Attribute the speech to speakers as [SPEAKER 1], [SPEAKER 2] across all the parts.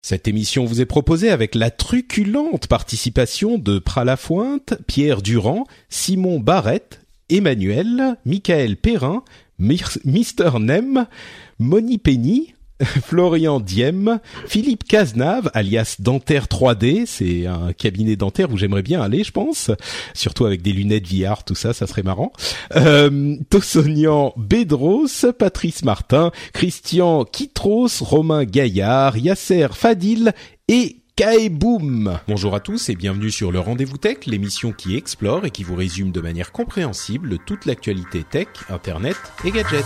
[SPEAKER 1] Cette émission vous est proposée avec la truculente participation de Pralafointe, Pierre Durand, Simon Barrette, Emmanuel, Michael Perrin, Mister Nem, Moni Penny, Florian Diem, Philippe Cazenave, alias Dentaire 3D, c'est un cabinet dentaire où j'aimerais bien aller, je pense, surtout avec des lunettes VR, tout ça, ça serait marrant. Euh, Bedros, Patrice Martin, Christian Kitros, Romain Gaillard, Yasser Fadil et Kaeboom. Bonjour à tous et bienvenue sur le Rendez-vous Tech, l'émission qui explore et qui vous résume de manière compréhensible toute l'actualité tech, internet et gadgets.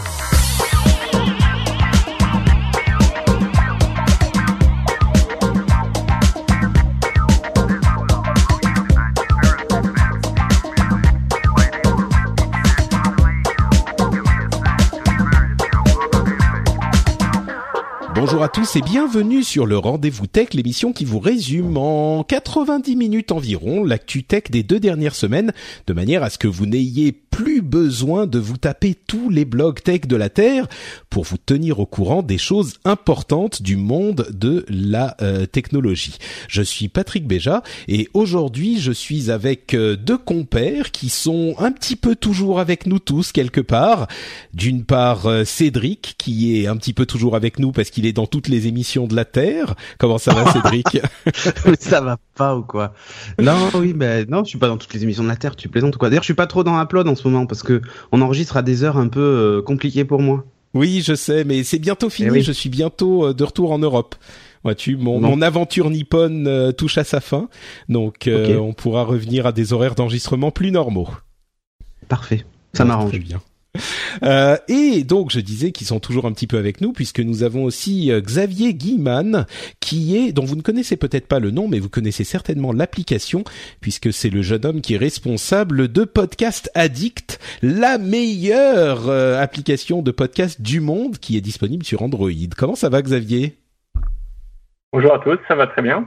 [SPEAKER 1] Bonjour à tous et bienvenue sur le Rendez-vous Tech, l'émission qui vous résume en 90 minutes environ l'actu tech des deux dernières semaines, de manière à ce que vous n'ayez plus besoin de vous taper tous les blogs tech de la Terre pour vous tenir au courant des choses importantes du monde de la euh, technologie. Je suis Patrick Béja et aujourd'hui je suis avec euh, deux compères qui sont un petit peu toujours avec nous tous quelque part. D'une part euh, Cédric qui est un petit peu toujours avec nous parce qu'il est dans toutes les émissions de la Terre. Comment ça va Cédric?
[SPEAKER 2] Ça va pas ou quoi? Non, oui, ben non, je suis pas dans toutes les émissions de la Terre. Tu plaisantes ou quoi? D'ailleurs, je suis pas trop dans Upload en ce moment parce que on enregistre à des heures un peu euh, compliquées pour moi.
[SPEAKER 1] Oui, je sais, mais c'est bientôt fini.
[SPEAKER 2] Eh
[SPEAKER 1] Je suis bientôt euh, de retour en Europe. Vois-tu, mon, mon aventure nippone euh, touche à sa fin, donc on pourra revenir à des horaires d'enregistrement plus normaux.
[SPEAKER 2] Parfait, ça
[SPEAKER 1] Ouais,
[SPEAKER 2] m'arrange.
[SPEAKER 1] Bien. Euh, et donc je disais qu'ils sont toujours un petit peu avec nous puisque nous avons aussi euh, Xavier Guiman qui est dont vous ne connaissez peut-être pas le nom mais vous connaissez certainement l'application puisque c'est le jeune homme qui est responsable de Podcast Addict, la meilleure euh, application de podcast du monde qui est disponible sur Android. Comment ça va Xavier?
[SPEAKER 3] Bonjour à tous, ça va très bien.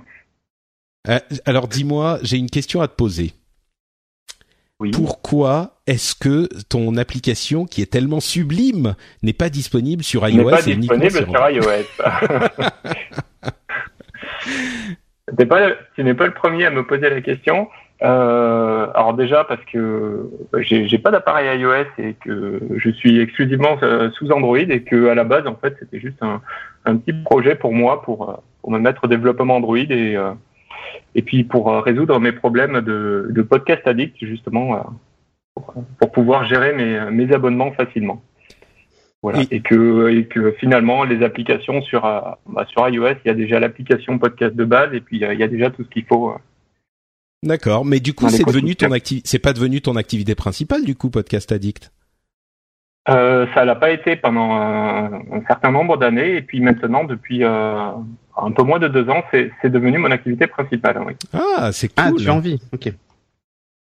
[SPEAKER 1] Euh, Alors dis-moi, j'ai une question à te poser.
[SPEAKER 3] Oui.
[SPEAKER 1] Pourquoi est-ce que ton application, qui est tellement sublime, n'est pas disponible sur
[SPEAKER 3] Il n'est
[SPEAKER 1] iOS
[SPEAKER 3] pas
[SPEAKER 1] et
[SPEAKER 3] disponible
[SPEAKER 1] sur
[SPEAKER 3] sur iOS. Pas, tu n'es pas le premier à me poser la question. Euh, alors déjà parce que j'ai pas d'appareil iOS et que je suis exclusivement euh, sous Android et que à la base en fait c'était juste un, un petit projet pour moi pour, euh, pour me mettre au développement Android et et puis pour euh, résoudre mes problèmes de, de podcast addict justement euh, pour, pour pouvoir gérer mes, mes abonnements facilement. Voilà.
[SPEAKER 1] Et-
[SPEAKER 3] Et, que, et que finalement, les applications sur, euh, bah, sur iOS, il y a déjà l'application podcast de base et puis euh, il y a déjà tout ce qu'il faut. euh.
[SPEAKER 1] D'accord, mais du coup, c'est devenu ton activité, c'est pas devenu ton activité principale du coup, Podcast Addict?
[SPEAKER 3] Euh, ça l'a pas été pendant un, un certain nombre d'années et puis maintenant, depuis euh, un peu moins de deux ans, c'est c'est devenu mon activité principale. Oui.
[SPEAKER 1] Ah, c'est
[SPEAKER 2] Ah,
[SPEAKER 1] cool.
[SPEAKER 2] tu as envie Ok.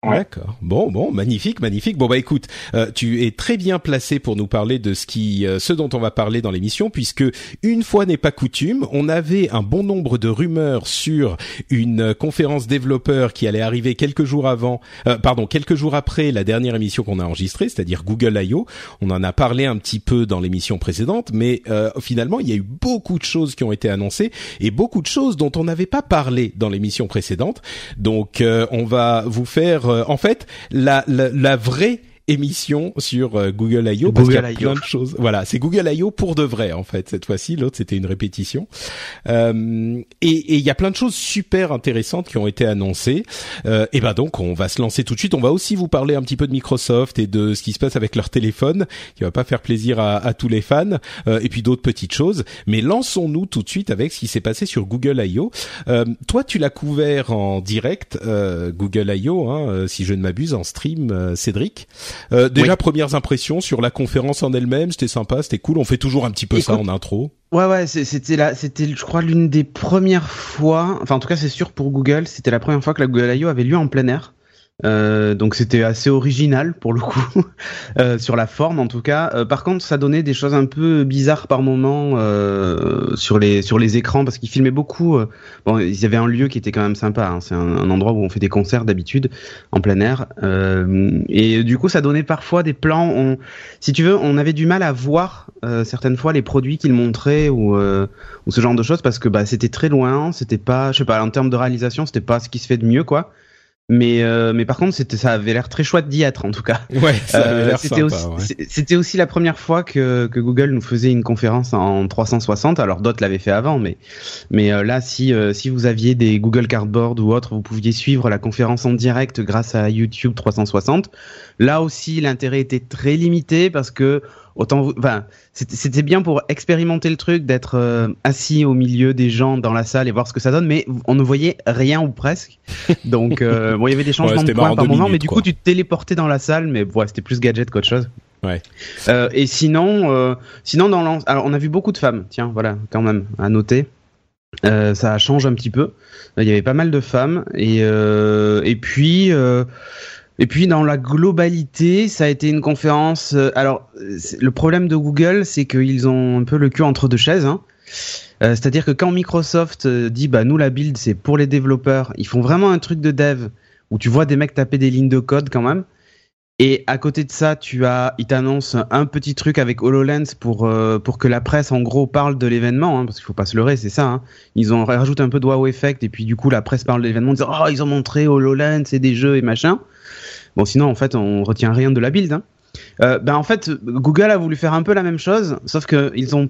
[SPEAKER 1] D'accord. Bon, bon, magnifique, magnifique. Bon bah écoute, euh, tu es très bien placé pour nous parler de ce qui, euh, ce dont on va parler dans l'émission, puisque une fois n'est pas coutume, on avait un bon nombre de rumeurs sur une euh, conférence développeur qui allait arriver quelques jours avant, euh, pardon, quelques jours après la dernière émission qu'on a enregistrée, c'est-à-dire Google I.O. On en a parlé un petit peu dans l'émission précédente, mais euh, finalement il y a eu beaucoup de choses qui ont été annoncées et beaucoup de choses dont on n'avait pas parlé dans l'émission précédente. Donc on va vous faire en fait la, la, la vraie émission sur euh, Google I.O. parce qu'il y a plein de choses. Voilà, c'est Google I.O. pour de vrai en fait cette fois-ci. L'autre c'était une répétition. Euh, et et il y a plein de choses super intéressantes qui ont été annoncées. Euh, et ben donc on va se lancer tout de suite. On va aussi vous parler un petit peu de Microsoft et de ce qui se passe avec leur téléphone, qui va pas faire plaisir à, à tous les fans. Euh, et puis d'autres petites choses. Mais lançons-nous tout de suite avec ce qui s'est passé sur Google I.O. Euh, toi, tu l'as couvert en direct, euh, Google I.O. Hein, si je ne m'abuse, en stream, Cédric. Euh, déjà premières impressions sur la conférence en elle-même, c'était sympa, c'était cool. On fait toujours un petit peu ça en intro.
[SPEAKER 2] Ouais ouais, c'était là, c'était je crois l'une des premières fois, enfin en tout cas c'est sûr pour Google, c'était la première fois que la Google I.O. avait lieu en plein air. Euh, donc c'était assez original pour le coup euh, sur la forme en tout cas. Euh, par contre, ça donnait des choses un peu bizarres par moment euh, sur les sur les écrans parce qu'ils filmaient beaucoup. Euh, bon, ils avaient un lieu qui était quand même sympa. Hein. C'est un, un, endroit où on fait des concerts d'habitude en plein air. et du coup, ça donnait parfois des plans. On, si tu veux, on avait du mal à voir certaines fois les produits qu'ils montraient ou ou ce genre de choses parce que bah c'était très loin. C'était pas, je sais pas, en termes de réalisation, c'était pas ce qui se fait de mieux quoi. Mais euh, mais par contre c'était ça avait l'air très chouette d'y être en tout cas.
[SPEAKER 1] Ouais,
[SPEAKER 2] euh, c'était aussi c'était aussi la première fois que que Google nous faisait une conférence en 360. Alors d'autres l'avaient fait avant, mais mais euh, là si euh, si vous aviez des Google Cardboard ou autres, vous pouviez suivre la conférence en direct grâce à YouTube 360. Là aussi l'intérêt était très limité parce que autant enfin c'était bien pour expérimenter le truc d'être euh, assis au milieu des gens dans la salle et voir ce que ça donne mais on ne voyait rien ou presque. Donc euh, bon il y avait des changements de points par moment mais du coup tu te téléportais dans la salle mais ouais, c'était plus gadget qu'autre chose.
[SPEAKER 1] Ouais.
[SPEAKER 2] Euh, et sinon sinon dans alors on a vu beaucoup de femmes. Tiens voilà quand même à noter. Euh, ça change un petit peu. Il y avait pas mal de femmes et et puis et puis dans la globalité, ça a été une conférence. Euh, alors le problème de Google, c'est qu'ils ont un peu le cul entre deux chaises. Hein. Euh, C'est-à-dire que quand Microsoft euh, dit bah nous la build c'est pour les développeurs, ils font vraiment un truc de dev où tu vois des mecs taper des lignes de code quand même. Et à côté de ça, tu as, ils t'annoncent un petit truc avec HoloLens pour pour que la presse en gros parle de l'événement, hein, parce qu'il faut pas se leurrer, c'est ça. Hein. Ils ont rajouté un peu de wow effect et puis du coup la presse parle de l'événement, disant oh ils ont montré HoloLens et des jeux et machin. Bon, sinon, en fait, on retient rien de la build. Hein. Euh, ben, en fait, Google a voulu faire un peu la même chose, sauf qu'ils ont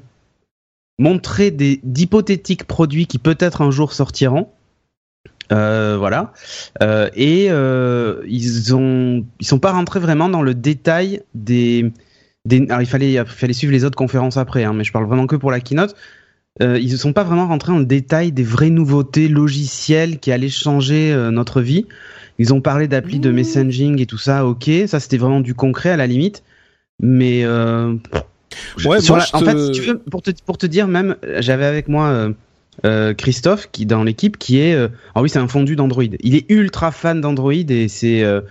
[SPEAKER 2] montré d'hypothétiques produits qui peut-être un jour sortiront. Euh, voilà. Euh, et euh, ils ont, ils sont pas rentrés vraiment dans le détail des, des alors il fallait, il fallait suivre les autres conférences après, hein, mais je parle vraiment que pour la keynote. Euh, ils ne sont pas vraiment rentrés dans le détail des vraies nouveautés logicielles qui allaient changer euh, notre vie. Ils ont parlé d'appli de messaging et tout ça, ok, ça c'était vraiment du concret à la limite, mais euh,
[SPEAKER 1] ouais,
[SPEAKER 2] sur la- en fait, si tu veux, pour te pour te dire même, j'avais avec moi euh, euh, Christophe qui dans l'équipe qui est, euh, ah oui, c'est un fondu d'Android. Il est ultra fan d'Android et c'est euh,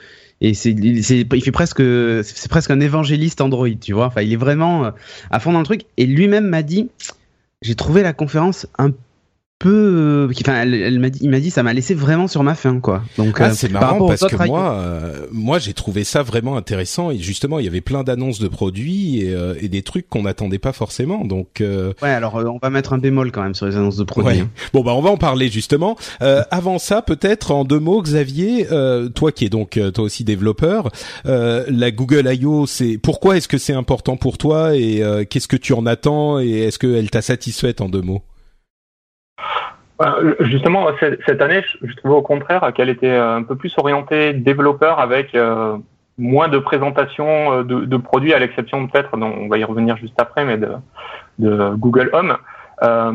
[SPEAKER 2] et c'est il, c'est- il fait presque c'est presque un évangéliste Android, tu vois. Enfin, il est vraiment à fond dans le truc et lui-même m'a dit, j'ai trouvé la conférence un peu, euh, enfin, elle, elle m'a dit, il m'a dit, ça m'a laissé vraiment sur ma faim, quoi. Donc,
[SPEAKER 1] Ah,
[SPEAKER 2] euh,
[SPEAKER 1] c'est marrant parce que moi, euh, moi j'ai trouvé ça vraiment intéressant et justement il y avait plein d'annonces de produits et, euh, et des trucs qu'on n'attendait pas forcément. Donc euh,
[SPEAKER 2] Ouais, alors euh, on va mettre un bémol quand même sur les annonces de produits.
[SPEAKER 1] ouais.
[SPEAKER 2] hein.
[SPEAKER 1] bon bah on va en parler justement. Euh, avant ça, peut-être en deux mots, Xavier, euh, toi qui es donc toi aussi développeur, euh, la Google I.O. c'est pourquoi est-ce que c'est important pour toi et euh, qu'est-ce que tu en attends et est-ce qu'elle t'a satisfaite en deux mots?
[SPEAKER 3] Justement, cette année, je trouvais au contraire qu'elle était euh, un peu plus orientée développeur avec euh, moins de présentation euh, de, de produits, à l'exception peut-être, dont on va y revenir juste après, mais de, de Google Home. Euh,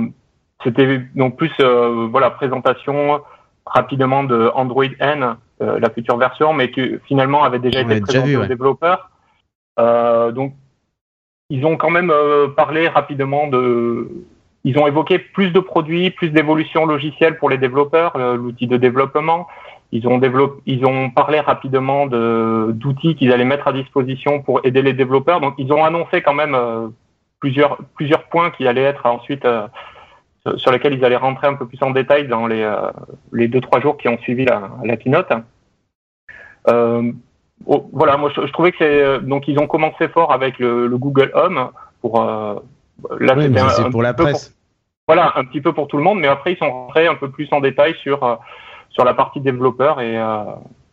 [SPEAKER 3] C'était donc plus euh, voilà présentation rapidement de Android N, euh, la future version, mais qui finalement avait déjà
[SPEAKER 2] On
[SPEAKER 3] été présentée aux
[SPEAKER 2] ouais.
[SPEAKER 3] développeurs. Euh, donc ils ont quand même euh, parlé rapidement de ils ont évoqué plus de produits, plus d'évolutions logicielles pour les développeurs, euh, l'outil de développement. Ils ont développé, ils ont parlé rapidement de d'outils qu'ils allaient mettre à disposition pour aider les développeurs. Donc ils ont annoncé quand même euh, plusieurs plusieurs points qui allaient être ensuite euh, sur- lesquels ils allaient rentrer un peu plus en détail dans les euh, les deux trois jours qui ont suivi la, la keynote. Euh, oh, voilà, moi je, trouvais que c'est donc ils ont commencé fort avec le, le Google Home pour euh, là
[SPEAKER 2] Oui,
[SPEAKER 3] c'était
[SPEAKER 2] mais
[SPEAKER 3] un-
[SPEAKER 2] c'est
[SPEAKER 3] un
[SPEAKER 2] pour la presse.
[SPEAKER 3] voilà, un petit peu pour tout le monde, mais après ils sont rentrés un peu plus en détail sur euh, sur la partie développeur et euh,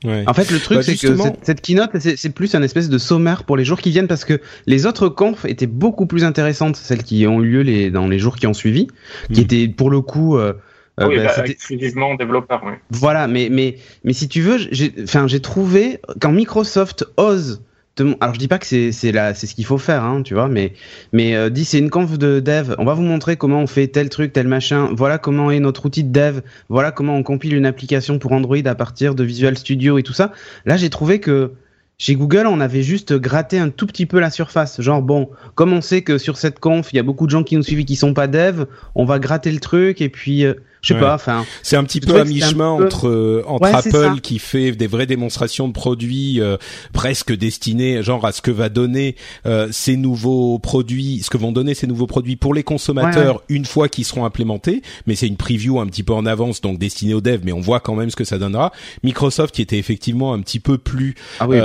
[SPEAKER 1] ouais.
[SPEAKER 2] En fait, le truc,
[SPEAKER 1] Bah,
[SPEAKER 2] c'est que cette, cette keynote, c'est plus un espèce de sommaire pour les jours qui viennent parce que les autres confs étaient beaucoup plus intéressantes, celles qui ont eu lieu les, dans les jours qui ont suivi, qui
[SPEAKER 1] Mm.
[SPEAKER 2] étaient pour le coup. euh, euh,
[SPEAKER 3] oui,
[SPEAKER 2] bah,
[SPEAKER 3] bah, exclusivement développeur. Oui.
[SPEAKER 2] Voilà, mais mais mais si tu veux, j'ai trouvé quand Microsoft ose alors je dis pas que c'est c'est c'est ce qu'il faut faire hein, tu vois, mais mais euh, dit c'est une conf de dev, on va vous montrer comment on fait tel truc, tel machin, voilà comment est notre outil de dev, voilà comment on compile une application pour Android à partir de Visual Studio et tout ça. Là, j'ai trouvé que chez Google, on avait juste gratté un tout petit peu la surface. Genre, bon, comme on sait que sur cette conf, il y a beaucoup de gens qui nous suivent qui sont pas devs, on va gratter le truc et puis euh, je sais pas, enfin.
[SPEAKER 1] C'est un petit peu à mi-chemin entre euh, entre Apple qui fait des vraies démonstrations de produits euh, presque destinés genre à ce que va donner euh, ces nouveaux produits, ce que vont donner ces nouveaux produits pour les consommateurs une fois qu'ils seront implémentés, mais c'est une preview un petit peu en avance donc destinée aux devs mais on voit quand même ce que ça donnera. Microsoft qui était effectivement un petit peu plus
[SPEAKER 2] ah oui.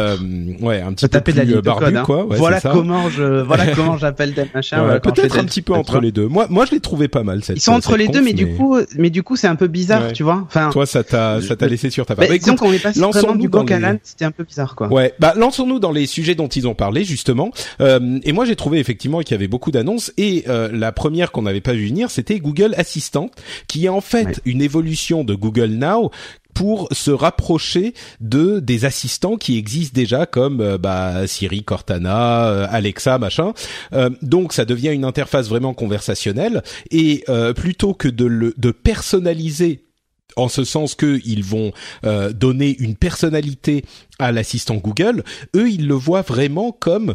[SPEAKER 1] ouais, un petit peu plus barbu
[SPEAKER 2] hein.
[SPEAKER 1] quoi.
[SPEAKER 2] voilà comment je voilà comment j'appelle des machins.
[SPEAKER 1] Peut-être un petit peu entre les deux. Moi moi je l'ai trouvé pas mal cette
[SPEAKER 2] Ils sont entre les deux mais, du coup mais du coup c'est un peu bizarre, tu vois. Enfin,
[SPEAKER 1] toi ça t'a ça t'a laissé sur ta part.
[SPEAKER 2] Bah, disons qu'on est passé vraiment du coq à c'était un peu bizarre quoi.
[SPEAKER 1] Ouais, bah lançons-nous dans les sujets dont ils ont parlé justement. Euh, et moi j'ai trouvé effectivement qu'il y avait beaucoup d'annonces et euh, la première qu'on n'avait pas vu venir, c'était Google Assistant, qui est en fait une évolution de Google Now pour se rapprocher de des assistants qui existent déjà comme euh, bah, Siri, Cortana, euh, Alexa, machin. Euh, donc ça devient une interface vraiment conversationnelle et plutôt que de le de personnaliser en ce sens qu'ils vont donner une personnalité à l'assistant Google, eux ils le voient vraiment comme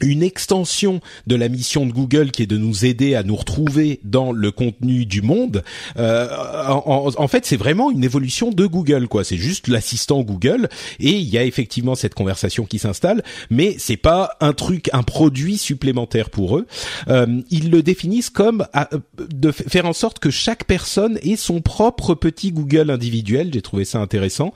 [SPEAKER 1] une extension de la mission de Google qui est de nous aider à nous retrouver dans le contenu du monde. Euh, en, en, fait, c'est vraiment une évolution de Google, quoi. C'est juste l'assistant Google et il y a effectivement cette conversation qui s'installe, mais c'est pas un truc, un produit supplémentaire pour eux. Euh, ils le définissent comme de faire en sorte que chaque personne ait son propre petit Google individuel. J'ai trouvé ça intéressant.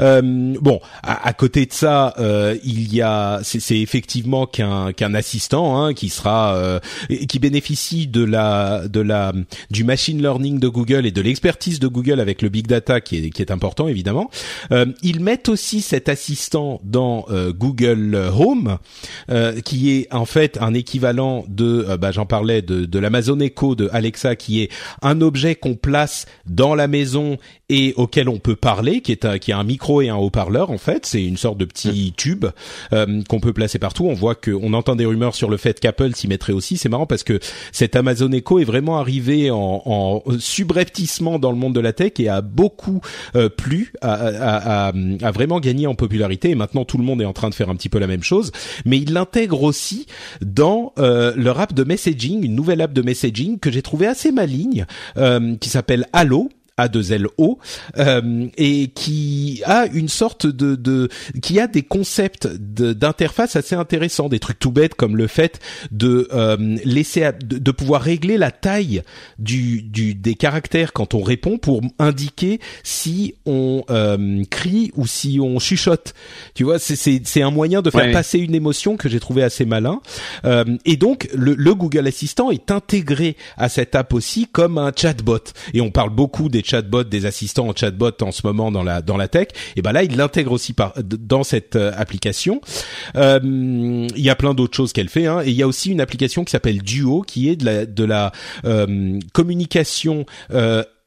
[SPEAKER 1] Euh, bon, à, à, côté de ça, euh, il y a, c'est effectivement qu'un qu'un assistant hein, qui sera euh, qui bénéficie de la de la du machine learning de Google et de l'expertise de Google avec le big data qui est qui est important évidemment. Euh, ils mettent aussi cet assistant dans euh, Google Home euh, qui est en fait un équivalent de bah, j'en parlais de de l'Amazon Echo de Alexa qui est un objet qu'on place dans la maison et auquel on peut parler, qui est un, qui a un micro et un haut-parleur en fait. C'est une sorte de petit tube euh, qu'on peut placer partout. On voit qu'on entend des rumeurs sur le fait qu'Apple s'y mettrait aussi. C'est marrant parce que cet Amazon Echo est vraiment arrivé en, en subrepticement dans le monde de la tech et a beaucoup euh, plu, a, vraiment gagné en popularité. Et maintenant tout le monde est en train de faire un petit peu la même chose. Mais il l'intègre aussi dans euh, leur app de messaging, une nouvelle app de messaging que j'ai trouvé assez maligne, euh, qui s'appelle Allo a2LO euh, et qui a une sorte de, de qui a des concepts d'interface assez intéressants, des trucs tout bêtes comme le fait de euh, laisser de, de, pouvoir régler la taille du, du des caractères quand on répond pour indiquer si on euh, crie ou si on chuchote. Tu vois, c'est c'est un moyen de faire passer une émotion que j'ai trouvé assez malin. Euh, et donc le, le Google Assistant est intégré à cette app aussi comme un chatbot et on parle beaucoup des chatbots, des assistants en chatbot en ce moment dans la dans la tech, et ben là il l'intègre aussi par dans cette euh, application. Euh, il y a plein d'autres choses qu'elle fait, hein, et il y a aussi une application qui s'appelle Duo, qui est de la de la euh, communication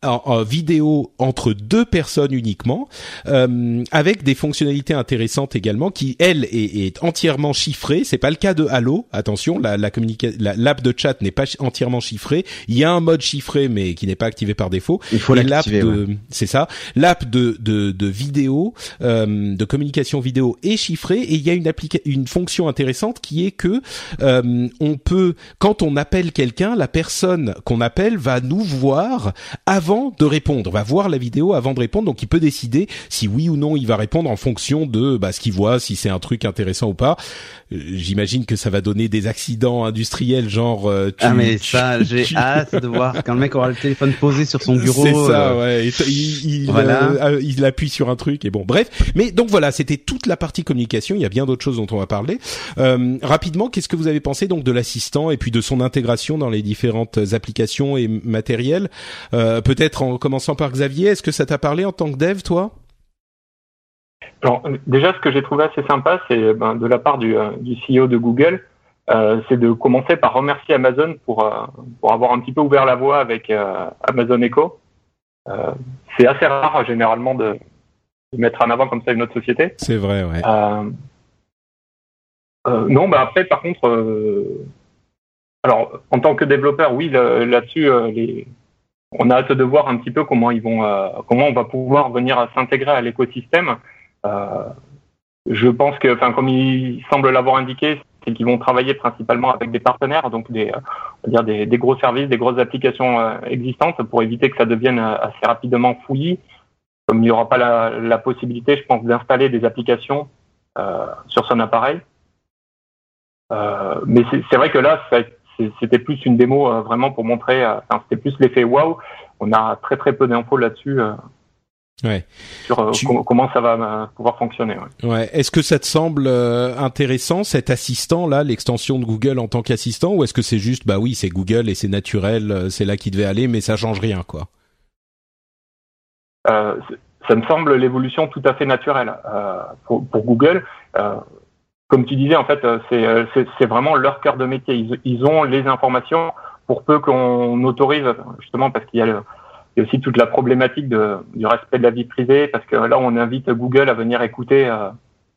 [SPEAKER 1] en, vidéo entre deux personnes uniquement, euh, avec des fonctionnalités intéressantes également, qui elle est, est entièrement chiffrée. C'est pas le cas de Halo. Attention, la, la l'app de chat n'est pas entièrement chiffrée. Il y a un mode chiffré, mais qui n'est pas activé par défaut.
[SPEAKER 2] Il faut l'activer.
[SPEAKER 1] C'est ça. L'app de, de, de vidéo, euh, de communication vidéo est chiffrée, et il y a une une fonction intéressante qui est que euh, on peut, quand on appelle quelqu'un, la personne qu'on appelle va nous voir avant de répondre, va voir la vidéo avant de répondre, donc il peut décider si oui ou non il va répondre en fonction de bah, ce qu'il voit, si c'est un truc intéressant ou pas. Euh, j'imagine que ça va donner des accidents industriels, genre. Euh,
[SPEAKER 2] tu, ah mais ça, j'ai hâte de voir quand le mec aura le téléphone posé sur son bureau.
[SPEAKER 1] C'est ça, euh, ouais. Il, il, voilà. il, appuie sur un truc et bon, bref. Mais donc voilà, c'était toute la partie communication. Il y a bien d'autres choses dont on va parler. rapidement, qu'est-ce que vous avez pensé donc de l'assistant et puis de son intégration dans les différentes applications et matériels? Peut-être en commençant par Xavier, est-ce que ça t'a parlé en tant que dev, toi?
[SPEAKER 3] Alors, déjà, ce que j'ai trouvé assez sympa, c'est ben, de la part du, euh, du CEO de Google, euh, c'est de commencer par remercier Amazon pour, euh, pour avoir un petit peu ouvert la voie avec euh, Amazon Echo. C'est assez rare, généralement, de, de, mettre en avant comme ça une autre société.
[SPEAKER 1] C'est vrai, ouais.
[SPEAKER 3] non, bah après, par contre, alors, en tant que développeur, oui, là-dessus, les on a hâte de voir un petit peu comment ils vont, comment on va pouvoir venir s'intégrer à l'écosystème. Euh, je pense que, enfin, comme il semble l'avoir indiqué, c'est qu'ils vont travailler principalement avec des partenaires, donc des, on va dire des, gros services, des grosses applications existantes, pour éviter que ça devienne assez rapidement fouillis. Comme il n'y aura pas la, possibilité, je pense, d'installer des applications sur son appareil. mais c'est vrai que là, ça c'était plus une démo euh, vraiment pour montrer, euh, enfin, c'était plus l'effet waouh. On a très très peu d'infos là-dessus. Euh,
[SPEAKER 1] ouais.
[SPEAKER 3] Sur comment ça va pouvoir fonctionner.
[SPEAKER 1] Ouais. ouais. Est-ce que ça te semble intéressant cet assistant là, l'extension de Google en tant qu'assistant, ou est-ce que c'est juste bah oui c'est Google et c'est naturel, c'est là qu'il devait aller, mais ça change rien quoi?
[SPEAKER 3] Euh, Ça me semble l'évolution tout à fait naturelle euh, pour, pour, Google. Euh, comme tu disais, en fait, euh, euh, c'est vraiment leur cœur de métier. Ils, ils, ont les informations pour peu qu'on autorise, justement, parce qu'il y, y, a aussi toute la problématique du respect de la vie privée, parce que là, on invite Google à venir écouter euh,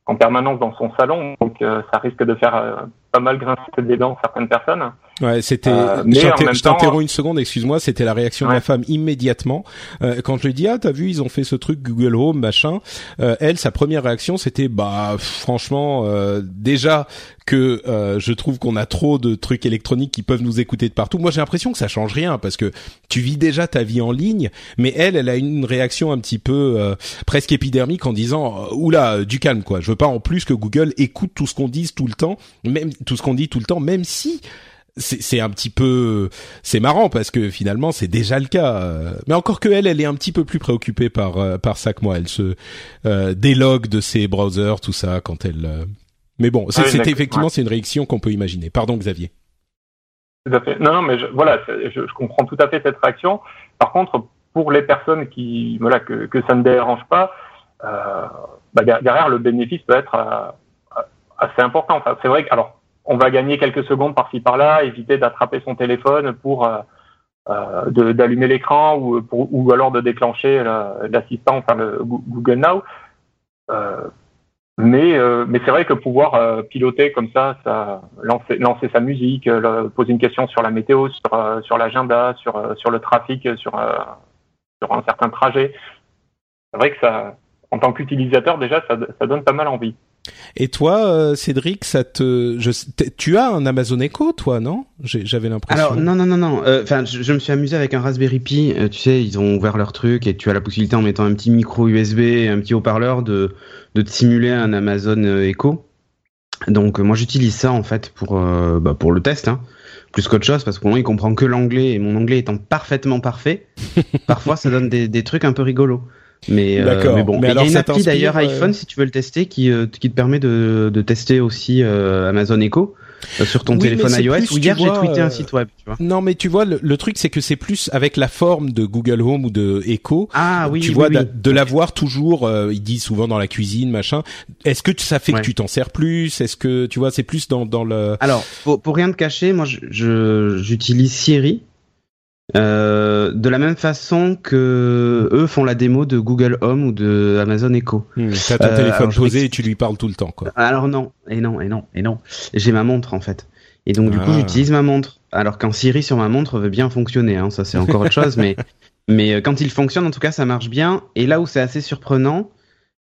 [SPEAKER 3] en permanence dans son salon, donc ça risque de faire pas mal grincer des dents certaines personnes.
[SPEAKER 1] Ouais, c'était. Euh, je t'interromps une seconde, excuse-moi. C'était la réaction de ma femme immédiatement euh, quand je lui ai dit ah t'as vu ils ont fait ce truc Google Home machin. Euh, elle sa première réaction c'était bah franchement euh, déjà que euh, je trouve qu'on a trop de trucs électroniques qui peuvent nous écouter de partout. Moi j'ai l'impression que ça change rien parce que tu vis déjà ta vie en ligne, mais elle elle a une réaction un petit peu presque épidermique en disant oula du calme quoi. Je veux pas en plus que Google écoute tout ce qu'on dit tout le temps, même tout ce qu'on dit tout le temps, même si c'est un petit peu c'est marrant parce que finalement c'est déjà le cas. Mais encore que elle elle est un petit peu plus préoccupée par euh, par ça que moi. Elle se euh, délogue de ses browsers tout ça quand elle euh, mais bon c'est ah effectivement c'est une réaction qu'on peut imaginer. Pardon Xavier.
[SPEAKER 3] Tout à fait. Non non mais je, voilà je, je, comprends tout à fait cette réaction. Par contre pour les personnes qui voilà que, que ça ne dérange pas euh, bah derrière le bénéfice peut être assez important. Enfin, c'est vrai que alors on va gagner quelques secondes par-ci par-là, éviter d'attraper son téléphone pour euh, euh d'allumer l'écran ou, ou alors de déclencher l'assistant, enfin le Google Now. Euh, mais c'est vrai que pouvoir piloter comme ça, lancer sa musique, poser une question sur la météo, sur l'agenda, sur le trafic, sur un certain trajet. C'est vrai que ça, en tant qu'utilisateur déjà, ça donne pas mal envie.
[SPEAKER 1] Et toi, euh, Cédric, ça te, je, tu as un Amazon Echo, toi, non? J'avais l'impression.
[SPEAKER 2] Alors non, non, non, non. Euh, enfin, je, me suis amusé avec un Raspberry Pi. Euh, tu sais, ils ont ouvert leur truc et tu as la possibilité en mettant un petit micro USB, un petit haut-parleur, de de te simuler un Amazon Echo. Donc moi, j'utilise ça en fait pour bah, pour le test. Hein plus qu'autre chose parce que pour moi il comprend que l'anglais et mon anglais étant parfaitement parfait, parfois ça donne des, des trucs un peu rigolos. Mais, euh, mais bon, il y a une appli d'ailleurs euh, iPhone si tu veux le tester qui, euh, qui te permet de, de tester aussi Amazon Echo sur ton téléphone iOS. Ou hier j'ai tweeté un site web. Tu vois.
[SPEAKER 1] Non, mais tu vois le, truc c'est que c'est plus avec la forme de Google Home ou de Echo.
[SPEAKER 2] Ah oui.
[SPEAKER 1] Tu vois de, l'avoir toujours. ils disent souvent dans la cuisine, machin. Est-ce que ça fait que tu t'en sers plus? Est-ce que tu vois c'est plus dans dans le.
[SPEAKER 2] Alors pour, pour rien te cacher, moi j'utilise Siri euh, de la même façon que eux font la démo de Google Home ou de Amazon Echo.
[SPEAKER 1] Hmm, T'as ton euh, téléphone posé et tu lui parles tout le temps, quoi.
[SPEAKER 2] Alors non, et non, et non, et non. J'ai ma montre en fait. Et donc du coup, ah. j'utilise ma montre. Alors qu'en Siri sur ma montre veut bien fonctionner, hein, ça c'est encore autre chose, mais mais euh, quand il fonctionne, en tout cas, ça marche bien. Et là où c'est assez surprenant,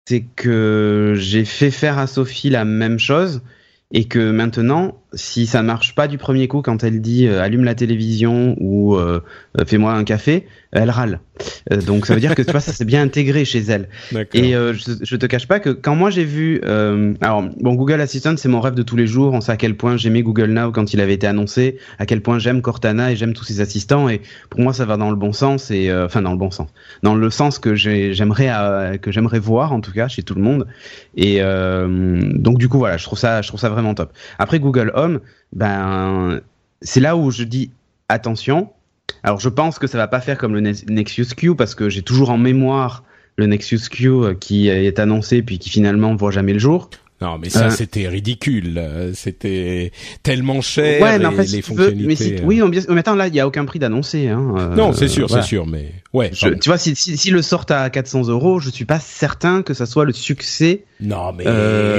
[SPEAKER 2] c'est que j'ai fait faire à Sophie la même chose et que maintenant, si ça ne marche pas du premier coup quand elle dit euh, allume la télévision ou euh, euh, fais-moi un café, elle râle. donc ça veut dire que tu vois ça s'est bien intégré chez elle. Et je, je, te cache pas que quand moi j'ai vu, alors bon Google Assistant c'est mon rêve de tous les jours. On sait à quel point j'aimais Google Now quand il avait été annoncé, à quel point j'aime Cortana et j'aime tous ces assistants. Et pour moi ça va dans le bon sens et enfin dans le bon sens, dans le sens que j'aimerais que j'aimerais voir en tout cas chez tout le monde. Et donc du coup voilà, je trouve ça je trouve ça vraiment top. Après Google Home, ben c'est là où je dis attention. Alors je pense que ça va pas faire comme le Nexus Q parce que j'ai toujours en mémoire le Nexus Q euh, qui est annoncé puis qui finalement voit jamais le jour.
[SPEAKER 1] Non, mais ça, euh. c'était ridicule. C'était tellement cher. Ouais, mais en fait, les fonctionnalités.
[SPEAKER 2] Euh. oui, mais attends, là, il y a aucun prix d'annoncé. Hein,
[SPEAKER 1] non, c'est sûr, c'est sûr, mais ouais.
[SPEAKER 2] tu vois, si, si, le sortent à 400 euros, je suis pas certain que ça soit le succès.
[SPEAKER 1] Non, mais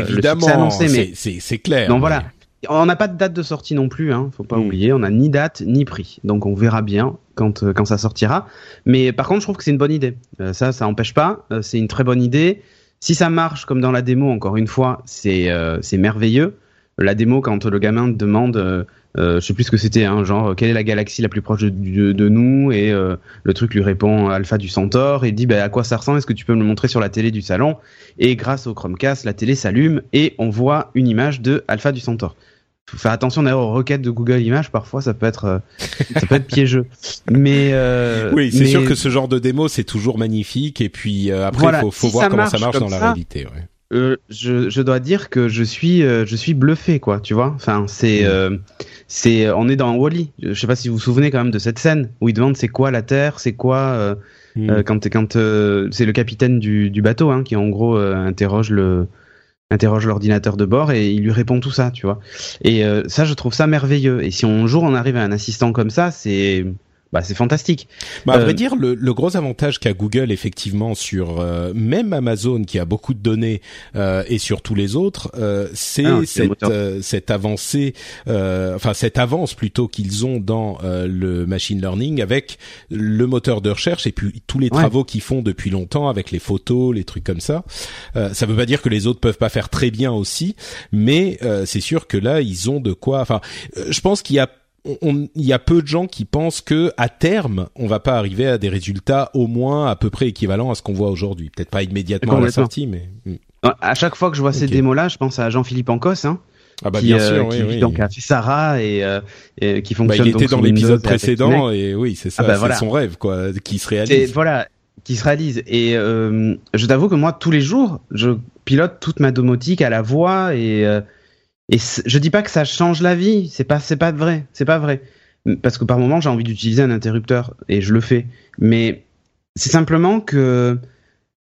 [SPEAKER 1] évidemment, c'est clair.
[SPEAKER 2] Non, voilà. On n'a pas de date de sortie non plus, hein, faut pas hmm. oublier. On n'a ni date ni prix, donc on verra bien quand euh, quand ça sortira. Mais par contre, je trouve que c'est une bonne idée. Euh, ça, ça empêche pas. Euh, c'est une très bonne idée. Si ça marche comme dans la démo, encore une fois, c'est merveilleux. La démo, quand le gamin demande je sais plus ce que c'était, hein, genre quelle est la galaxie la plus proche de, de, nous et le truc lui répond Alpha du Centaure et dit bah, à quoi ça ressemble, est-ce que tu peux me le montrer sur la télé du salon? Et grâce au Chromecast, la télé s'allume et on voit une image de Alpha du Centaure. Faut faire attention d'ailleurs aux requêtes de Google Images, parfois ça peut être euh, ça peut être piégeux. Mais euh,
[SPEAKER 1] oui, c'est sûr que ce genre de démo c'est toujours magnifique et puis après il faut, faut voir comment ça marche dans la réalité. Ouais.
[SPEAKER 2] Euh, je, je, dois dire que je suis, je suis bluffé, quoi. Tu vois. Enfin, c'est, mmh c'est on est dans Wally. -E. Je sais pas si vous vous souvenez quand même de cette scène où il demande c'est quoi la Terre, c'est quoi euh, euh quand quand euh, c'est le capitaine du, du bateau hein, qui en gros euh, interroge le interroge l'ordinateur de bord et il lui répond tout ça, tu vois. Et ça je trouve ça merveilleux. Et si un jour on arrive à un assistant comme ça, c'est bah, c'est fantastique.
[SPEAKER 1] Bah, à vrai euh, dire, le, le, gros avantage qu'a Google effectivement sur euh, même Amazon qui a beaucoup de données euh, et sur tous les autres, euh, c'est ah, cette, cette avancée, enfin cette avance plutôt qu'ils ont dans le machine learning avec le moteur de recherche et puis tous les travaux qu'ils font depuis longtemps avec les photos, les trucs comme ça. ça veut pas dire que les autres peuvent pas faire très bien aussi, mais c'est sûr que là ils ont de quoi. Enfin, je pense qu'il y a il y a peu de gens qui pensent que à terme, on va pas arriver à des résultats au moins à peu près équivalents à ce qu'on voit aujourd'hui. Peut-être pas immédiatement à la sortie, mais
[SPEAKER 2] hmm. à chaque fois que je vois ces démos-là, je pense à Jean-Philippe Ancos, hein,
[SPEAKER 1] ah bah qui, bien sûr, euh,
[SPEAKER 2] oui, donc a fait Sarah et, euh, qui bah, fonctionne.
[SPEAKER 1] Bah, il était dans l'épisode précédent et oui, c'est ça, ah bah, c'est son rêve quoi, qui se réalise.
[SPEAKER 2] Voilà, qui se réalise. Et euh, je t'avoue que moi, tous les jours, je pilote toute ma domotique à la voix et euh, et je dis pas que ça change la vie, c'est pas c'est pas vrai, c'est pas vrai. Parce que par moment j'ai envie d'utiliser un interrupteur et je le fais. Mais c'est simplement que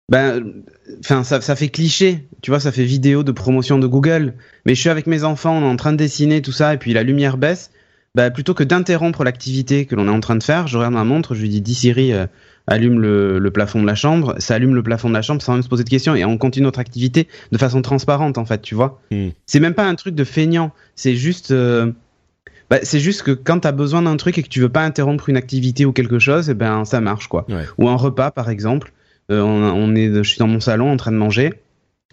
[SPEAKER 2] ben enfin ça, ça fait cliché, tu vois, ça fait vidéo de promotion de Google. Mais je suis avec mes enfants, on est en train de dessiner tout ça et puis la lumière baisse. Ben, plutôt que d'interrompre l'activité que l'on est en train de faire, je regarde ma montre, je lui dis dis Siri, euh, allume le, le, plafond de la chambre, ça allume le plafond de la chambre sans même se poser de questions et on continue notre activité de façon transparente en fait, tu vois. Hmm. C'est même pas un truc de feignant, c'est juste euh, bah, c'est juste que quand tu as besoin d'un truc et que tu veux pas interrompre une activité ou quelque chose, et eh ben ça marche quoi. Ou un repas par exemple, euh, on, on, est je suis dans mon salon en train de manger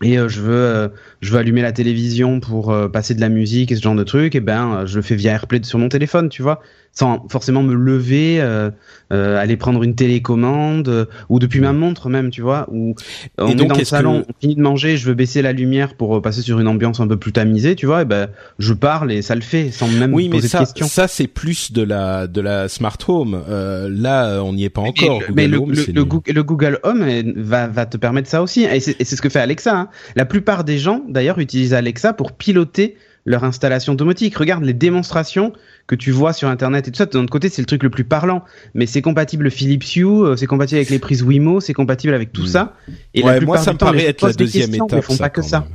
[SPEAKER 2] et euh, je veux je veux allumer la télévision pour passer de la musique et ce genre de truc et ben je le fais via AirPlay sur mon téléphone, tu vois sans forcément me lever, euh, euh, aller prendre une télécommande euh, ou depuis ma montre même, tu vois. Ou on est dans le salon, on finit de manger, je veux baisser la lumière pour passer sur une ambiance un peu plus tamisée, tu vois. Et ben je parle et ça le fait sans même
[SPEAKER 1] oui,
[SPEAKER 2] me poser
[SPEAKER 1] ça,
[SPEAKER 2] de questions.
[SPEAKER 1] Ça c'est plus de la de la smart home. Euh, là on n'y est pas encore.
[SPEAKER 2] mais le, le, Google, Home va va te permettre ça aussi et c'est ce que fait Alexa. Hein. La plupart des gens d'ailleurs utilisent Alexa pour piloter leur installation domotique. Regarde les démonstrations que tu vois sur internet et tout ça. De notre côté, c'est le truc le plus parlant. Mais c'est compatible Philips Hue, euh, c'est compatible avec les prises Wimo, c'est compatible avec tout hmm. ça.
[SPEAKER 1] Et la moi, ça me paraît être la deuxième étape. Font pas que ça.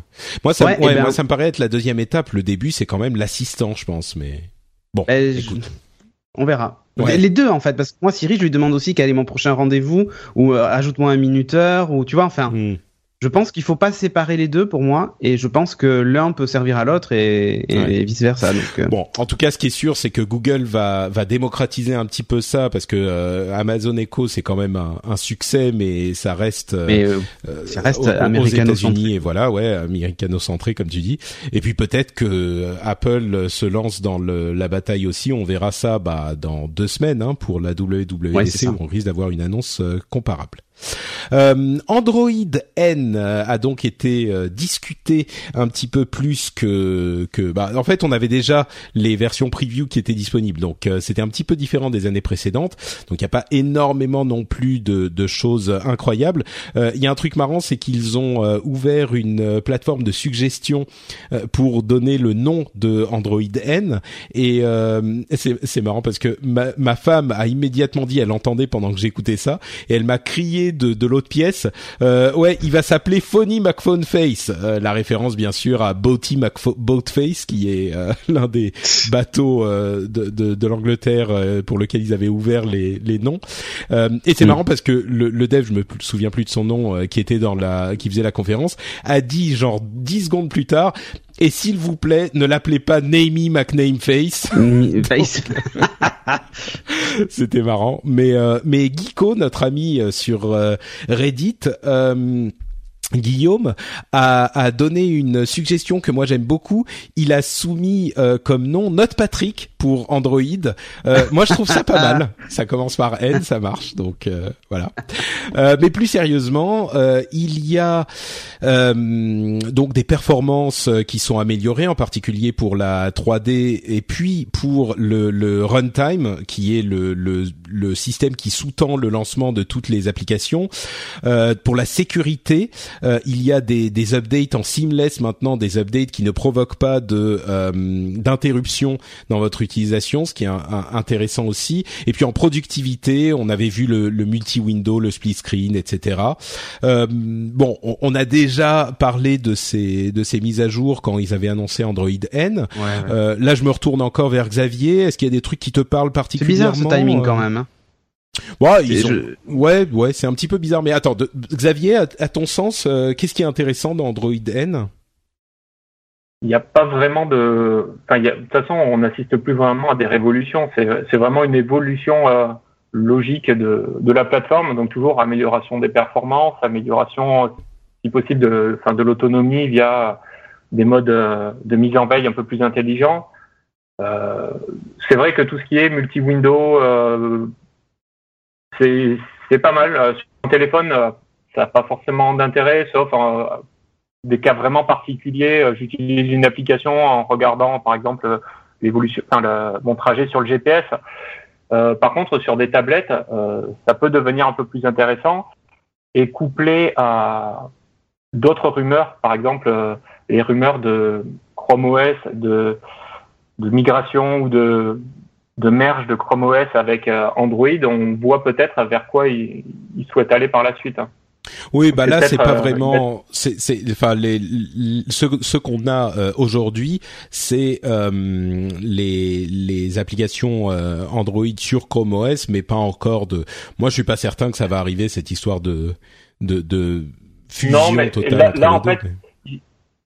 [SPEAKER 1] Moi, ça, ouais, ben moi, ça me paraît être la deuxième étape. Le début, c'est quand même l'assistant, je pense. Mais bon, ben,
[SPEAKER 2] on verra. Les deux en fait, parce que moi Siri, je lui demande aussi quel est mon prochain rendez-vous ou euh, ajoute-moi un minuteur ou tu vois, enfin. Hmm je pense qu'il faut pas séparer les deux pour moi, et je pense que l'un peut servir à l'autre et, vice versa.
[SPEAKER 1] Euh. Bon, en tout cas, ce qui est sûr, c'est que Google va va démocratiser un petit peu ça parce que euh, Amazon Echo c'est quand même un, succès, mais ça reste
[SPEAKER 2] euh, ça reste aux,
[SPEAKER 1] États-Unis et voilà, ouais, américano-centré comme tu dis. Et puis peut-être que Apple se lance dans le, la bataille aussi. On verra ça bah dans deux semaines hein, pour la WWDC où on risque d'avoir une annonce comparable. Euh, Android N euh, a donc été euh, discuté un petit peu plus que que bah en fait on avait déjà les versions preview qui étaient disponibles. Donc c'était un petit peu différent des années précédentes. Donc il n'y a pas énormément non plus de, de choses incroyables. Il y a un truc marrant c'est qu'ils ont ouvert une plateforme de suggestion pour donner le nom de Android N. Et c'est marrant parce que ma, ma femme a immédiatement dit elle entendait pendant que j'écoutais ça et elle m'a crié de, de l'autre pièce. Euh, ouais, il va s'appeler Phony McPhone Face, euh, la référence bien sûr à Boaty Boatface, qui est euh, l'un des bateaux de, de, de l'Angleterre pour lequel ils avaient ouvert les, les noms. et c'est marrant parce que le, le dev, je me souviens plus de son nom, qui était dans la, qui faisait la conférence, a dit genre dix secondes plus tard, et s'il vous plaît, ne l'appelez pas Namey McName Face. Face. C'était marrant. Mais euh, mais Geeko, notre ami euh, sur euh, Reddit, Guillaume a, donné une suggestion que moi j'aime beaucoup. Il a soumis euh, comme nom Note Patrick pour Android. Euh, moi je trouve ça pas mal. Ça commence par N, ça marche. Donc euh, voilà. mais plus sérieusement, il y a donc des performances qui sont améliorées, en particulier pour la 3D et puis pour le, le runtime, qui est le, le, le système qui sous-tend le lancement de toutes les applications. pour la sécurité. Euh, il y a des, des updates en seamless maintenant, des updates qui ne provoquent pas de euh, d'interruption dans votre utilisation, ce qui est intéressant aussi. Et puis en productivité, on avait vu le, le multi-window, le split screen, etc. Euh, bon, on, a déjà parlé de ces de ces mises à jour quand ils avaient annoncé Android N. Euh, là, je me retourne encore vers Xavier. Est-ce qu'il y a des trucs qui te parlent particulièrement
[SPEAKER 2] C'est bizarre ce timing quand même. Hein.
[SPEAKER 1] Ouais, ouais, c'est un petit peu bizarre. Mais attends, Xavier, à, ton sens, euh, qu'est-ce qui est intéressant dans Android N?
[SPEAKER 3] Il n'y a pas vraiment de. Enfin, de toute façon, on n'assiste plus vraiment à des révolutions. C'est vraiment une évolution euh, logique de, de la plateforme. Donc toujours amélioration des performances, amélioration, si possible, de, enfin, de l'autonomie via des modes euh, de mise en veille un peu plus intelligents. c'est vrai que tout ce qui est multi-window, c'est pas mal. Euh, sur mon téléphone, euh, ça n'a pas forcément d'intérêt, sauf en des cas vraiment particuliers. Euh, j'utilise une application en regardant, par exemple, l'évolution, enfin, mon trajet sur le GPS. par contre, sur des tablettes, ça peut devenir un peu plus intéressant et couplé à d'autres rumeurs, par exemple les rumeurs de Chrome OS, de migration ou de de merge de Chrome OS avec euh, Android, on voit peut-être vers quoi il, il, souhaite aller par la suite. Hein.
[SPEAKER 1] Oui, bah là c'est pas euh, vraiment, c'est, c'est, enfin les, ce, ce qu'on a euh, aujourd'hui, c'est les les applications Android sur Chrome OS, mais pas encore de. Moi, je suis pas certain que ça va arriver cette histoire de de, de fusion non, mais totale.
[SPEAKER 3] Là, en fait,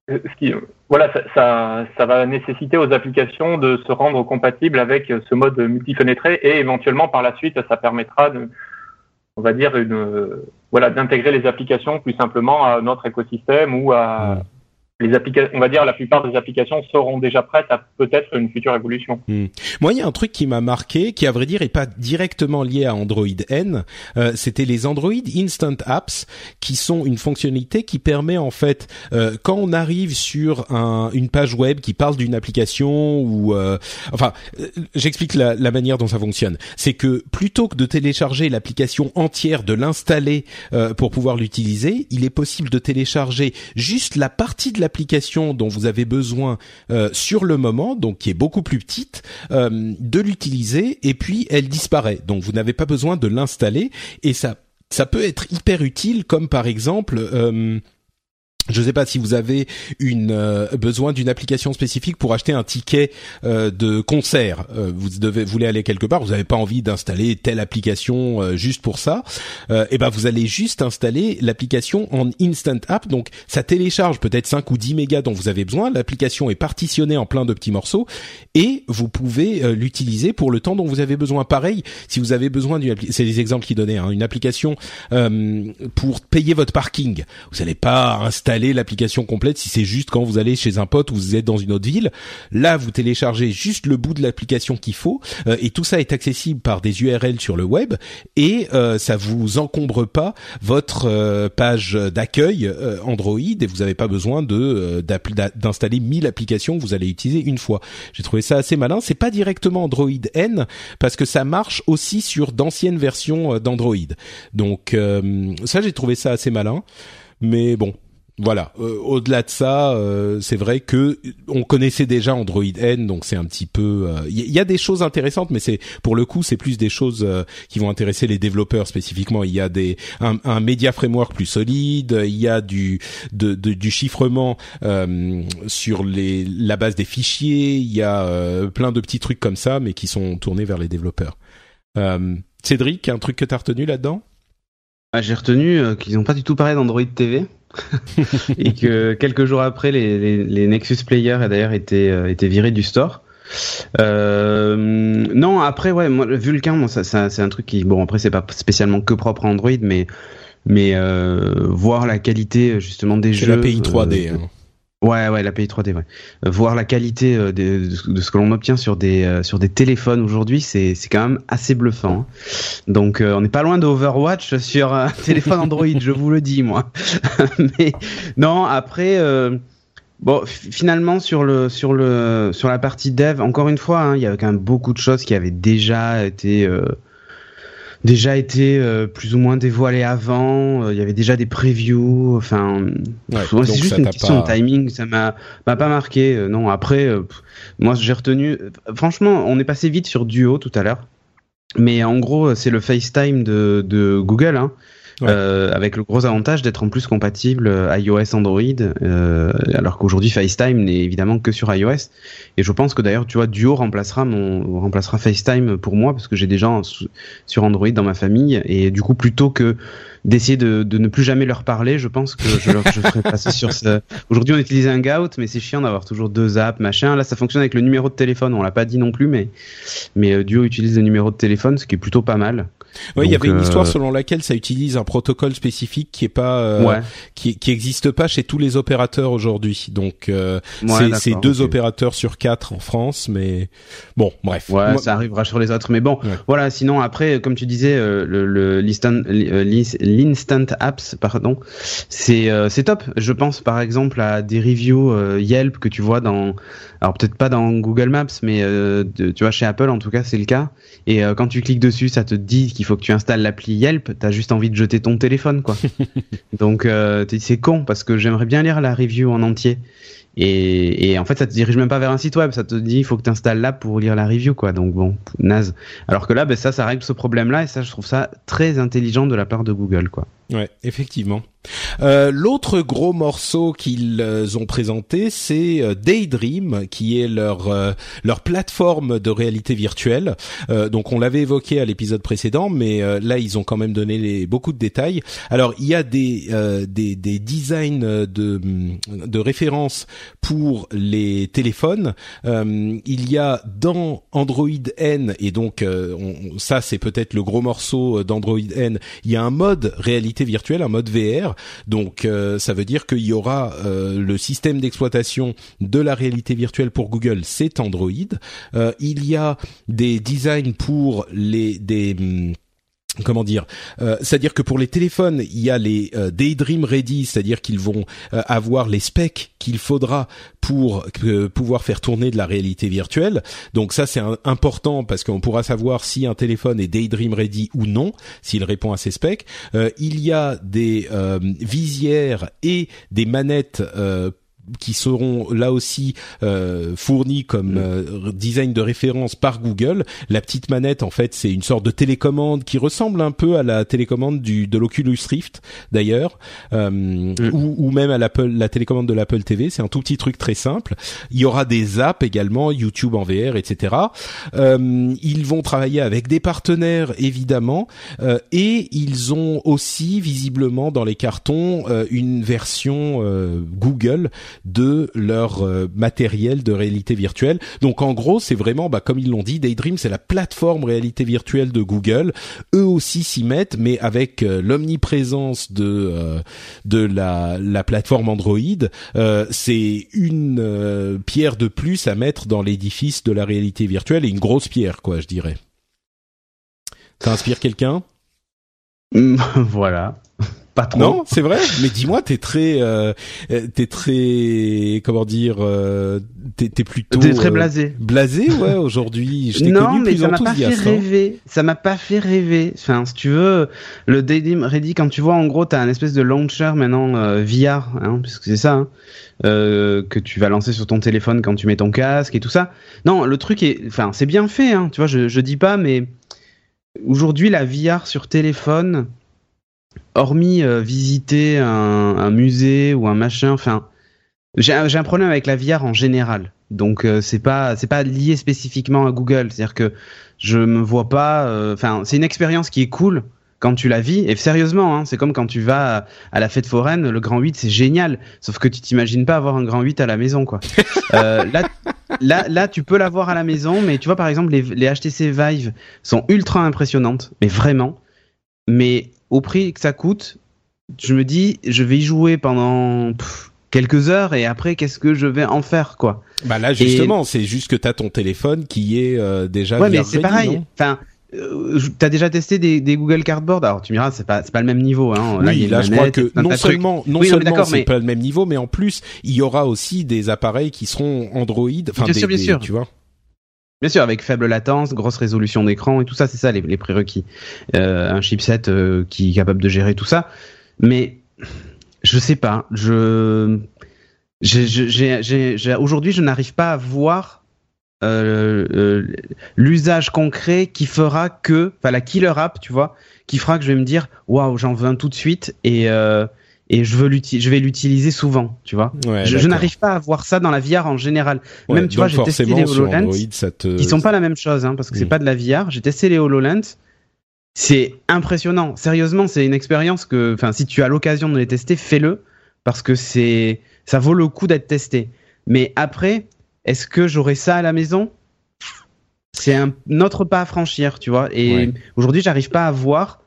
[SPEAKER 3] ce qui, voilà, ça, ça, ça, va nécessiter aux applications de se rendre compatibles avec ce mode multifenêtré et éventuellement par la suite, ça permettra de, on va dire une, voilà, d'intégrer les applications plus simplement à notre écosystème ou à, les on va dire la plupart des applications seront déjà prêtes à peut-être une future évolution.
[SPEAKER 1] Hmm. Moi, il y a un truc qui m'a marqué, qui à vrai dire est pas directement lié à Android N. Euh, C'était les Android Instant Apps, qui sont une fonctionnalité qui permet en fait, euh, quand on arrive sur un, une page web qui parle d'une application ou, euh, enfin, euh, j'explique la, la, manière dont ça fonctionne. C'est que plutôt que de télécharger l'application entière, de l'installer euh, pour pouvoir l'utiliser, il est possible de télécharger juste la partie de la application dont vous avez besoin euh, sur le moment, donc qui est beaucoup plus petite, euh, de l'utiliser et puis elle disparaît. Donc vous n'avez pas besoin de l'installer et ça ça peut être hyper utile comme par exemple euh, je ne sais pas si vous avez une euh, besoin d'une application spécifique pour acheter un ticket euh, de concert. Euh, vous devez voulez aller quelque part, vous n'avez pas envie d'installer telle application juste pour ça. et eh ben vous allez juste installer l'application en instant app. Donc ça télécharge peut-être 5 ou 10 mégas dont vous avez besoin. L'application est partitionnée en plein de petits morceaux et vous pouvez l'utiliser pour le temps dont vous avez besoin. Pareil, si vous avez besoin d'une c'est les exemples qui donnaient hein, une application pour payer votre parking, vous n'allez pas installer l'application complète si c'est juste quand vous allez chez un pote ou vous êtes dans une autre ville. Là, vous téléchargez juste le bout de l'application qu'il faut euh, et tout ça est accessible par des URL sur le web et euh, ça vous encombre pas votre euh, page d'accueil euh, Android et vous n'avez pas besoin de d'installer 1000 applications que vous allez utiliser une fois. J'ai trouvé ça assez malin. C'est pas directement Android N parce que ça marche aussi sur d'anciennes versions d'Android. Donc ça, j'ai trouvé ça assez malin. Mais bon, voilà. Euh, au-delà de ça, euh, c'est vrai que on connaissait déjà Android N, donc c'est un petit peu. Il euh, y, a des choses intéressantes, mais c'est pour le coup, c'est plus des choses qui vont intéresser les développeurs spécifiquement. Il y a des un, un media framework plus solide, il y a du du chiffrement sur les la base des fichiers, il y a plein de petits trucs comme ça, mais qui sont tournés vers les développeurs. Cédric, un truc que t'as retenu là-dedans?
[SPEAKER 2] Ah, J'ai retenu qu'ils n'ont pas du tout parlé d'Android TV. et que quelques jours après, les, les, Nexus Player a d'ailleurs été, euh, été virés du store. Euh, non, après, ouais, moi, Vulkan, ça, c'est un truc qui, bon, après, c'est pas spécialement que propre à Android, mais mais voir la qualité justement des jeux.
[SPEAKER 1] l'API 3D. Hein.
[SPEAKER 2] Ouais, ouais, l'API 3D, ouais. voir la qualité de, de, ce que l'on obtient sur des sur des téléphones aujourd'hui, c'est quand même assez bluffant. Hein. Donc on n'est pas loin d'Overwatch sur un téléphone Android, je vous le dis moi. mais non, après Bon, finalement sur le sur le sur la partie dev, encore une fois, hein, il y avait quand même beaucoup de choses qui avaient déjà été euh, déjà été euh, plus ou moins dévoilées avant. Euh, il y avait déjà des previews. Enfin, c'est juste une question de timing. Ça m'a m'a pas marqué. non, après, moi j'ai retenu. Franchement, on est passé vite sur Duo tout à l'heure. Mais en gros, c'est le FaceTime de, de Google. Hein. Euh, avec le gros avantage d'être en plus compatible euh, iOS Android, euh, alors qu'aujourd'hui FaceTime n'est évidemment que sur iOS. Et je pense que d'ailleurs, tu vois, Duo remplacera mon remplacera FaceTime pour moi parce que j'ai des gens sur Android dans ma famille et du coup plutôt que d'essayer de, de, ne plus jamais leur parler, je pense que je, leur, je ferai passer sur ce. Aujourd'hui, on utilise un Gout, mais c'est chiant d'avoir toujours deux apps, machin. Là, ça fonctionne avec le numéro de téléphone. On l'a pas dit non plus, mais mais Duo utilise le numéro de téléphone, ce qui est plutôt pas mal.
[SPEAKER 1] Oui, il y avait une histoire euh, selon laquelle ça utilise un protocole spécifique qui est pas euh, qui qui existe pas chez tous les opérateurs aujourd'hui. Donc euh, c'est deux opérateurs sur quatre en France, mais bon, bref.
[SPEAKER 2] Ouais, ça arrivera sur les autres, mais bon, voilà. Sinon après, comme tu disais, le l'instant apps, pardon, c'est c'est top. Je pense par exemple à des reviews Yelp que tu vois dans alors peut-être pas dans Google Maps, mais tu vois chez Apple en tout cas c'est le cas. Et quand tu cliques dessus, ça te dit qu'il faut que tu installes l'appli Yelp, t'as juste envie de jeter ton téléphone, quoi. Donc euh, c'est con parce que j'aimerais bien lire la review en entier. Et, et, en fait, ça te dirige même pas vers un site web, ça te dit il faut que tu installes l'app pour lire la review, quoi. Donc bon, naze. Alors que là, ben, ça, ça règle ce problème-là, et ça, je trouve ça très intelligent de la part de Google, quoi.
[SPEAKER 1] Ouais, effectivement. Euh, L'autre gros morceau qu'ils euh, ont présenté, c'est euh, Daydream, qui est leur euh, leur plateforme de réalité virtuelle. Euh, donc on l'avait évoqué à l'épisode précédent, mais là ils ont quand même donné les, beaucoup de détails. Alors il y a des des, des designs de de référence pour les téléphones. il y a dans Android N et donc on, ça c'est peut-être le gros morceau d'Android N. Il y a un mode réalité virtuelle, un mode VR donc euh, ça veut dire qu'il y aura euh, le système d'exploitation de la réalité virtuelle pour Google, c'est Android. Euh, il y a des designs pour les des hum, comment dire euh, c'est-à-dire que pour les téléphones il y a les euh, Daydream Ready c'est-à-dire qu'ils vont euh, avoir les specs qu'il faudra pour pouvoir faire tourner de la réalité virtuelle. Donc ça c'est important parce qu'on pourra savoir si un téléphone est Daydream Ready ou non s'il répond à ces specs. Il y a des visières et des manettes qui seront là aussi euh, fournis comme mm. euh, design de référence par Google. La petite manette, en fait, c'est une sorte de télécommande qui ressemble un peu à la télécommande du de l'Oculus Rift, d'ailleurs, euh, mm. ou, ou, même à l'Apple, la télécommande de l'Apple TV. C'est un tout petit truc très simple. Il y aura des apps également, YouTube en VR, etc. Euh, ils vont travailler avec des partenaires, évidemment, euh, et ils ont aussi visiblement dans les cartons une version Google de leur euh, matériel de réalité virtuelle. Donc en gros, c'est vraiment, bah, comme ils l'ont dit, Daydream, c'est la plateforme réalité virtuelle de Google. Eux aussi s'y mettent, mais avec euh, l'omniprésence de euh, de la, la plateforme Android, c'est une pierre de plus à mettre dans l'édifice de la réalité virtuelle et une grosse pierre, quoi, je dirais. Ça inspire quelqu'un?
[SPEAKER 2] Voilà.
[SPEAKER 1] Non, c'est vrai. Mais dis-moi, t'es très, euh, t'es très, comment dire, euh, t'es, t'es plutôt.
[SPEAKER 2] T'es très blasé.
[SPEAKER 1] blasé, ouais. Aujourd'hui, je t'ai
[SPEAKER 2] non,
[SPEAKER 1] connu
[SPEAKER 2] mais
[SPEAKER 1] ça
[SPEAKER 2] m'a pas fait
[SPEAKER 1] hein.
[SPEAKER 2] rêver. Ça m'a pas fait rêver. Enfin, si tu veux, le Daydream Ready, quand tu vois, en gros, t'as un espèce de launcher maintenant euh, VR, hein, puisque c'est ça. Hein, euh, que tu vas lancer sur ton téléphone quand tu mets ton casque et tout ça. Non, le truc est, enfin, c'est bien fait, hein, tu vois, je, je dis pas, mais aujourd'hui, la VR sur téléphone, hormis euh, visiter un, musée ou un machin, enfin, j'ai un, problème avec la VR en général. Donc euh, c'est pas c'est pas lié spécifiquement à Google. C'est-à-dire que je me vois pas. Euh, enfin, c'est une expérience qui est cool quand tu la vis. Et sérieusement, hein, c'est comme quand tu vas à, la fête foraine, le grand 8, c'est génial. Sauf que tu t'imagines pas avoir un grand 8 à la maison, quoi. là, là, là, tu peux l'avoir à la maison, mais tu vois, par exemple, les, les HTC Vive sont ultra impressionnantes, mais vraiment. Mais au prix que ça coûte, je me dis, je vais y jouer pendant pff, quelques heures et après, qu'est-ce que je vais en faire, quoi?
[SPEAKER 1] Bah là, justement, c'est juste que t'as ton téléphone qui est euh, déjà.
[SPEAKER 2] Ouais, mais c'est pareil. Enfin, euh, t'as déjà testé des, des Google Cardboard? Alors tu me diras, c'est pas c'est pas le même niveau. Hein.
[SPEAKER 1] oui,
[SPEAKER 2] a une
[SPEAKER 1] là, je crois que non seulement, non
[SPEAKER 2] Oui,
[SPEAKER 1] seulement c'est
[SPEAKER 2] mais-
[SPEAKER 1] pas le même niveau, mais en plus, il y aura aussi des appareils qui seront Android, enfin
[SPEAKER 2] Bien
[SPEAKER 1] des,
[SPEAKER 2] sûr, bien
[SPEAKER 1] des-
[SPEAKER 2] sûr.
[SPEAKER 1] tu vois.
[SPEAKER 2] Bien sûr, avec faible latence, grosse résolution d'écran et tout ça, c'est ça les, prérequis. Euh, un chipset euh, qui est capable de gérer tout ça. Mais je sais pas. Je, j'ai- j'ai- j'ai- aujourd'hui, je n'arrive pas à voir euh, euh, l'usage concret qui fera que, enfin la killer app, tu vois, qui fera que je vais me dire, waouh, j'en veux un tout de suite et euh, et je veux je vais l'utiliser souvent, tu vois.
[SPEAKER 1] Ouais,
[SPEAKER 2] je n'arrive pas à voir ça dans la VR en général.
[SPEAKER 1] Ouais,
[SPEAKER 2] Même tu vois, j'ai testé les HoloLens
[SPEAKER 1] te.
[SPEAKER 2] qui sont pas la même chose, hein, parce que c'est
[SPEAKER 1] Mm.
[SPEAKER 2] pas de la VR. J'ai testé les HoloLens. C'est impressionnant. Sérieusement, c'est une expérience que, enfin, si tu as l'occasion de les tester, fais-le, parce que c'est, ça vaut le coup d'être testé. Mais après, est-ce que j'aurai ça à la maison? C'est un autre pas à franchir, tu vois. Et
[SPEAKER 1] Ouais.
[SPEAKER 2] aujourd'hui, j'arrive pas à voir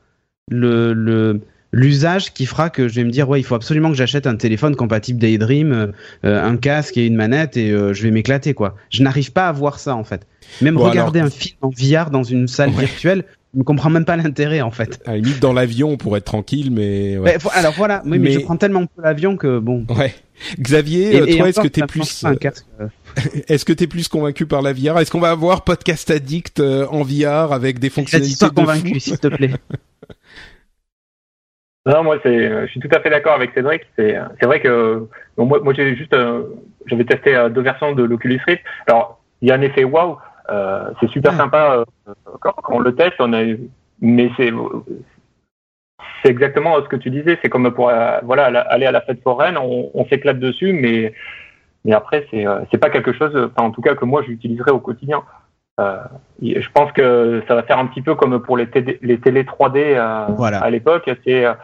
[SPEAKER 2] le, le l'usage qui fera que je vais me dire ouais il faut absolument que j'achète un téléphone compatible Daydream euh, euh, un casque et une manette et euh, je vais m'éclater quoi je n'arrive pas à voir ça en fait même
[SPEAKER 1] Bon,
[SPEAKER 2] regarder
[SPEAKER 1] alors-
[SPEAKER 2] un film en VR dans une salle
[SPEAKER 1] Ouais.
[SPEAKER 2] virtuelle je ne comprends même pas l'intérêt en fait
[SPEAKER 1] À la limite, dans l'avion, pour être tranquille, mais. Ouais.
[SPEAKER 2] Mais vo- alors voilà oui, mais,
[SPEAKER 1] Mais-
[SPEAKER 2] je prends tellement peu l'avion que bon
[SPEAKER 1] Ouais. Xavier, toi, est-ce que t'es plus, est-ce que t'es plus convaincu par la VR Est-ce qu'on va avoir podcast addict en VR avec des fonctionnalités de
[SPEAKER 2] convaincu s'il te plaît
[SPEAKER 3] Non, moi, c'est, euh, je suis tout à fait d'accord avec Cédric. C'est, euh, c'est vrai que bon, moi, moi, j'ai juste, euh, j'avais testé euh, deux versions de l'Oculus Rift. Alors, il y a un effet waouh. Euh, c'est super
[SPEAKER 2] Ouais.
[SPEAKER 3] sympa euh, quand, quand on le teste. On a, mais c'est, c'est exactement ce que tu disais. C'est comme pour, euh, voilà, aller à la fête foraine, on, on s'éclate dessus, mais, mais après, c'est, euh, c'est pas quelque chose, enfin, en tout cas, que moi, j'utiliserai au quotidien. Euh, je pense que ça va faire un petit peu comme pour les, TD les télé 3D euh,
[SPEAKER 2] Voilà.
[SPEAKER 3] à l'époque. C'est euh,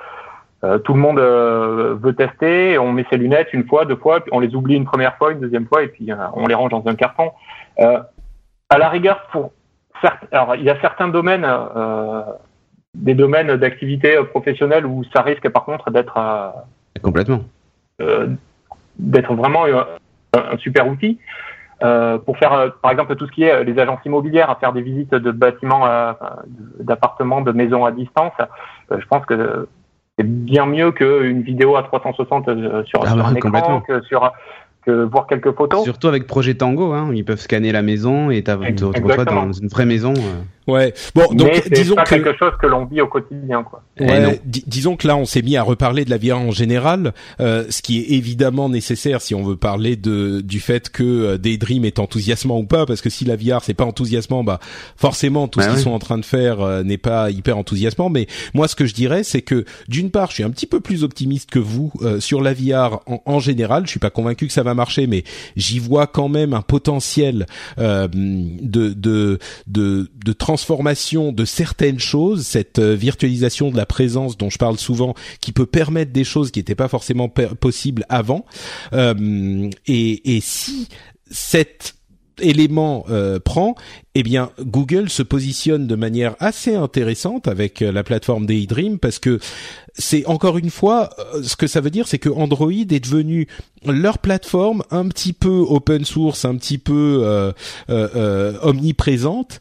[SPEAKER 3] euh, tout le monde veut tester, on met ses lunettes une fois, deux fois, puis on les oublie une première fois, une deuxième fois, et puis on les range dans un carton. À la rigueur, pour certes, alors il y a certains domaines, euh, des domaines d'activité professionnelle où ça risque par contre d'être euh,
[SPEAKER 2] complètement
[SPEAKER 3] euh, d'être vraiment un super outil euh, pour faire, euh, par exemple, tout ce qui est euh, les agences immobilières, à faire des visites de bâtiments, euh, d'appartements, de maisons à distance. Euh, je pense que c'est bien mieux qu'une vidéo à 360 euh, sur,
[SPEAKER 2] Ah
[SPEAKER 3] sur
[SPEAKER 2] ouais,
[SPEAKER 3] un écran, que sur que voir quelques photos.
[SPEAKER 2] surtout avec Projet Tango hein, ils peuvent scanner la maison et tu te retrouves dans une vraie maison euh.
[SPEAKER 1] Ouais. Bon, donc
[SPEAKER 3] mais c'est
[SPEAKER 1] disons
[SPEAKER 3] pas
[SPEAKER 1] que
[SPEAKER 3] quelque chose que l'on vit au quotidien, quoi.
[SPEAKER 2] Eh
[SPEAKER 1] Ouais,
[SPEAKER 2] non.
[SPEAKER 1] di- disons que là, on s'est mis à reparler de la VR en général, euh, ce qui est évidemment nécessaire si on veut parler de du fait que euh, Daydream est enthousiasmant ou pas, parce que si la VR c'est pas enthousiasmant, bah forcément tout
[SPEAKER 2] Bah
[SPEAKER 1] ce qu'ils sont en train de faire euh, n'est pas hyper enthousiasmant. Mais moi, ce que je dirais, c'est que d'une part, je suis un petit peu plus optimiste que vous euh, sur la VR en, en général. Je suis pas convaincu que ça va marcher, mais j'y vois quand même un potentiel euh, de, de de de transformation de certaines choses, cette euh, virtualisation de la présence dont je parle souvent, qui peut permettre des choses qui n'étaient pas forcément possibles avant. Euh, et, si cet élément euh, prend, eh bien Google se positionne de manière assez intéressante avec la plateforme Daydream parce que c'est encore une fois ce que ça veut dire c'est que Android est devenu leur plateforme un petit peu open source, un petit peu euh, euh, omniprésente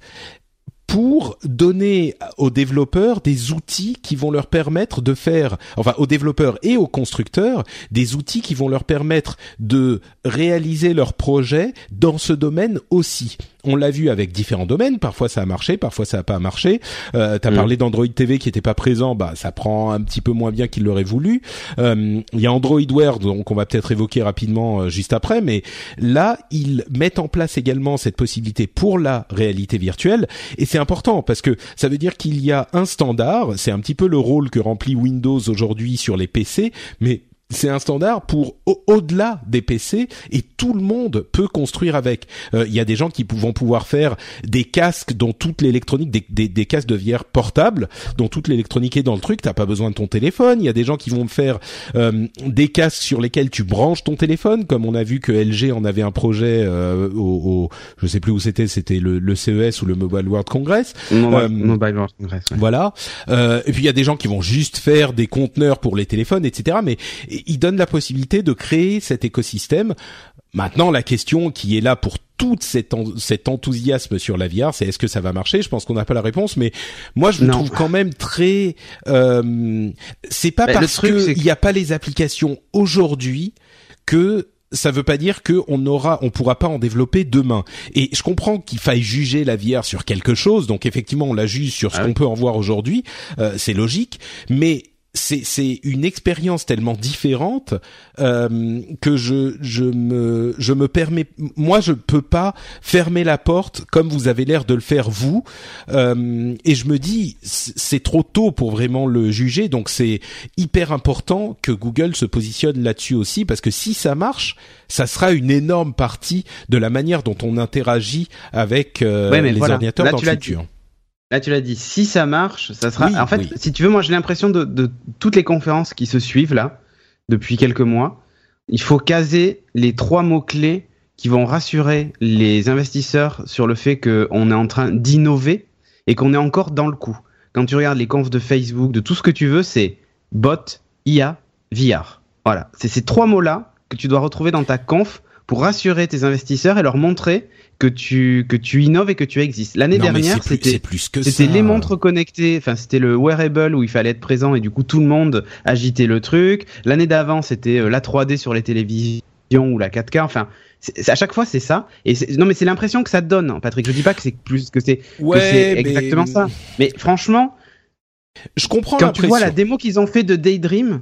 [SPEAKER 1] pour donner aux développeurs des outils qui vont leur permettre de faire, enfin aux développeurs et aux constructeurs, des outils qui vont leur permettre de réaliser leurs projets dans ce domaine aussi. On l'a vu avec différents domaines, parfois ça a marché, parfois ça a pas marché. Euh, T'as
[SPEAKER 2] Mm.
[SPEAKER 1] parlé d'Android TV qui était pas présent, bah ça prend un petit peu moins bien qu'il l'aurait voulu. Euh, Il y a Android Wear, donc on va peut-être évoquer rapidement euh, juste après, mais là ils mettent en place également cette possibilité pour la réalité virtuelle et c'est important parce que ça veut dire qu'il y a un standard, c'est un petit peu le rôle que remplit Windows aujourd'hui sur les PC, mais c'est un standard pour au-delà des PC et tout le monde peut construire avec. Euh, il y a des gens qui vont pouvoir faire des casques dont toute l'électronique, des, des, des, casques de VR portables dont toute l'électronique est dans le truc. T'as pas besoin de ton téléphone. Il y a des gens qui vont faire euh, des casques sur lesquels tu branches ton téléphone, comme on a vu que LG en avait un projet euh, au, au, je sais plus où c'était, c'était le, le, CES ou le Mobile World Congress.
[SPEAKER 2] Mobile, Mobile World Congress.
[SPEAKER 1] Voilà. et puis il y a des gens qui vont juste faire des conteneurs pour les téléphones, etc. Mais il donne la possibilité de créer cet écosystème. Maintenant, la question qui est là pour tout cet, cet enthousiasme sur la VR, c'est est-ce que ça va marcher? Je pense qu'on n'a pas la réponse, mais moi je le trouve quand même très. Euh, c'est pas parce qu'il n'y a pas les applications aujourd'hui que ça veut pas dire qu'on aura, on pourra pas en développer demain. Et je comprends qu'il faille juger la VR sur quelque chose, donc effectivement on la juge sur ce ah qu'on peut en voir aujourd'hui, euh, c'est logique, mais c'est une expérience tellement différente euh, que je je me je me permets moi je peux pas fermer la porte comme vous avez l'air de le faire vous. Euh, et je me dis c'est trop tôt pour vraiment le juger. Donc c'est hyper important que Google se positionne là-dessus aussi parce que si ça marche ça sera une énorme partie de la manière dont on interagit avec euh, les ordinateurs dans le futur.
[SPEAKER 2] Là, tu l'as dit, si ça marche, ça sera. en fait, si tu veux, moi, j'ai l'impression de, de, toutes les conférences qui se suivent là, depuis quelques mois, il faut caser les trois mots-clés qui vont rassurer les investisseurs sur le fait qu'on est en train d'innover et qu'on est encore dans le coup. Quand tu regardes les confs de Facebook, de tout ce que tu veux, c'est bot, IA, VR. Voilà. C'est ces trois mots-là que tu dois retrouver dans ta conf pour rassurer tes investisseurs et leur montrer que tu que tu innoves et que tu existes. L'année dernière, c'était c'était les montres connectées, enfin c'était le wearable où il fallait être présent et du coup tout le monde agitait le truc. L'année d'avant, c'était euh, la 3D sur les télévisions ou la 4K, enfin à chaque fois c'est ça. Et non mais c'est l'impression que ça te donne hein, Patrick. Je dis pas que c'est plus que c'est exactement ça. Mais franchement
[SPEAKER 1] je comprends
[SPEAKER 2] quand tu vois la démo qu'ils ont fait de Daydream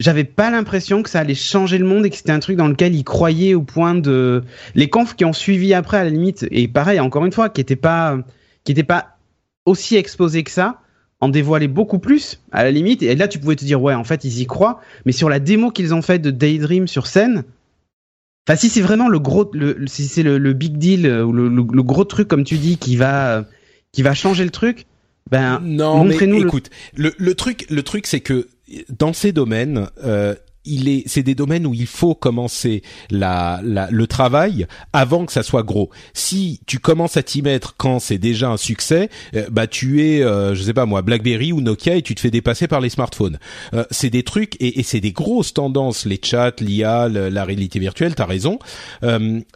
[SPEAKER 2] j'avais pas l'impression que ça allait changer le monde et que c'était un truc dans lequel ils croyaient au point de les confs qui ont suivi après à la limite et pareil encore une fois qui étaient pas qui étaient pas aussi exposés que ça en dévoilaient beaucoup plus à la limite. Et là tu pouvais te dire ouais en fait ils y croient. Mais sur la démo qu'ils ont fait de Daydream sur scène enfin si c'est vraiment le gros le, si c'est le, big deal euh, le, le, gros truc comme tu dis qui va qui va changer le truc ben
[SPEAKER 1] non montrez-nous écoute le, le truc le truc c'est que dans ces domaines, euh, il est, c'est des domaines où il faut commencer la, la, le travail avant que ça soit gros. Si tu commences à t'y mettre quand c'est déjà un succès, euh, bah tu es, euh, je sais pas moi, BlackBerry ou Nokia et tu te fais dépasser par les smartphones. Euh, c'est des trucs et, et c'est des grosses tendances, les chats, l'IA, la réalité virtuelle. T'as raison.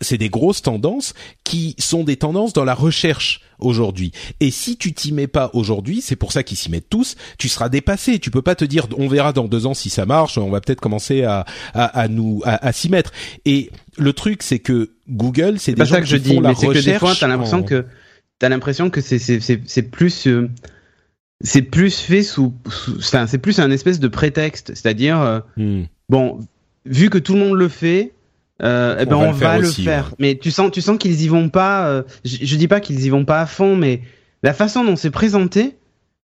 [SPEAKER 1] c'est des grosses tendances qui sont des tendances dans la recherche aujourd'hui. Et si tu t'y mets pas aujourd'hui, c'est pour ça qu'ils s'y mettent tous, tu seras dépassé. Tu peux pas te dire on verra dans deux ans si ça marche, on va peut-être commencer à, à, à nous à, s'y mettre. Et le truc c'est que Google, c'est des gens
[SPEAKER 2] ça que
[SPEAKER 1] je
[SPEAKER 2] dis,
[SPEAKER 1] mais
[SPEAKER 2] c'est que des fois t'as l'impression que t'as l'impression que c'est c'est c'est plus euh, c'est plus fait sous, enfin c'est plus un espèce de prétexte, c'est-à-dire euh, hmm. bon vu que tout le monde le fait, euh, eh ben on, va, le faire. Mais tu sens, tu sens qu'ils y vont pas. Euh, je, je, dis pas qu'ils y vont pas à fond, mais la façon dont c'est présenté,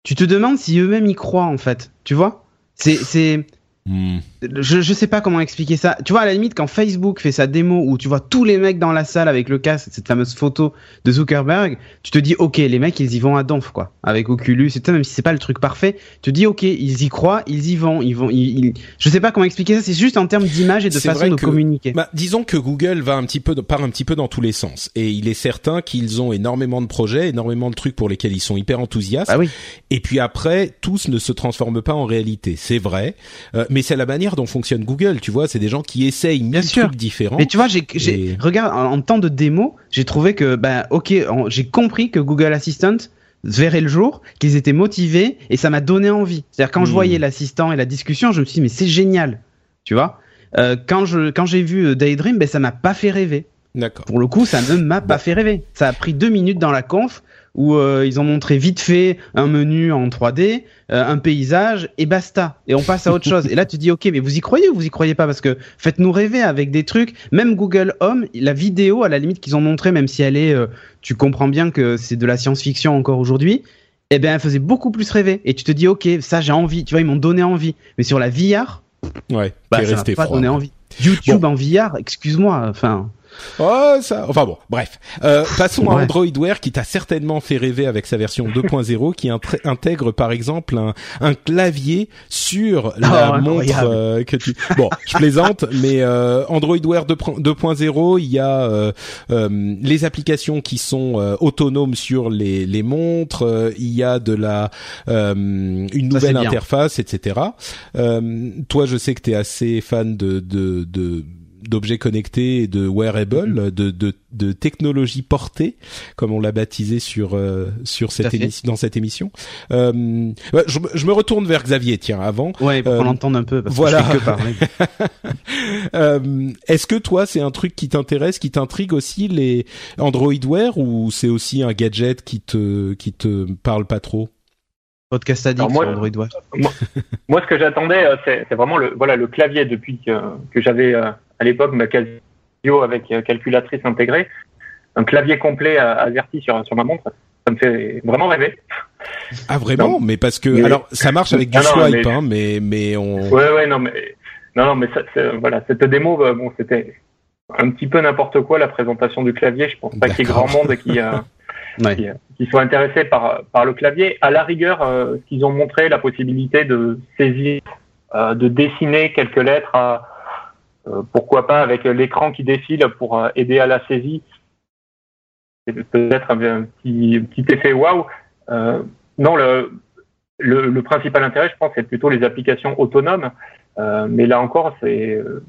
[SPEAKER 2] tu te demandes si eux-mêmes y croient en fait. Tu vois? C'est, c'est, Hmm. Je, je sais pas comment expliquer ça. Tu vois, à la limite, quand Facebook fait sa démo où tu vois tous les mecs dans la salle avec le casque, cette fameuse photo de Zuckerberg, tu te dis, ok, les mecs, ils y vont à donf, quoi. Avec Oculus et tout, même si c'est pas le truc parfait, tu te dis, ok, ils y croient, ils y vont, ils vont, ils, je sais pas comment expliquer ça, c'est juste en termes d'image et de façon de communiquer.
[SPEAKER 1] Bah, disons que Google va un petit peu, part un petit peu dans tous les sens. Et il est certain qu'ils ont énormément de projets, énormément de trucs pour lesquels ils sont hyper enthousiastes.
[SPEAKER 2] Ah oui.
[SPEAKER 1] Et puis après, tous ne se transforment pas en réalité. C'est vrai. Euh, mais c'est la manière dont fonctionne Google, tu vois, c'est des gens qui essayent mille trucs différents.
[SPEAKER 2] Mais tu vois, j'ai, j'ai regarde en, temps de démo, j'ai trouvé que ben ok, j'ai compris que Google Assistant verrait le jour, qu'ils étaient motivés et ça m'a donné envie. C'est-à-dire quand je hmm. voyais l'assistant et la discussion, je me suis dit mais c'est génial, tu vois. Euh, quand je quand j'ai vu euh, Daydream, ben ça m'a pas fait rêver.
[SPEAKER 1] D'accord.
[SPEAKER 2] Pour le coup, ça ne m'a pas fait rêver. Ça a pris deux minutes dans la conf où euh, ils ont montré vite fait un menu en 3D, euh, un paysage et basta. Et on passe à autre chose. Et là, tu dis, ok, mais vous y croyez ou vous y croyez pas? Parce que faites-nous rêver avec des trucs. Même Google Home, la vidéo, à la limite qu'ils ont montré, même si elle est, euh, tu comprends bien que c'est de la science-fiction encore aujourd'hui. Eh bien, elle faisait beaucoup plus rêver. Et tu te dis, ok, ça j'ai envie. Tu vois, ils m'ont donné envie. Mais sur la VR,
[SPEAKER 1] Ouais,
[SPEAKER 2] bah, ça pas
[SPEAKER 1] froid.
[SPEAKER 2] envie. YouTube en VR, excuse-moi, enfin.
[SPEAKER 1] Oh, ça. Enfin bon, bref. Euh, passons à. Android Wear qui t'a certainement fait rêver avec sa version 2.0 qui intègre par exemple un, un clavier sur la
[SPEAKER 2] Oh,
[SPEAKER 1] montre euh, que tu. Bon, je plaisante, mais euh, Android Wear 2 2.0, il y a euh, euh, les applications qui sont autonomes sur les, les montres. il y a de la une nouvelle interface, etc. Euh, toi, je sais que tu es assez fan de de, de d'objets connectés et de wearable,
[SPEAKER 2] Mm-hmm.
[SPEAKER 1] de, de, de technologie portée, comme on l'a baptisé sur euh, sur cette émission, dans cette émission. Euh, je, me- je me retourne vers Xavier, tiens, avant.
[SPEAKER 2] Ouais, pour
[SPEAKER 1] Euh,
[SPEAKER 2] qu'on l'entende un peu, parce
[SPEAKER 1] voilà.
[SPEAKER 2] que je fais que parler.
[SPEAKER 1] Euh, Est-ce que toi, c'est un truc qui t'intéresse, qui t'intrigue aussi les Android Wear, ou c'est aussi un gadget qui te qui te parle pas trop?
[SPEAKER 2] Podcast addict
[SPEAKER 3] moi-
[SPEAKER 2] sur Android Wear.
[SPEAKER 3] Moi, ce que j'attendais, euh, c'est c'est vraiment le, voilà, le clavier depuis que, que j'avais euh, à l'époque ma Casio avec euh, calculatrice intégrée. Un clavier complet à- AZERTY sur, sur ma montre, ça me fait vraiment rêver.
[SPEAKER 1] Ah vraiment?
[SPEAKER 3] Non.
[SPEAKER 1] Mais parce que
[SPEAKER 3] Mais-
[SPEAKER 1] alors ça marche avec du
[SPEAKER 3] Ah non,
[SPEAKER 1] swipe,
[SPEAKER 3] mais-
[SPEAKER 1] hein, mais mais on.
[SPEAKER 3] Ouais, ouais, non, mais, non, non, mais ça, voilà, cette démo, euh, bon, c'était un petit peu n'importe quoi, la présentation du clavier. Je pense pas qu'il y ait grand monde qui, euh,
[SPEAKER 2] Ouais.
[SPEAKER 3] qui, qui soit intéressé par, par le clavier. À la rigueur, euh, ce qu'ils ont montré, la possibilité de saisir, euh, de dessiner quelques lettres, à, euh, pourquoi pas avec l'écran qui défile pour euh, aider à la saisie. C'est peut-être un, petit, effet waouh. Euh, non, le, le, le principal intérêt, je pense, c'est plutôt les applications autonomes. Euh, mais là encore, c'est euh,